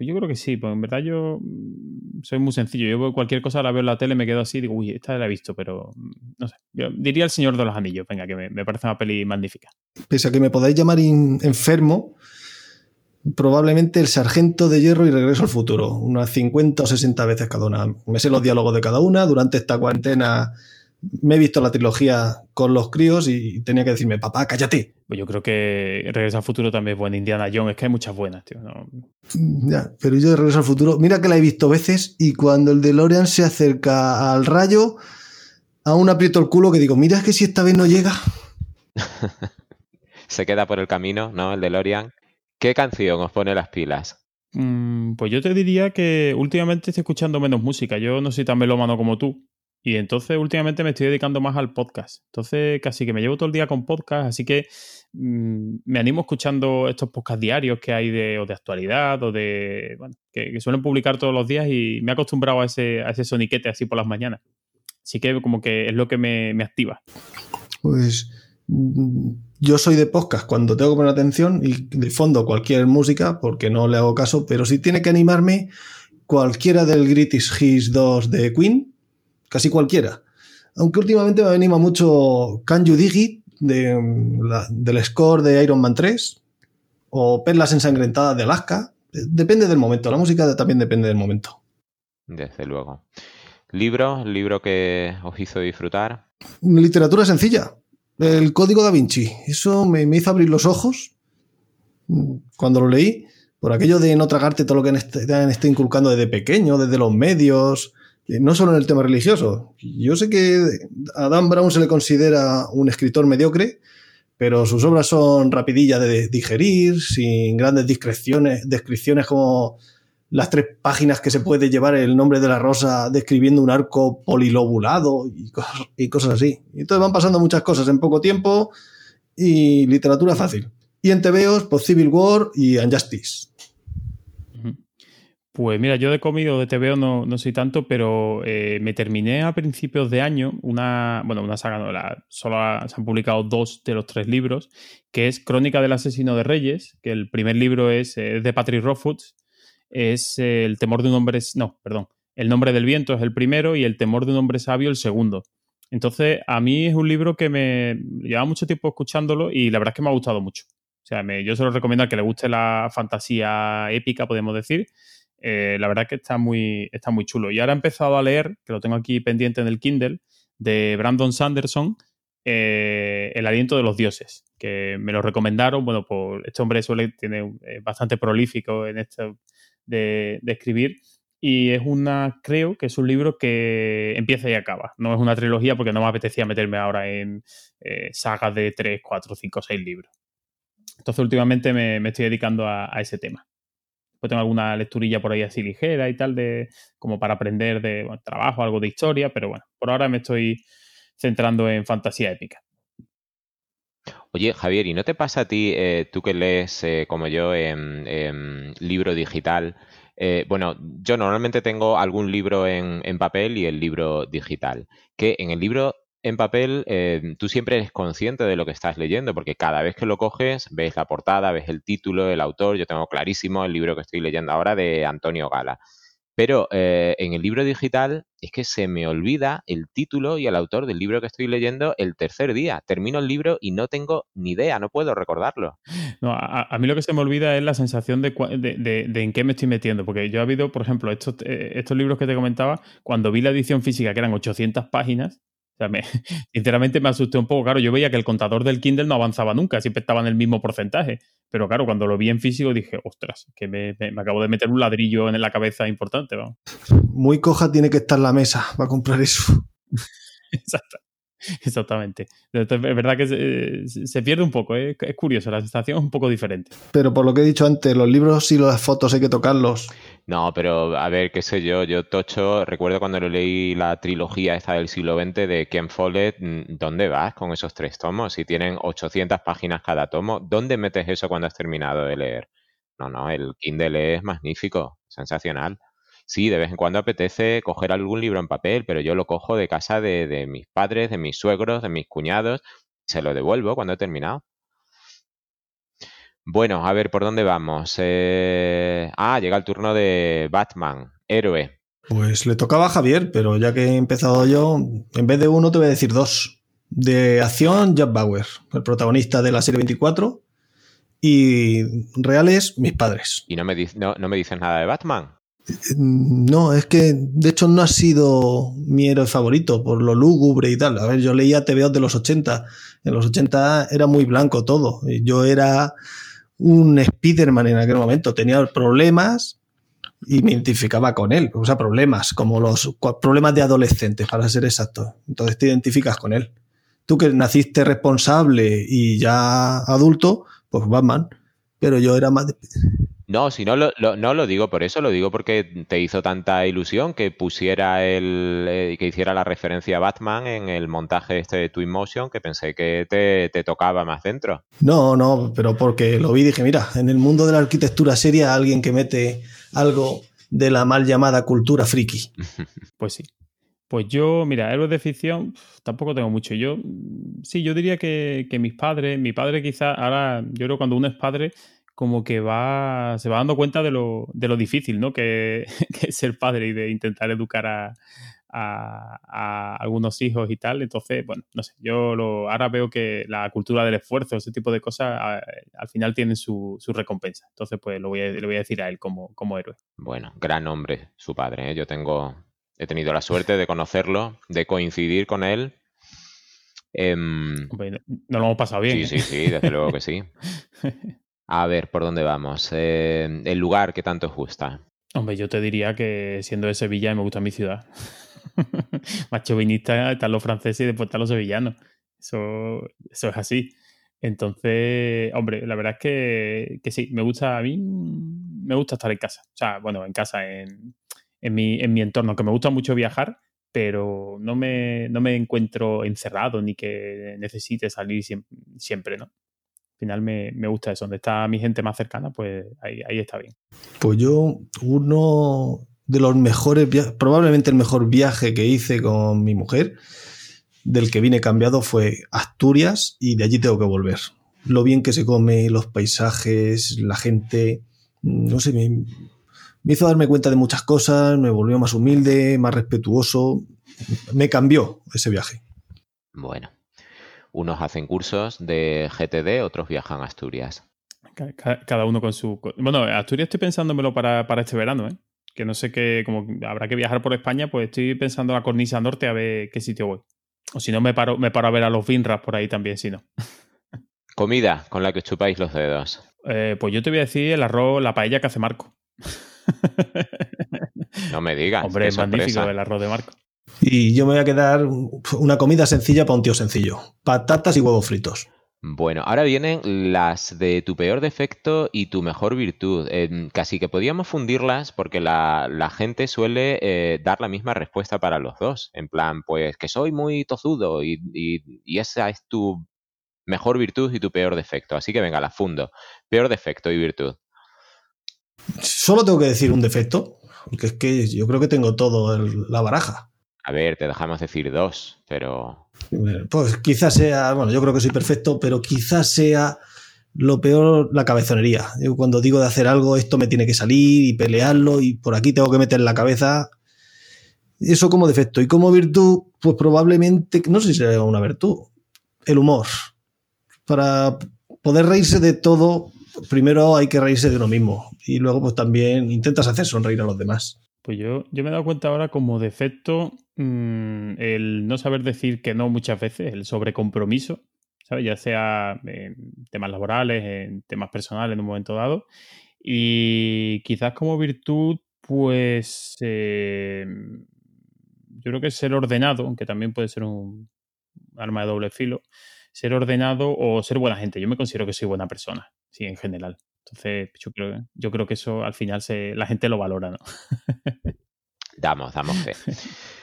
pues yo creo que sí, pues en verdad yo mm, soy muy sencillo. Yo cualquier cosa, la veo en la tele, me quedo así, digo, uy, esta la he visto, pero mm, no sé. Yo diría El Señor de los Anillos, venga, que me, me parece una peli magnífica. Pese a que me podáis llamar enfermo, probablemente el sargento de hierro y regreso al futuro. Unas 50 o 60 veces cada una. Me sé los diálogos de cada una. Durante esta cuarentena me he visto la trilogía con los críos y tenía que decirme, papá, cállate. Pues yo creo que Regresa al Futuro también es buena. Indiana Jones, es que hay muchas buenas, tío. ¿no? Ya, pero yo de regreso al futuro, mira que la he visto veces y cuando el DeLorean se acerca al rayo, aún aprieto el culo que digo, mira que si esta vez no llega. Se queda por el camino, ¿no? El DeLorean. ¿Qué canción os pone las pilas? Mm, pues yo te diría que últimamente estoy escuchando menos música. Yo no soy tan melómano como tú. Y entonces últimamente me estoy dedicando más al podcast. Entonces casi que me llevo todo el día con podcast, así que mm, me animo escuchando estos podcasts diarios que hay de, o de actualidad o de... Bueno, que, suelen publicar todos los días y me he acostumbrado a ese, a ese soniquete así por las mañanas. Así que como que es lo que me, me activa. Pues mm, yo soy de podcast cuando tengo que poner atención y de fondo cualquier música porque no le hago caso, pero si tiene que animarme cualquiera del Greatest Hits 2 de Queen, casi cualquiera. Aunque últimamente me anima mucho Can You Dig It de, mm, la- del score de Iron Man 3 o Perlas ensangrentadas de Alaska. Eh, Depende del momento, la música también depende del momento. Desde luego. ¿Libro? ¿Libro que os hizo disfrutar? Literatura sencilla. El Código da Vinci. Eso me, me hizo abrir los ojos mm, cuando lo leí. Por aquello de no tragarte todo lo que te han estado inculcando desde pequeño, desde los medios. No solo en el tema religioso. Yo sé que a Dan Brown se le considera un escritor mediocre, pero sus obras son rapidillas de digerir, sin grandes descripciones, como las tres páginas que se puede llevar el nombre de la rosa describiendo un arco polilobulado y cosas, y cosas así. Y entonces van pasando muchas cosas en poco tiempo y literatura fácil. Y en TVOs, pues Civil War y Unjustice. Pues mira, yo de comido de TVO no, no soy tanto, pero eh, me terminé a principios de año una, bueno, una saga, no, solo se han publicado dos de los tres libros, que es Crónica del asesino de reyes, que el primer libro es, de Patrick Rothfuss, es El temor de un hombre, no, perdón, El nombre del viento es el primero y El temor de un hombre sabio el segundo. Entonces, a mí es un libro que me lleva mucho tiempo escuchándolo y la verdad es que me ha gustado mucho. O sea, yo se lo recomiendo a que le guste la fantasía épica, podemos decir, eh, la verdad que está muy, está muy chulo. Y ahora he empezado a leer, que lo tengo aquí pendiente en el Kindle, de Brandon Sanderson, eh, El aliento de los dioses, que me lo recomendaron. Bueno, pues este hombre suele, tiene eh, bastante prolífico en esto de, escribir. Y es una, creo que es un libro que empieza y acaba. No es una trilogía porque no me apetecía meterme ahora en sagas de 3, 4, 5, 6 libros. Entonces últimamente me, estoy dedicando a ese tema. Pues tengo alguna lecturilla por ahí así ligera y tal, de como para aprender de trabajo, algo de historia, pero bueno, por ahora me estoy centrando en fantasía épica. Oye, Javier, ¿y no te pasa a ti, eh, tú que lees eh, como yo en, libro digital? Eh, bueno, yo normalmente tengo algún libro en, en, papel y el libro digital. Que en el libro en papel, eh, tú siempre eres consciente de lo que estás leyendo, porque cada vez que lo coges, ves la portada, ves el título, el autor. Yo tengo clarísimo el libro que estoy leyendo ahora de Antonio Gala. Pero eh, en el libro digital es que se me olvida el título y el autor del libro que estoy leyendo el tercer día. Termino el libro y no tengo ni idea, no puedo recordarlo. No, a, mí lo que se me olvida es la sensación de, de, en qué me estoy metiendo. Porque yo he habido, por ejemplo, estos, eh, estos libros que te comentaba, cuando vi la edición física, que eran 800 páginas, sinceramente me asusté un poco. Claro, yo veía que el contador del Kindle no avanzaba nunca, siempre estaba en el mismo porcentaje. Pero claro, cuando lo vi en físico dije, ostras, que me, acabo de meter un ladrillo en la cabeza importante. Muy coja tiene que estar la mesa para comprar eso. Exacto. Exactamente. Es verdad que se, pierde un poco, ¿eh? es curioso, la sensación es un poco diferente. Pero por lo que he dicho antes, los libros y las fotos hay que tocarlos. No, pero a ver, qué sé yo, yo Tocho, recuerdo cuando leí la trilogía esta del siglo XX de Ken Follett, mm, ¿dónde vas con esos tres tomos? Si tienen 800 páginas cada tomo, ¿dónde metes eso cuando has terminado de leer? No, no, el Kindle es magnífico, sensacional. Sí, de vez en cuando apetece coger algún libro en papel, pero yo lo cojo de casa de, mis padres, de mis suegros, de mis cuñados, se lo devuelvo cuando he terminado. Bueno, a ver, ¿por dónde vamos? Eh, ah, llega el turno de Batman, héroe. Pues le tocaba a Javier, pero ya que he empezado yo, en vez de uno te voy a decir dos. De acción, Jack Bauer, el protagonista de la serie 24, y reales, mis padres. ¿Y no me, no, no me dices nada de Batman? No, es que de hecho no ha sido mi héroe favorito por lo lúgubre y tal. A ver, yo leía TVO de los 80. En los 80 era muy blanco todo. Yo era un Spider-Man en aquel momento. Tenía problemas y me identificaba con él. O sea, problemas, como los problemas de adolescentes, para ser exacto. Entonces te identificas con él. Tú que naciste responsable y ya adulto, pues Batman. Pero yo era más... No, si no lo, no lo digo por eso, lo digo porque te hizo tanta ilusión que pusiera el, eh, que hiciera la referencia a Batman en el montaje este de Twinmotion que pensé que te, te, tocaba más dentro. No, no, pero porque lo vi y dije, mira, en el mundo de la arquitectura seria alguien que mete algo de la mal llamada cultura friki. pues sí. Pues yo, mira, héroes de ficción tampoco tengo mucho. Yo, sí, yo diría que, que mis padres, mi padre quizá, ahora, yo creo que cuando uno es padre como que va, se va dando cuenta de lo, de lo difícil, ¿no? Que, es ser padre y de intentar educar a, algunos hijos y tal. Entonces, bueno, no sé, yo lo, ahora veo que la cultura del esfuerzo, ese tipo de cosas, al final tienen su, recompensa. Entonces, pues lo voy a, le voy a decir a él como, como héroe. Bueno, gran hombre, su padre. ¿eh? Yo tengo, he tenido la suerte de conocerlo, de coincidir con él. Em, no lo hemos pasado bien. Sí, sí, sí, desde luego que sí. A ver, ¿por dónde vamos? Eh, el lugar que tanto os gusta. Hombre, yo te diría que siendo de Sevilla me gusta mi ciudad. Más chauvinista están los franceses y después están los sevillanos. Eso, eso es así. Entonces, hombre, la verdad es que, que, sí, me gusta a mí, me gusta estar en casa. O sea, bueno, en casa, en, en, mi, en mi entorno, que me gusta mucho viajar, pero no me, no me encuentro encerrado ni que necesite salir siempre, ¿no? Al final me, me, gusta eso, donde está mi gente más cercana, pues ahí, ahí está bien. Pues yo, uno de los mejores viajes, probablemente el mejor viaje que hice con mi mujer, del que vine cambiado fue Asturias y de allí tengo que volver. Lo bien que se come, los paisajes, la gente, no sé, me, me hizo darme cuenta de muchas cosas, me volvió más humilde, más respetuoso. Me cambió ese viaje. Bueno, unos hacen cursos de GTD, otros viajan a Asturias. Cada uno con su... Bueno, Asturias estoy pensándomelo para, para este verano, ¿eh? Que no sé qué, como habrá que viajar por España, pues estoy pensando la cornisa norte a ver qué sitio voy. O si no, me paro, me paro a ver a los Vinras por ahí también, si no. Comida con la que chupáis los dedos. Eh, pues yo te voy a decir el arroz, la paella que hace Marco. No me digas. Hombre, es magnífico el arroz de Marco. Y yo me voy a quedar una comida sencilla para un tío sencillo. Patatas y huevos fritos. Bueno, ahora vienen las de tu peor defecto y tu mejor virtud. Eh, casi que podíamos fundirlas porque la, gente suele eh, dar la misma respuesta para los dos. En plan, pues que soy muy tozudo y, y, esa es tu mejor virtud y tu peor defecto. Así que venga, la fundo. Peor defecto y virtud. Solo tengo que decir un defecto, porque es que yo creo que tengo todo la baraja. A ver, te dejamos decir dos, pero. Pues quizás sea, bueno, yo creo que soy perfecto, pero quizás sea lo peor la cabezonería. Yo cuando digo de hacer algo, esto me tiene que salir y pelearlo, y por aquí tengo que meter la cabeza. Eso como defecto. Y como virtud, pues probablemente, no sé si sea una virtud, el humor. Para poder reírse de todo primero hay que reírse de uno mismo y luego pues también intentas hacer sonreír a los demás. Pues yo, yo me he dado cuenta ahora como defecto mmm, el no saber decir que no muchas veces, el sobrecompromiso, ¿sabes? Ya sea en temas laborales, en temas personales en un momento dado. Y quizás como virtud, pues eh, yo creo que ser ordenado, aunque también puede ser un arma de doble filo, ser ordenado o ser buena gente. Yo me considero que soy buena persona sí, en general. Entonces, yo creo, yo creo que eso al final se, la gente lo valora, ¿no? damos, damos fe.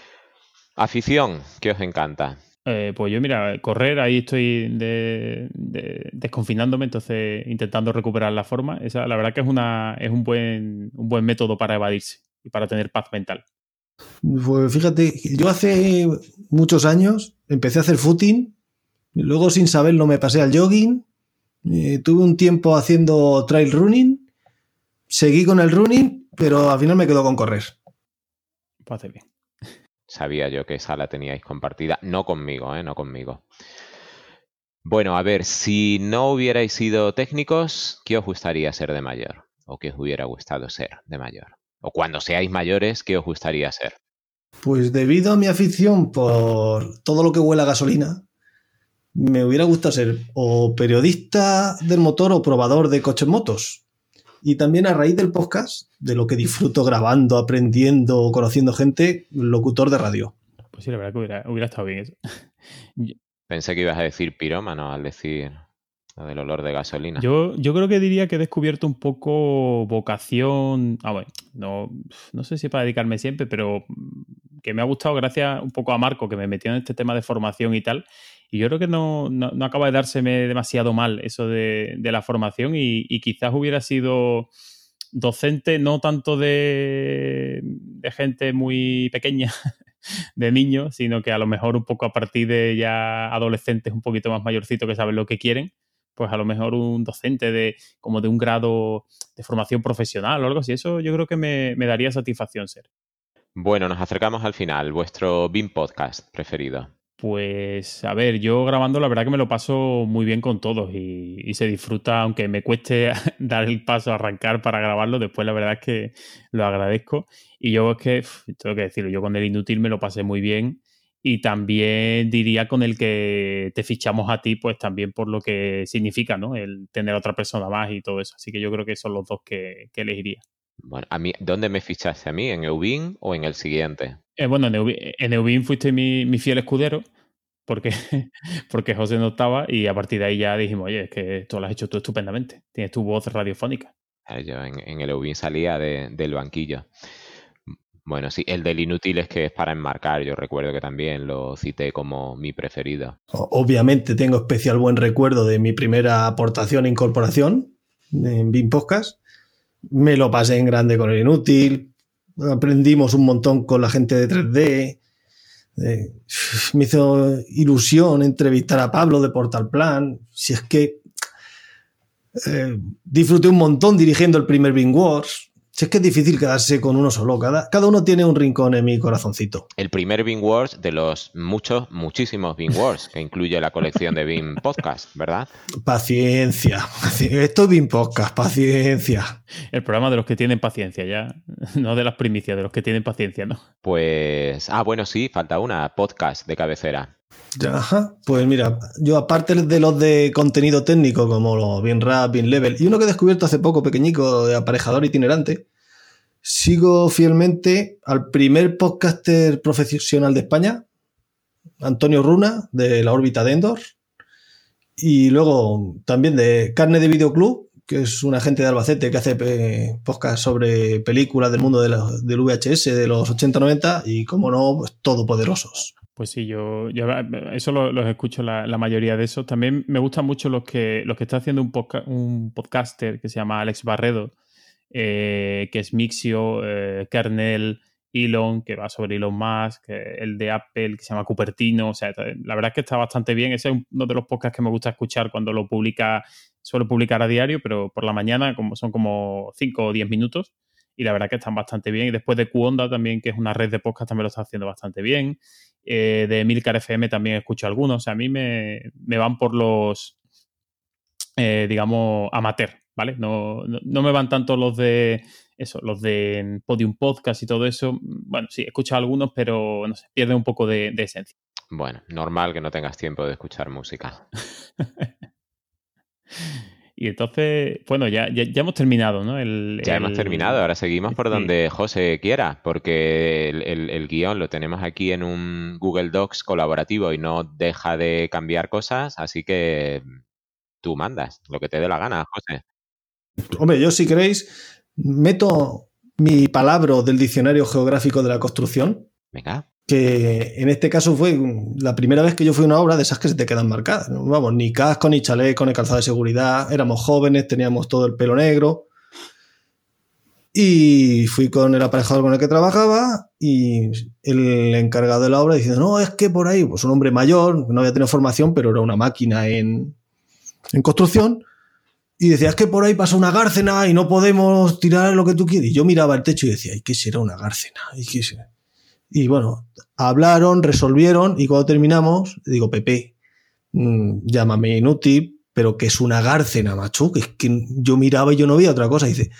Afición, ¿qué os encanta? Eh, pues yo, mira, correr, ahí estoy desconfinándome, entonces intentando recuperar la forma. Esa, la verdad que es, una, es un, buen, un buen método para evadirse y para tener paz mental. Pues fíjate, yo hace muchos años empecé a hacer footing, luego sin saberlo me pasé al jogging, eh, tuve un tiempo haciendo trail running, seguí con el running, pero al final me quedo con correr. Pues bien. Sabía yo que esa la teníais compartida, no conmigo, ¿eh? no conmigo. Bueno, a ver, si no hubierais sido técnicos, ¿qué os gustaría ser de mayor? ¿O qué os hubiera gustado ser de mayor? O cuando seáis mayores, ¿qué os gustaría ser? Pues debido a mi afición por todo lo que huele a gasolina, me hubiera gustado ser o periodista del motor o probador de coches motos. Y también a raíz del podcast, de lo que disfruto grabando, aprendiendo, conociendo gente, locutor de radio. Pues sí, la verdad que hubiera, estado bien eso. Pensé que ibas a decir pirómano al decir lo del olor de gasolina. Yo, yo creo que diría que he descubierto un poco vocación. Ah, bueno, no, no sé si para dedicarme siempre, pero que me ha gustado gracias un poco a Marco, que me metió en este tema de formación y tal. Y yo creo que no, no, acaba de dárseme demasiado mal eso de, de la formación y, quizás hubiera sido docente no tanto de, gente muy pequeña, de niños, sino que a lo mejor un poco a partir de ya adolescentes un poquito más mayorcitos que saben lo que quieren, pues a lo mejor un docente de como de un grado de formación profesional o algo así. Eso yo creo que me, me daría satisfacción ser. Bueno, nos acercamos al final. Vuestro BIM podcast preferido. Pues a ver, yo grabando la verdad que me lo paso muy bien con todos y, se disfruta, aunque me cueste dar el paso a arrancar para grabarlo, después la verdad es que lo agradezco. Y yo es que, tengo que decirlo, yo con el inútil me lo pasé muy bien y también diría con el que te fichamos a ti, pues también por lo que significa, ¿no? El tener otra persona más y todo eso. Así que yo creo que son los dos que, que elegiría. Bueno, a mí, ¿dónde me fichaste a mí? ¿En Eubin o en el siguiente? Eh, bueno, en Eubin, fuiste mi, mi, fiel escudero, porque, porque José no estaba, y a partir de ahí ya dijimos, oye, es que esto lo has hecho tú estupendamente. Tienes tu voz radiofónica. Yo en, el Eubin salía del banquillo. Bueno, sí, el del inútil es que es para enmarcar. Yo recuerdo que también lo cité como mi preferido. Obviamente tengo especial buen recuerdo de mi primera aportación e incorporación en BIM Podcast. Me lo pasé en grande con el inútil. Aprendimos un montón con la gente de 3D. Eh, me hizo ilusión entrevistar a Pablo de Portal Plan. Si es que eh, disfruté un montón dirigiendo el primer BIM Wars si es que es difícil quedarse con uno solo. Cada, cada uno tiene un rincón en mi corazoncito. El primer Bean Wars de los muchos, muchísimos Bean Wars que incluye la colección de Bean Podcast, ¿verdad? Paciencia. Esto es Bean Podcast, paciencia. El programa de los que tienen paciencia, ya. No de las primicias, de los que tienen paciencia, ¿no? Pues. Ah, bueno, sí, falta una podcast de cabecera. Ajá, pues mira, yo aparte de los de contenido técnico como los bien rap, bien level, y uno que he descubierto hace poco, pequeñico, de aparejador itinerante, sigo fielmente al primer podcaster profesional de España, Antonio Runa, de la órbita de Endor, y luego también de Carne de Videoclub, que es un agente de Albacete que hace eh, podcast sobre películas del mundo del VHS de los 80-90 y, como no, pues, todopoderosos. Pues sí, yo, eso los escucho la, mayoría de esos. También me gustan mucho los que, los que está haciendo un, un podcaster que se llama Alex Barredo, eh, que es Mixio, eh, Kernel, Elon, que va sobre Elon Musk, el de Apple, que se llama Cupertino. O sea, la verdad es que está bastante bien. Ese es uno de los podcasts que me gusta escuchar cuando lo publica, suelo publicar a diario, pero por la mañana como, son como 5 o 10 minutos. Y la verdad que están bastante bien. Y después de Qonda también, que es una red de podcast, también lo está haciendo bastante bien. Eh, de Milcar FM también escucho algunos. A mí me, van por los, eh, digamos, amateur, ¿vale? No, no, me van tanto los de eso, los de Podium Podcast y todo eso. Bueno, sí, escucho algunos, pero no sé, pierde un poco de, de esencia. Bueno, normal que no tengas tiempo de escuchar música. Y entonces, bueno, ya, ya, hemos terminado, ¿no? ya hemos terminado, ahora seguimos por donde José quiera, porque el, guion lo tenemos aquí en un Google Docs colaborativo y no deja de cambiar cosas, así que tú mandas lo que te dé la gana, José. Hombre, yo si queréis, meto mi palabra del diccionario geográfico de la construcción. Venga que en este caso fue la primera vez que yo fui a una obra de esas que se te quedan marcadas. Vamos, ni casco, ni chaleco, ni calzado de seguridad, éramos jóvenes, teníamos todo el pelo negro. Y fui con el aparejador con el que trabajaba y el encargado de la obra diciendo, no, es que por ahí, pues un hombre mayor, no había tenido formación, pero era una máquina en, en construcción, y decía, es que por ahí pasa una gárcena y no podemos tirar lo que tú quieres. Y yo miraba el techo y decía, ¿y qué será una gárcena? ¿Y qué será? Y bueno, hablaron, resolvieron y cuando terminamos, digo, Pepe, mm, llámame inútil, pero que es una gárcena, macho, que yo miraba y yo no veía otra cosa. dice,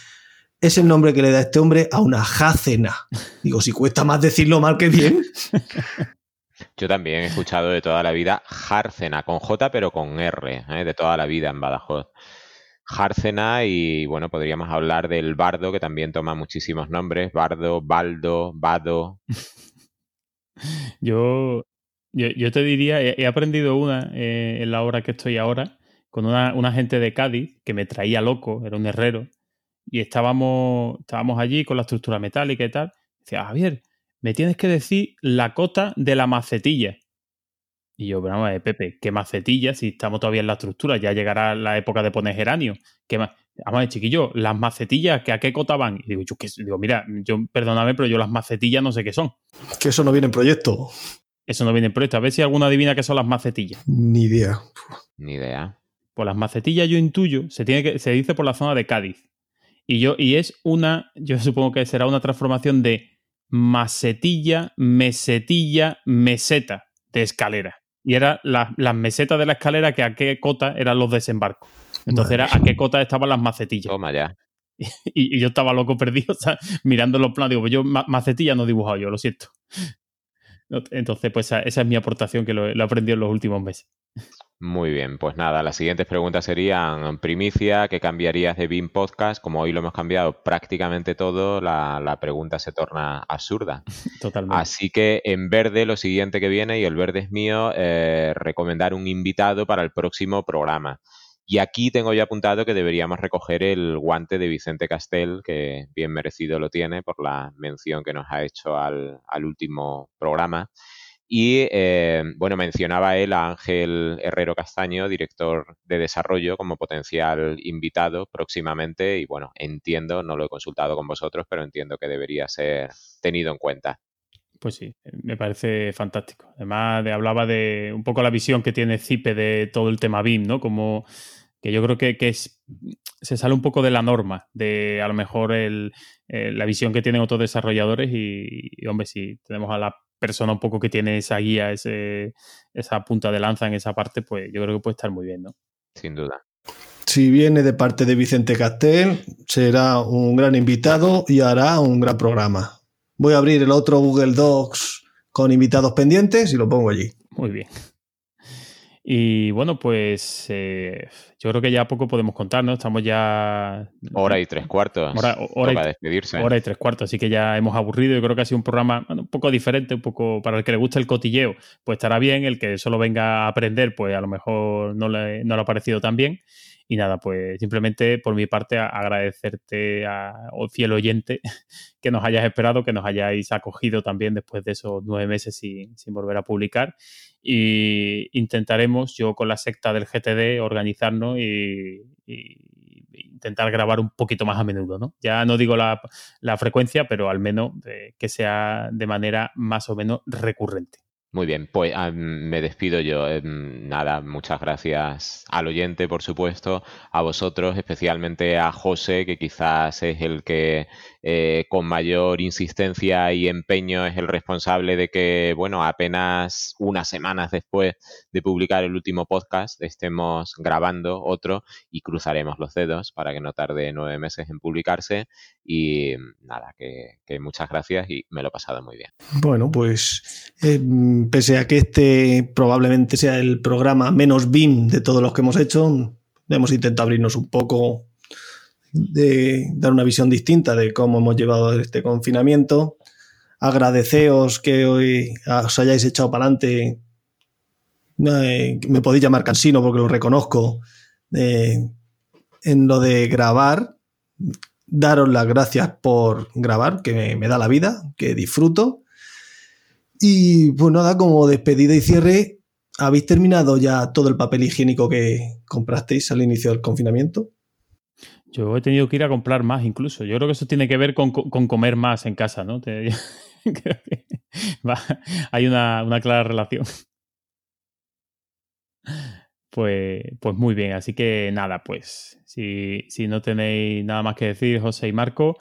es el nombre que le da este hombre a una jácena. Digo, si cuesta más decirlo mal que bien. Yo también he escuchado de toda la vida Járcena, con J pero con R, ¿eh? de toda la vida en Badajoz. Járcena y bueno, podríamos hablar del bardo, que también toma muchísimos nombres, bardo, baldo, vado. yo, yo, te diría, he, aprendido una eh, en la hora que estoy ahora, con una, gente de Cádiz que me traía loco, era un herrero, y estábamos, estábamos allí con la estructura metálica y tal. Decía, Javier, me tienes que decir la cota de la macetilla. Y yo, pero vamos Pepe, ¿qué macetillas? Si estamos todavía en la estructura, ya llegará la época de poner geranio. ¿Qué Vamos a ver, chiquillo, las macetillas, ¿que ¿a qué cota van? Y digo, yo qué digo, mira, yo, perdóname, pero yo las macetillas no sé qué son. Que eso no viene en proyecto. Eso no viene en proyecto. A ver si alguna adivina qué son las macetillas. Ni idea. Ni idea. Pues las macetillas yo intuyo, se, tiene que, se dice por la zona de Cádiz. Y yo, y es una, yo supongo que será una transformación de macetilla, mesetilla, meseta de escalera y era las mesetas de la escalera que a qué cota eran los desembarcos. Entonces era a qué cota estaban las macetillas. Toma ya. Y, yo estaba loco perdido, mirando los planos. Digo, pues yo macetillas no he dibujado yo, lo siento. Entonces, pues esa, es mi aportación que lo, he aprendido en los últimos meses. Muy bien, pues nada, las siguientes preguntas serían primicia, ¿qué cambiarías de BIM Podcast? Como hoy lo hemos cambiado prácticamente todo, la, pregunta se torna absurda. Totalmente. Así que en verde lo siguiente que viene, y el verde es mío, eh, recomendar un invitado para el próximo programa. Y aquí tengo ya apuntado que deberíamos recoger el guante de Vicente Castel, que bien merecido lo tiene por la mención que nos ha hecho al, último programa. Y eh, bueno, mencionaba él a Ángel Herrero Castaño, director de desarrollo, como potencial invitado próximamente. Y bueno, entiendo, no lo he consultado con vosotros, pero entiendo que debería ser tenido en cuenta. Pues sí, me parece fantástico. Además, hablaba de un poco la visión que tiene Cipe de todo el tema BIM, ¿no? Como que yo creo que, es, se sale un poco de la norma, de a lo mejor el, eh, la visión que tienen otros desarrolladores y, y, hombre, si tenemos a la persona un poco que tiene esa guía, ese, esa punta de lanza en esa parte, pues yo creo que puede estar muy bien, ¿no? Sin duda. Si viene de parte de Vicente Castel, será un gran invitado y hará un gran programa. Voy a abrir el otro Google Docs con invitados pendientes y lo pongo allí. Muy bien. Y bueno, pues eh, yo creo que ya poco podemos contar, ¿no? Estamos ya... Hora y tres cuartos. Hora, hora y, despedirse. Hora y tres cuartos, así que ya hemos aburrido. Yo creo que ha sido un programa un poco diferente, un poco para el que le guste el cotilleo, pues estará bien. El que solo venga a aprender, pues a lo mejor no le, no le ha parecido tan bien. Y nada, pues simplemente por mi parte agradecerte a, fiel oyente que nos hayas esperado, que nos hayáis acogido también después de esos nueve meses sin, sin volver a publicar. Y intentaremos, yo con la secta del GTD, organizarnos y, intentar grabar un poquito más a menudo, ¿no? Ya no digo la, la frecuencia, pero al menos eh, que sea de manera más o menos recurrente. Muy bien, pues ah, me despido yo. Em, nada, muchas gracias al oyente, por supuesto, a vosotros, especialmente a José, que quizás es el que eh, con mayor insistencia y empeño es el responsable de que, bueno, apenas unas semanas después de publicar el último podcast estemos grabando otro y cruzaremos los dedos para que no tarde nueve meses en publicarse. Y nada, que, muchas gracias y me lo he pasado muy bien. Bueno, pues eh, pese a que este probablemente sea el programa menos BIM de todos los que hemos hecho, hemos intentado abrirnos un poco de dar una visión distinta de cómo hemos llevado este confinamiento. Agradeceos que hoy os hayáis echado para adelante. Eh, me podéis llamar cansino porque lo reconozco. Eh, en lo de grabar, daros las gracias por grabar, que me, da la vida, que disfruto. Y pues nada, como despedida y cierre, ¿habéis terminado ya todo el papel higiénico que comprasteis al inicio del confinamiento? Yo he tenido que ir a comprar más incluso. Yo creo que eso tiene que ver con, comer más en casa, ¿no? hay una, clara relación. Pues, pues muy bien, así que nada, pues si, si no tenéis nada más que decir, José y Marco,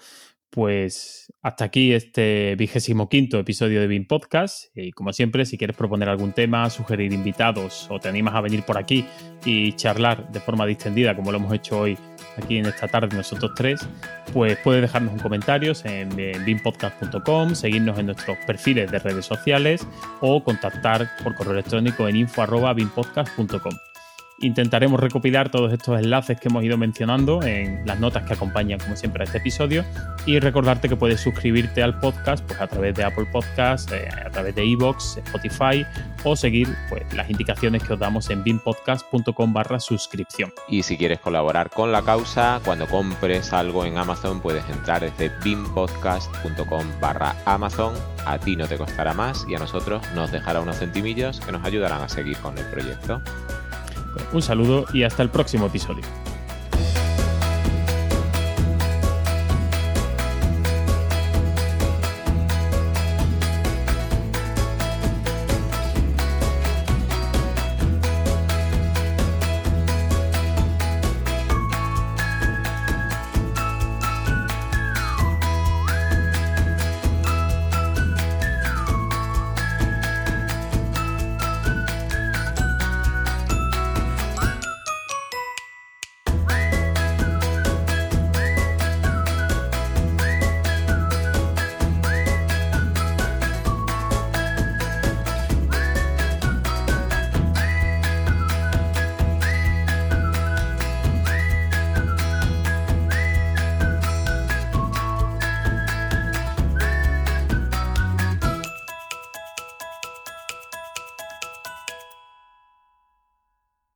pues hasta aquí este vigésimo quinto episodio de BIM Podcast. Y como siempre, si quieres proponer algún tema, sugerir invitados o te animas a venir por aquí y charlar de forma distendida, como lo hemos hecho hoy aquí en esta tarde nosotros tres, pues puedes dejarnos un comentario en, bimpodcast.com, seguirnos en nuestros perfiles de redes sociales o contactar por correo electrónico en info.bimpodcast.com. Intentaremos recopilar todos estos enlaces que hemos ido mencionando en las notas que acompañan, como siempre, a este episodio y recordarte que puedes suscribirte al podcast pues, a través de Apple Podcasts, eh, a través de Evox, Spotify o seguir pues, las indicaciones que os damos en bimpodcast.com barra suscripción. Y si quieres colaborar con la causa, cuando compres algo en Amazon puedes entrar desde bimpodcast.com barra Amazon. A ti no te costará más y a nosotros nos dejará unos centimillos que nos ayudarán a seguir con el proyecto. Un saludo y hasta el próximo episodio.